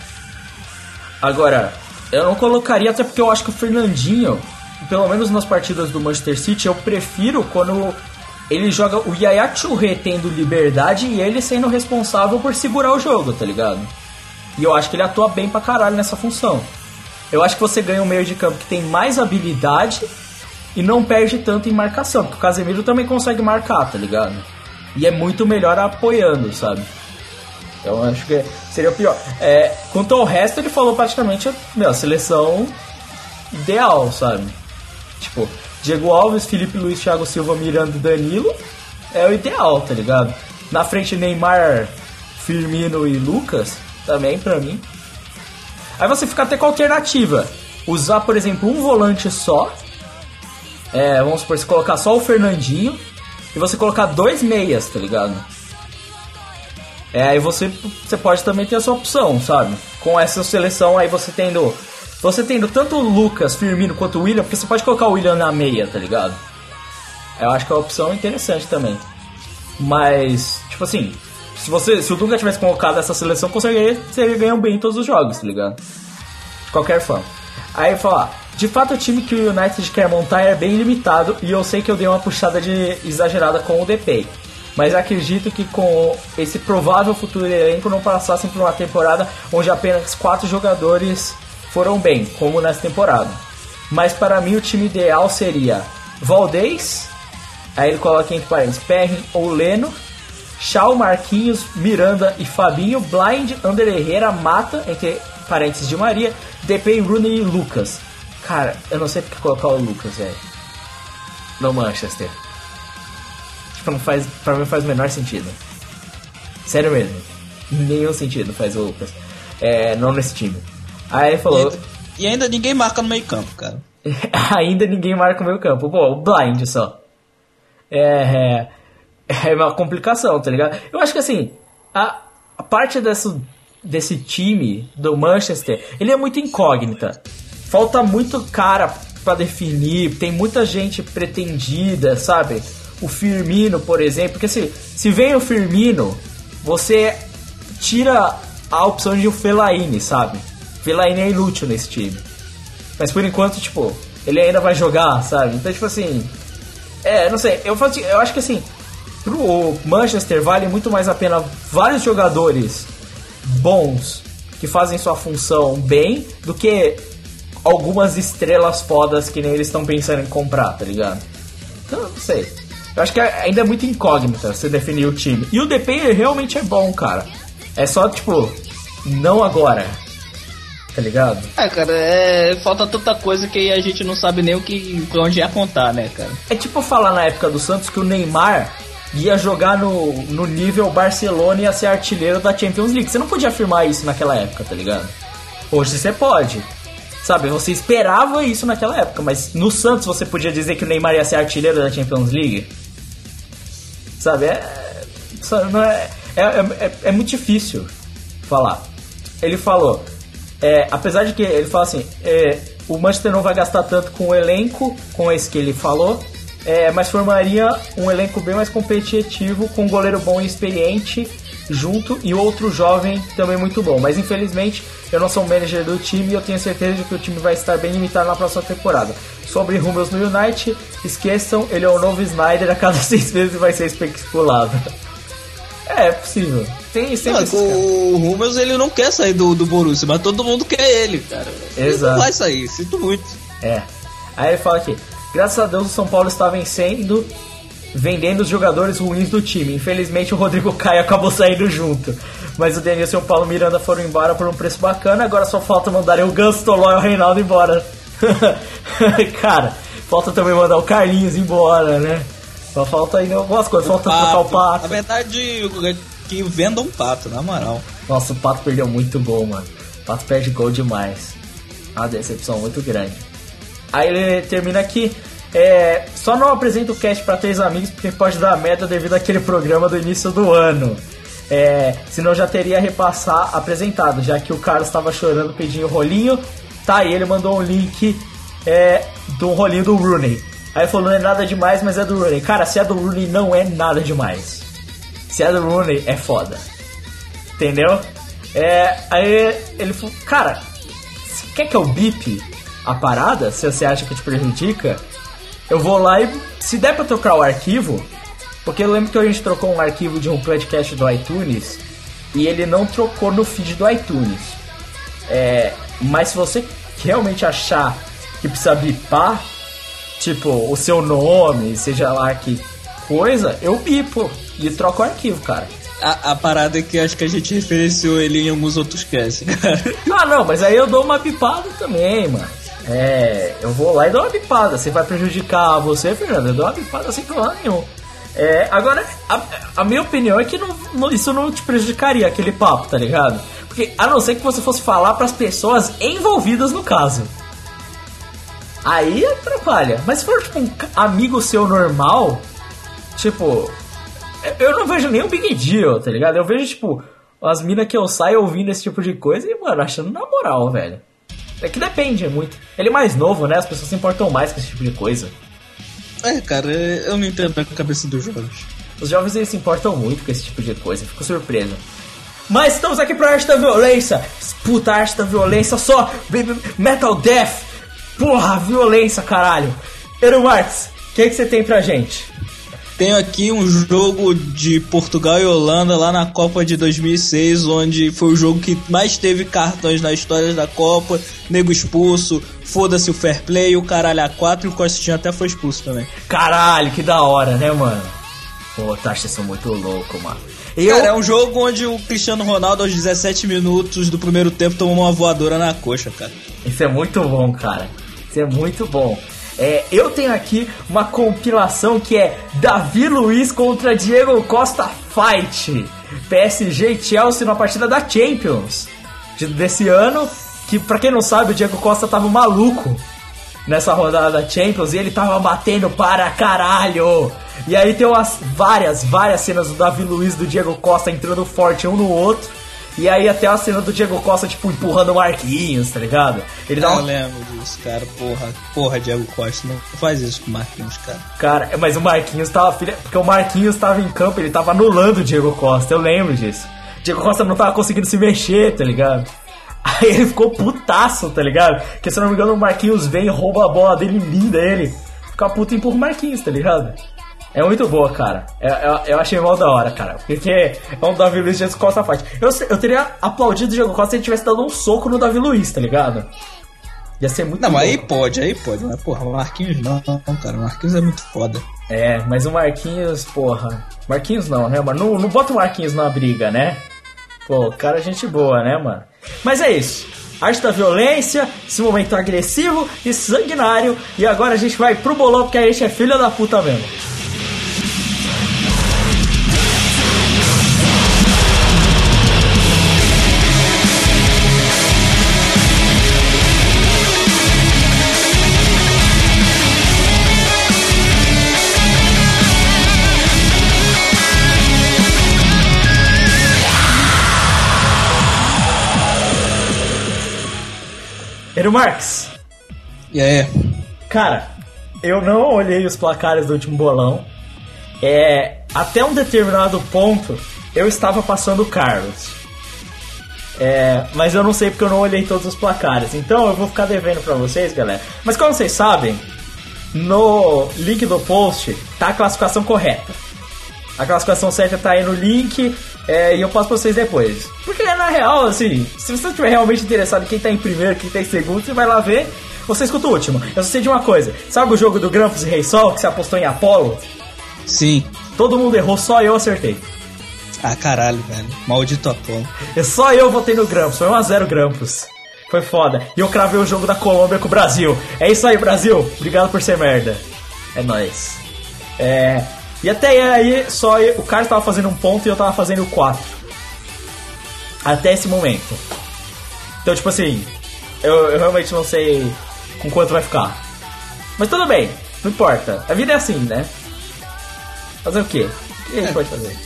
Agora, eu não colocaria, até porque eu acho que o Fernandinho, pelo menos nas partidas do Manchester City, eu prefiro quando ele joga o Yaya Touré tendo liberdade e ele sendo responsável por segurar o jogo, tá ligado? E eu acho que ele atua bem pra caralho nessa função. Eu acho que você ganha um meio de campo que tem mais habilidade e não perde tanto em marcação, porque o Casemiro também consegue marcar, tá ligado? E é muito melhor apoiando, sabe? Então eu acho que seria o pior. É, quanto ao resto, ele falou praticamente meu, a seleção ideal, sabe? Tipo, Diego Alves, Felipe Luiz, Thiago Silva, Miranda Danilo é o ideal, tá ligado? Na frente, Neymar, Firmino e Lucas, também pra mim. Aí você fica até com a alternativa. Usar, por exemplo, um volante só. É, vamos supor, você colocar só o Fernandinho. E você colocar dois meias, tá ligado? É, aí você, você pode também ter a sua opção, sabe? Com essa seleção aí você tendo. Você tendo tanto o Lucas, Firmino quanto o William, porque você pode colocar o William na meia, tá ligado? Eu acho que é uma opção interessante também. Mas, tipo assim, se você. Se o Dunga tivesse colocado essa seleção, conseguiria seria ganhar bem em todos os jogos, tá ligado? De qualquer forma. Aí falar, de fato o time que o United quer montar é bem limitado e eu sei que eu dei uma puxada de exagerada com o DP. Mas acredito que com esse provável futuro elenco não passassem por uma temporada onde apenas quatro jogadores foram bem, como nessa temporada. Mas para mim o time ideal seria Valdez, aí ele coloca entre parênteses Perrin ou Leno, Shaw, Marquinhos, Miranda e Fabinho, Blind, Ander Herrera, Mata, entre parênteses de Maria, DP, Rooney e Lucas. Cara, eu não sei porque colocar o Lucas, velho. No Manchester. Tipo, não faz, pra mim faz o menor sentido. Sério mesmo. Nenhum sentido faz o Lucas. É, não nesse time. Aí E falou. ainda, e ainda ninguém marca no meio campo, cara. ainda ninguém marca o meu campo. Pô, o blind só. É, é, é uma complicação, tá ligado? Eu acho que assim, a, a parte desse, desse time do Manchester, ele é muito incógnita. Falta muito cara pra definir, tem muita gente pretendida, sabe? O Firmino, por exemplo, porque se, se vem o Firmino, você tira a opção de um Fellaini, sabe? Fellaini é inútil nesse time. Mas por enquanto, tipo, ele ainda vai jogar, sabe? Então, tipo assim. É, não sei, eu, falo assim, eu acho que assim, pro Manchester vale muito mais a pena vários jogadores bons que fazem sua função bem do que algumas estrelas fodas que nem eles estão pensando em comprar, tá ligado? Então, não sei. Eu acho que ainda é muito incógnita você definir o time. E o DP realmente é bom, cara. É só, tipo, não agora. Tá ligado? É, cara, é, falta tanta coisa que a gente não sabe nem o que, pra onde ia contar, né, cara? É tipo falar na época do Santos que o Neymar ia jogar no, no nível Barcelona e ia ser artilheiro da Champions League. Você não podia afirmar isso naquela época, tá ligado? Hoje você pode. Sabe, você esperava isso naquela época, mas no Santos você podia dizer que o Neymar ia ser artilheiro da Champions League? Sabe, é. não é, é, é, é muito difícil falar. Ele falou, é, apesar de que ele fala assim, é, o Manchester não vai gastar tanto com o elenco, com esse que ele falou, é, mas formaria um elenco bem mais competitivo, com um goleiro bom e experiente junto e outro jovem também muito bom. Mas infelizmente eu não sou o manager do time e eu tenho certeza de que o time vai estar bem limitado na próxima temporada. Sobre Rummels no United, esqueçam, ele é o novo Snyder, a cada seis meses vai ser especulado. É, é possível. Tem sempre Não, o Hummels ele não quer sair do, do Borussia, mas todo mundo quer ele, cara. Ele Exato. não vai sair, sinto muito. É. Aí ele fala aqui: graças a Deus o São Paulo está vencendo, vendendo os jogadores ruins do time. Infelizmente o Rodrigo Caio acabou saindo junto. Mas o Denilson e o Paulo Miranda foram embora por um preço bacana. Agora só falta mandarem o Ganso, Toló e o Reinaldo embora. Cara, falta também mandar o Carlinhos embora, né? Só falta ainda algumas coisas. Falta trocar o Na pato. verdade, que venda um pato, na moral. Nossa, o Pato perdeu muito gol, mano. O Pato perde gol demais. Uma decepção muito grande. Aí ele termina aqui. É, só não apresenta o cast pra três amigos porque pode dar merda devido àquele programa do início do ano. É, senão já teria repassar apresentado, já que o Carlos estava chorando pedindo rolinho. Tá aí, ele mandou um link é, do rolinho do Rooney. Aí falou, não é nada demais, mas é do Rooney. Cara, se é do Rooney, não é nada demais. Se do Rooney, é foda. Entendeu? É, aí ele falou, cara, quer que eu bip a parada? Se você acha que te prejudica, eu vou lá e se der pra trocar o arquivo, Porque eu lembro que a gente trocou um arquivo de um podcast do iTunes e ele não trocou no feed do iTunes. É, mas se você realmente achar que precisa bipar, tipo, o seu nome, seja lá que coisa, eu bipo e troco o arquivo, cara. A, a parada é que acho que a gente referenciou ele em alguns outros casts, cara. Ah, não, mas aí eu dou uma bipada também, mano. É, eu vou lá e dou uma bipada. Você vai prejudicar você, Fernando? Eu dou uma bipada sem problema nenhum. É, agora, a, a minha opinião é que não- não- isso não te prejudicaria aquele papo, tá ligado? Porque a não ser que você fosse falar pras pessoas envolvidas no caso. Aí atrapalha. Mas se for tipo um amigo seu normal, tipo, eu não vejo nem um big deal, tá ligado? Eu vejo, tipo, as minas que eu saio ouvindo esse tipo de coisa e, mano, achando na moral, velho. É que depende muito. Ele é mais novo, né? As pessoas se importam mais com esse tipo de coisa. É, cara, eu não entendo a cabeça dos jovens. Os jovens eles se importam muito com esse tipo de coisa, fico surpreso. Mas estamos aqui pra arte da violência. Puta, arte da violência, só Metal Death. Porra, violência, caralho. Eero Marx, o que, que você tem pra gente? Tenho aqui um jogo de Portugal e Holanda lá na Copa de 2006, onde foi o jogo que mais teve cartões na história da Copa, nego expulso, foda-se o fair play, o caralho a 4 e o Costinha até foi expulso também. Caralho, que da hora, né, mano? Pô, tá, são muito loucos, mano. Eu, Cara, é um jogo onde o Cristiano Ronaldo aos 17 minutos do primeiro tempo tomou uma voadora na coxa, cara. Isso é muito bom, cara. Isso é muito bom. É, eu tenho aqui uma compilação que é Davi Luiz contra Diego Costa Fight. PSG e Chelsea na partida da Champions de- desse ano. Que pra quem não sabe, o Diego Costa tava maluco nessa rodada da Champions e ele tava batendo para caralho. E aí tem umas várias, várias cenas do Davi Luiz do Diego Costa entrando forte um no outro. E aí até a cena do Diego Costa, tipo, empurrando o Marquinhos, tá ligado? Ele dá Eu uma... lembro disso, cara. Porra, porra, Diego Costa, não faz isso com o Marquinhos, cara. Cara, mas o Marquinhos tava. filha- Porque o Marquinhos tava em campo, ele tava anulando o Diego Costa, eu lembro disso. O Diego Costa não tava conseguindo se mexer, tá ligado? Aí ele ficou putaço, tá ligado? Porque se eu não me engano, o Marquinhos vem, rouba a bola dele, linda ele. Fica puto e empurra o Marquinhos, tá ligado? É muito boa, cara. É- é- eu achei mal da hora, cara. Porque é um Davi Luiz Diego Costa fight. Eu, eu teria aplaudido o Diego Costa se ele tivesse dado um soco no Davi Luiz, tá ligado? Ia ser muito Não, mas aí pode, aí pode. Mas, porra, o Marquinhos não, não, cara. O Marquinhos é muito foda. É, mas o Marquinhos, porra. Marquinhos não, né, mano? Não, não bota o Marquinhos na briga, né? Pô, cara, gente boa, né, mano? Mas é isso. Arte da violência, esse momento agressivo e sanguinário. E agora a gente vai pro bolão, porque a gente é filha da puta mesmo. Ero Marx, E aí? Cara, eu não olhei os placares do último bolão. É, até um determinado ponto, eu estava passando o Carlos. É, mas eu não sei porque eu não olhei todos os placares. Então eu vou ficar devendo pra vocês, galera. Mas como vocês sabem, no link do post tá a classificação correta. A classificação certa tá aí no link é, e eu passo pra vocês depois. Porque na real, assim, se você estiver realmente interessado em quem tá em primeiro, quem tá em segundo, você vai lá ver, você escuta o último. Eu só sei de uma coisa: sabe o jogo do Grampus e Rei Sol que você apostou em Apollo? Sim. Todo mundo errou, só eu acertei. Ah, caralho, velho. Maldito Apolo. E só eu votei no Grampus, foi 1x0 Grampus. Foi foda. E eu cravei o jogo da Colômbia com o Brasil. É isso aí, Brasil. Obrigado por ser merda. É nóis. É. E até aí, só eu- o cara tava fazendo um ponto e eu tava fazendo quatro. Até esse momento. Então, tipo assim, eu, eu realmente não sei com quanto vai ficar. Mas tudo bem, não importa. A vida é assim, né? Fazer o quê? O que a gente pode fazer?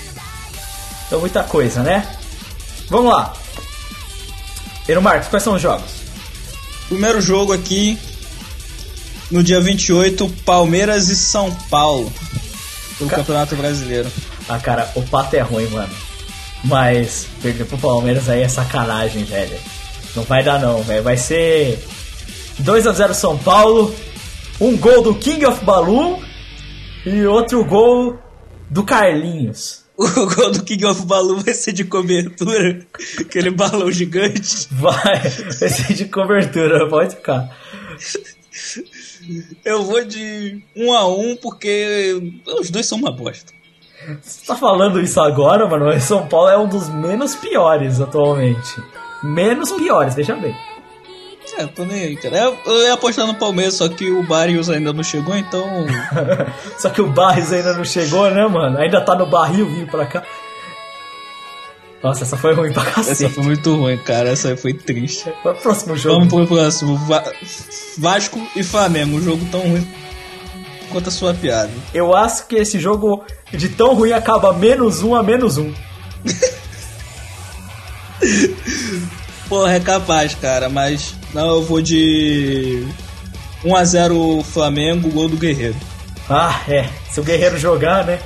Então, muita coisa, né? Vamos lá. Ero Marcos, quais são os jogos? Primeiro jogo aqui. No dia 28, Palmeiras e São Paulo. Pelo Ca- Campeonato Brasileiro. Ah, cara, o pato é ruim, mano. Mas perder pro Palmeiras aí é sacanagem, velho. Não vai dar não, velho. Vai ser 2 a 0 São Paulo, um gol do King of Balloon e outro gol do Carlinhos. O gol do King of Balu vai ser de cobertura. Aquele balão gigante. Vai, vai ser de cobertura, pode ficar. Eu vou de um a um porque os dois são uma bosta. Você tá falando isso agora, mano, mas São Paulo é um dos menos piores atualmente. Menos piores, deixa bem. É, tô nem aí, cara. Eu, eu ia apostar no Palmeiras, só que o Barrios ainda não chegou, então. Só que o Barres ainda não chegou, né, mano? Ainda tá no barril vindo pra cá. Nossa, essa foi ruim pra Essa cacete. foi muito ruim, cara. Essa foi triste. Qual é o próximo jogo? Vamos pro próximo. Va- Vasco e Flamengo. Um jogo tão ruim quanto a sua piada. Eu acho que esse jogo de tão ruim acaba menos um a menos um. Porra, é capaz, cara, mas. Não, eu vou de. 1x0 Flamengo, gol do Guerreiro. Ah, é. Se o Guerreiro jogar, né?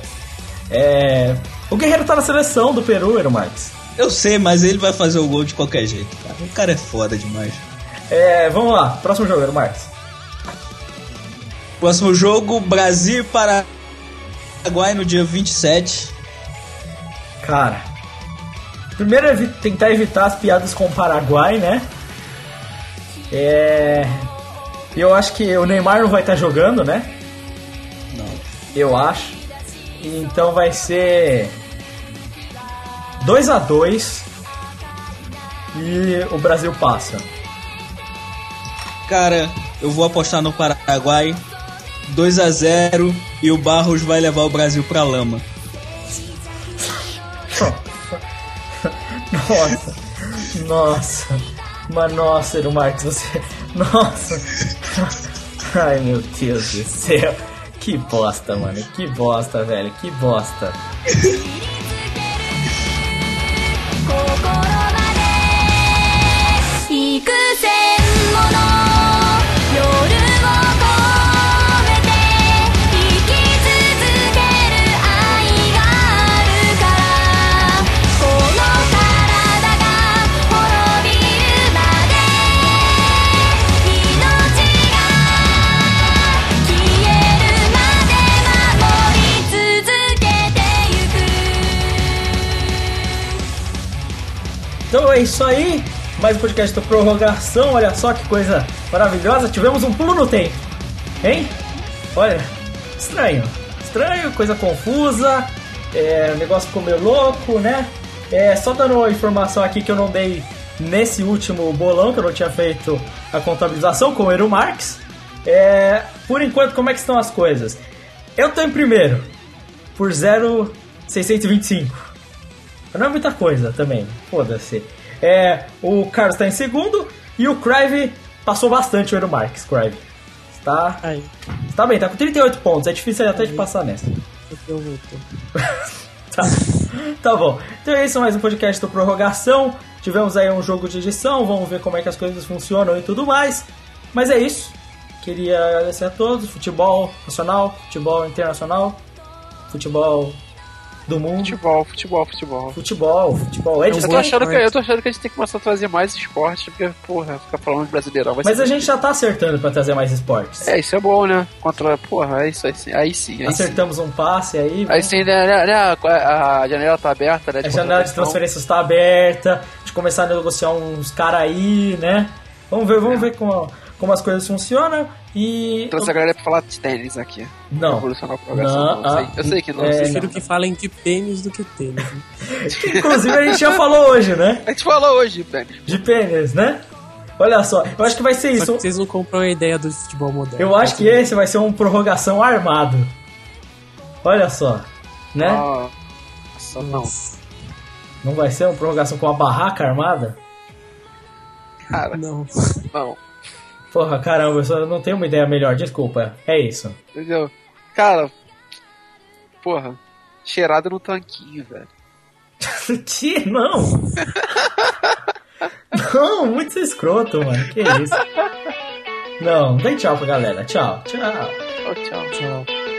É. O Guerreiro tá na seleção do Peru, Eero Marques. Eu sei, mas ele vai fazer o gol de qualquer jeito, cara. O cara é foda demais. É, vamos lá. Próximo jogo, Eero Marques. Próximo jogo, Brasil e Paraguai no dia 27. Cara. Primeiro é tentar evitar as piadas com o Paraguai, né? É. Eu acho que o Neymar não vai estar jogando, né? Não. Eu acho. Então vai ser 2 a 2 e o Brasil passa. Cara, eu vou apostar no Paraguai. 2 a 0 e o Barros vai levar o Brasil pra lama. Nossa. Nossa. Mas nossa, Eero Marques, você. Nossa. Ai meu Deus do céu. Que bosta, mano. Que bosta, velho. Que bosta. Então é isso aí. Mais um podcast do Prorrogação. Olha só que coisa maravilhosa. Tivemos um pulo no tempo. Hein? Olha, estranho. Estranho, coisa confusa. É, o negócio ficou meio louco, né? É, só dando uma informação aqui que eu não dei nesse último bolão, que eu não tinha feito a contabilização com o Eero Marx. É, por enquanto, como é que estão as coisas? Eu tô em primeiro, por 0,625. Não é muita coisa também, foda-se. É, o Carlos tá em segundo e o Crive passou bastante o Eero Marques, Crive. Está, Aí, está bem, tá com 38 pontos, é difícil até de passar nessa. eu. Tá. tá bom. Então é isso, mais um podcast do Prorrogação. Tivemos aí um jogo de edição, vamos ver como é que as coisas funcionam e tudo mais. Mas é isso. Queria agradecer a todos. Futebol nacional, futebol internacional, futebol do mundo. Futebol, futebol, futebol. Futebol, futebol. É de Eu tô, achando que, eu tô achando que a gente tem que começar a trazer mais esporte, porque, porra, ficar falando de brasileirão vai Mas ser. a gente já tá acertando pra trazer mais esportes. É, isso é bom, né? Contra. Porra, é isso aí sim. Aí sim, aí sim. Acertamos um passe aí. Aí sim, né, né, né, a, janela tá aberta, né? A janela de transferências está aberta, de começar a negociar uns caras aí, né? Vamos ver, vamos ver como, como as coisas funcionam e. Trouxe a galera pra falar de tênis aqui. Não. Evolucionar a progressão. Não, eu, sei, ah, eu sei que não. é, eu sei. Prefiro que falem de pênis do que tênis. né? Inclusive a gente já falou hoje, né? A gente falou hoje, tênis. De pênis, né? Olha só, eu acho que vai ser Só isso. que vocês não compram a ideia do futebol moderno. Eu acho que esse vai ser um prorrogação armado. Olha só, né? Nossa, não. Não vai ser uma prorrogação com a barraca armada? Cara, Não. não. Porra, caramba, eu só não tenho uma ideia melhor, desculpa. É isso. Entendeu? Cara, porra, cheirada no tanquinho, velho. que? Não! não, muito escroto, mano. Que isso? Não, dê tchau pra galera. Tchau, tchau. Tchau, tchau. Tchau.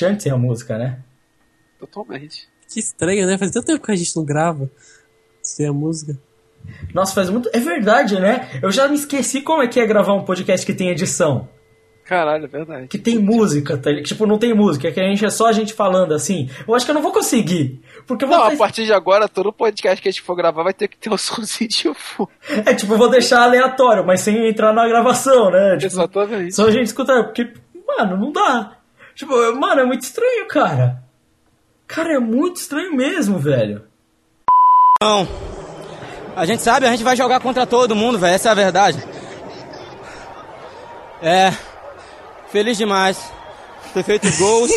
Fica broxante sem a música, né? Totalmente. Que estranho, né? Faz tanto tempo que a gente não grava sem a música. Nossa, faz muito. É verdade, né? Eu já me esqueci como é que é gravar um podcast que tem edição. Caralho, é verdade. Que tem música, tá? Tipo, não tem música, é que a gente é só a gente falando assim. Eu acho que eu não vou conseguir. Porque eu vou. Não, a partir de agora, todo podcast que a gente for gravar vai ter que ter um somzinho de fundo. É tipo, eu vou deixar aleatório, mas sem entrar na gravação, né? Tipo, Exatamente. Só a gente escutar, porque, mano, não dá. Tipo, mano, é muito estranho, cara. Cara, é muito estranho mesmo, velho. Não. A gente sabe, a gente vai jogar contra todo mundo, velho. Essa é a verdade. É. Feliz demais. Ter feito gols.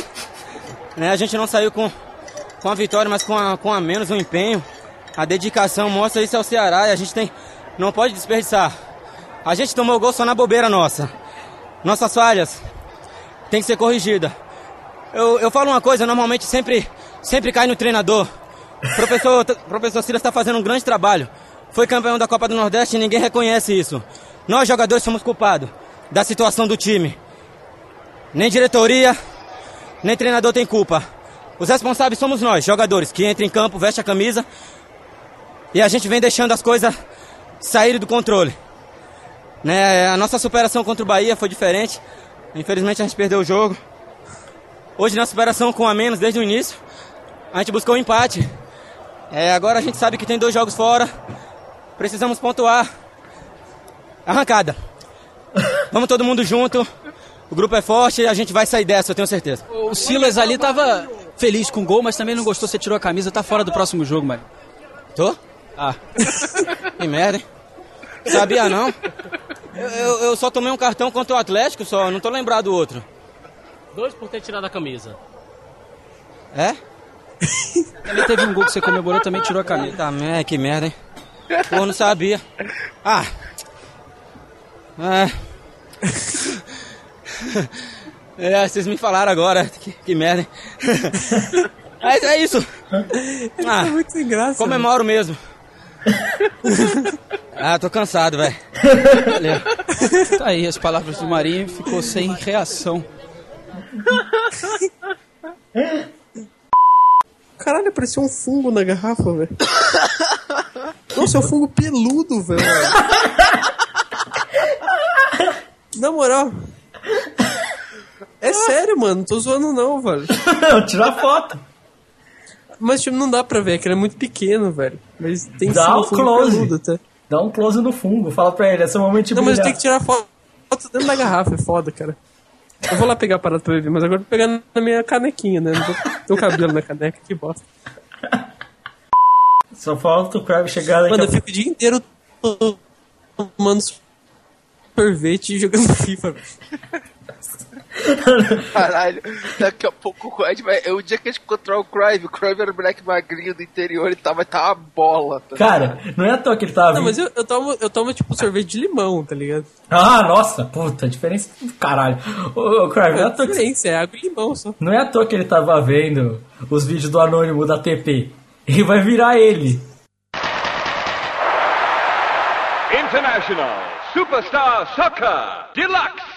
né? A gente não saiu com, com a vitória, mas com a, com a menos o empenho. A dedicação mostra isso ao Ceará e a gente tem. Não pode desperdiçar. A gente tomou gol só na bobeira nossa. Nossas falhas tem que ser corrigida. Eu, eu falo uma coisa, normalmente sempre, sempre cai no treinador. Professor, professor Silas está fazendo um grande trabalho. Foi campeão da Copa do Nordeste e ninguém reconhece isso. Nós, jogadores, somos culpados da situação do time. Nem diretoria, nem treinador tem culpa. Os responsáveis somos nós, jogadores, que entra em campo, veste a camisa e a gente vem deixando as coisas saírem do controle. Né? A nossa superação contra o Bahia foi diferente. Infelizmente a gente perdeu o jogo. Hoje na superação com a menos desde o início, a gente buscou o empate. É, agora a gente sabe que tem dois jogos fora. Precisamos pontuar. Arrancada. Vamos todo mundo junto. O grupo é forte e a gente vai sair dessa, eu tenho certeza. O Silas ali tava feliz com o gol, mas também não gostou, você tirou a camisa, tá fora do próximo jogo, mano. Tô? Ah. Que merda, hein? Sabia não? Eu, eu- eu só tomei um cartão contra o Atlético, só, não tô lembrado do outro. Dois por ter tirado a camisa. É? Também teve um gol que você comemorou, também tirou a camisa. Eita merda, que merda, hein? Pô, não sabia. Ah. É. É, vocês me falaram agora. Que, que merda, hein? Mas é isso. Ah, É muito sem graça. comemoro mesmo. Ah, tô cansado, velho. Tá aí, as palavras do Marinho ficou sem reação. Caralho, parecia um fungo na garrafa, velho. Nossa, é um fungo peludo, velho. Na moral. É sério, mano. Não tô zoando não, velho. Tira a foto. Mas, tipo, não dá pra ver, que ele é muito pequeno, velho. Mas tem Dá sim um close. peludo, tá? Dá um close no fungo. Fala pra ele, esse é o momento de Não, mas brilhar. tem que tirar foto dentro da garrafa, é foda, cara. Eu vou lá pegar a parada pra beber, mas agora eu vou pegar na minha canequinha, né? Não vou ter um cabelo na caneca, que bosta. Só falta o Crab chegar daqui Mano, a eu fico o dia inteiro tomando sorvete e jogando FIFA, velho. Caralho, daqui a pouco a gente vai. O dia que a gente encontrar o Crive, o Crive era o moleque magrinho do interior e tá, vai tá uma bola. Tá? Cara, não é à toa que ele tava Não, vindo. mas eu, eu tomo, eu tomo, tipo, sorvete de limão, tá ligado? Ah, nossa, puta, diferença do caralho. Ô, ô Crave, não é É à toa que diferença, é água e limão só. Não é à toa que ele tava vendo os vídeos do anônimo da TP. Ele vai virar ele. International Superstar Soccer Deluxe.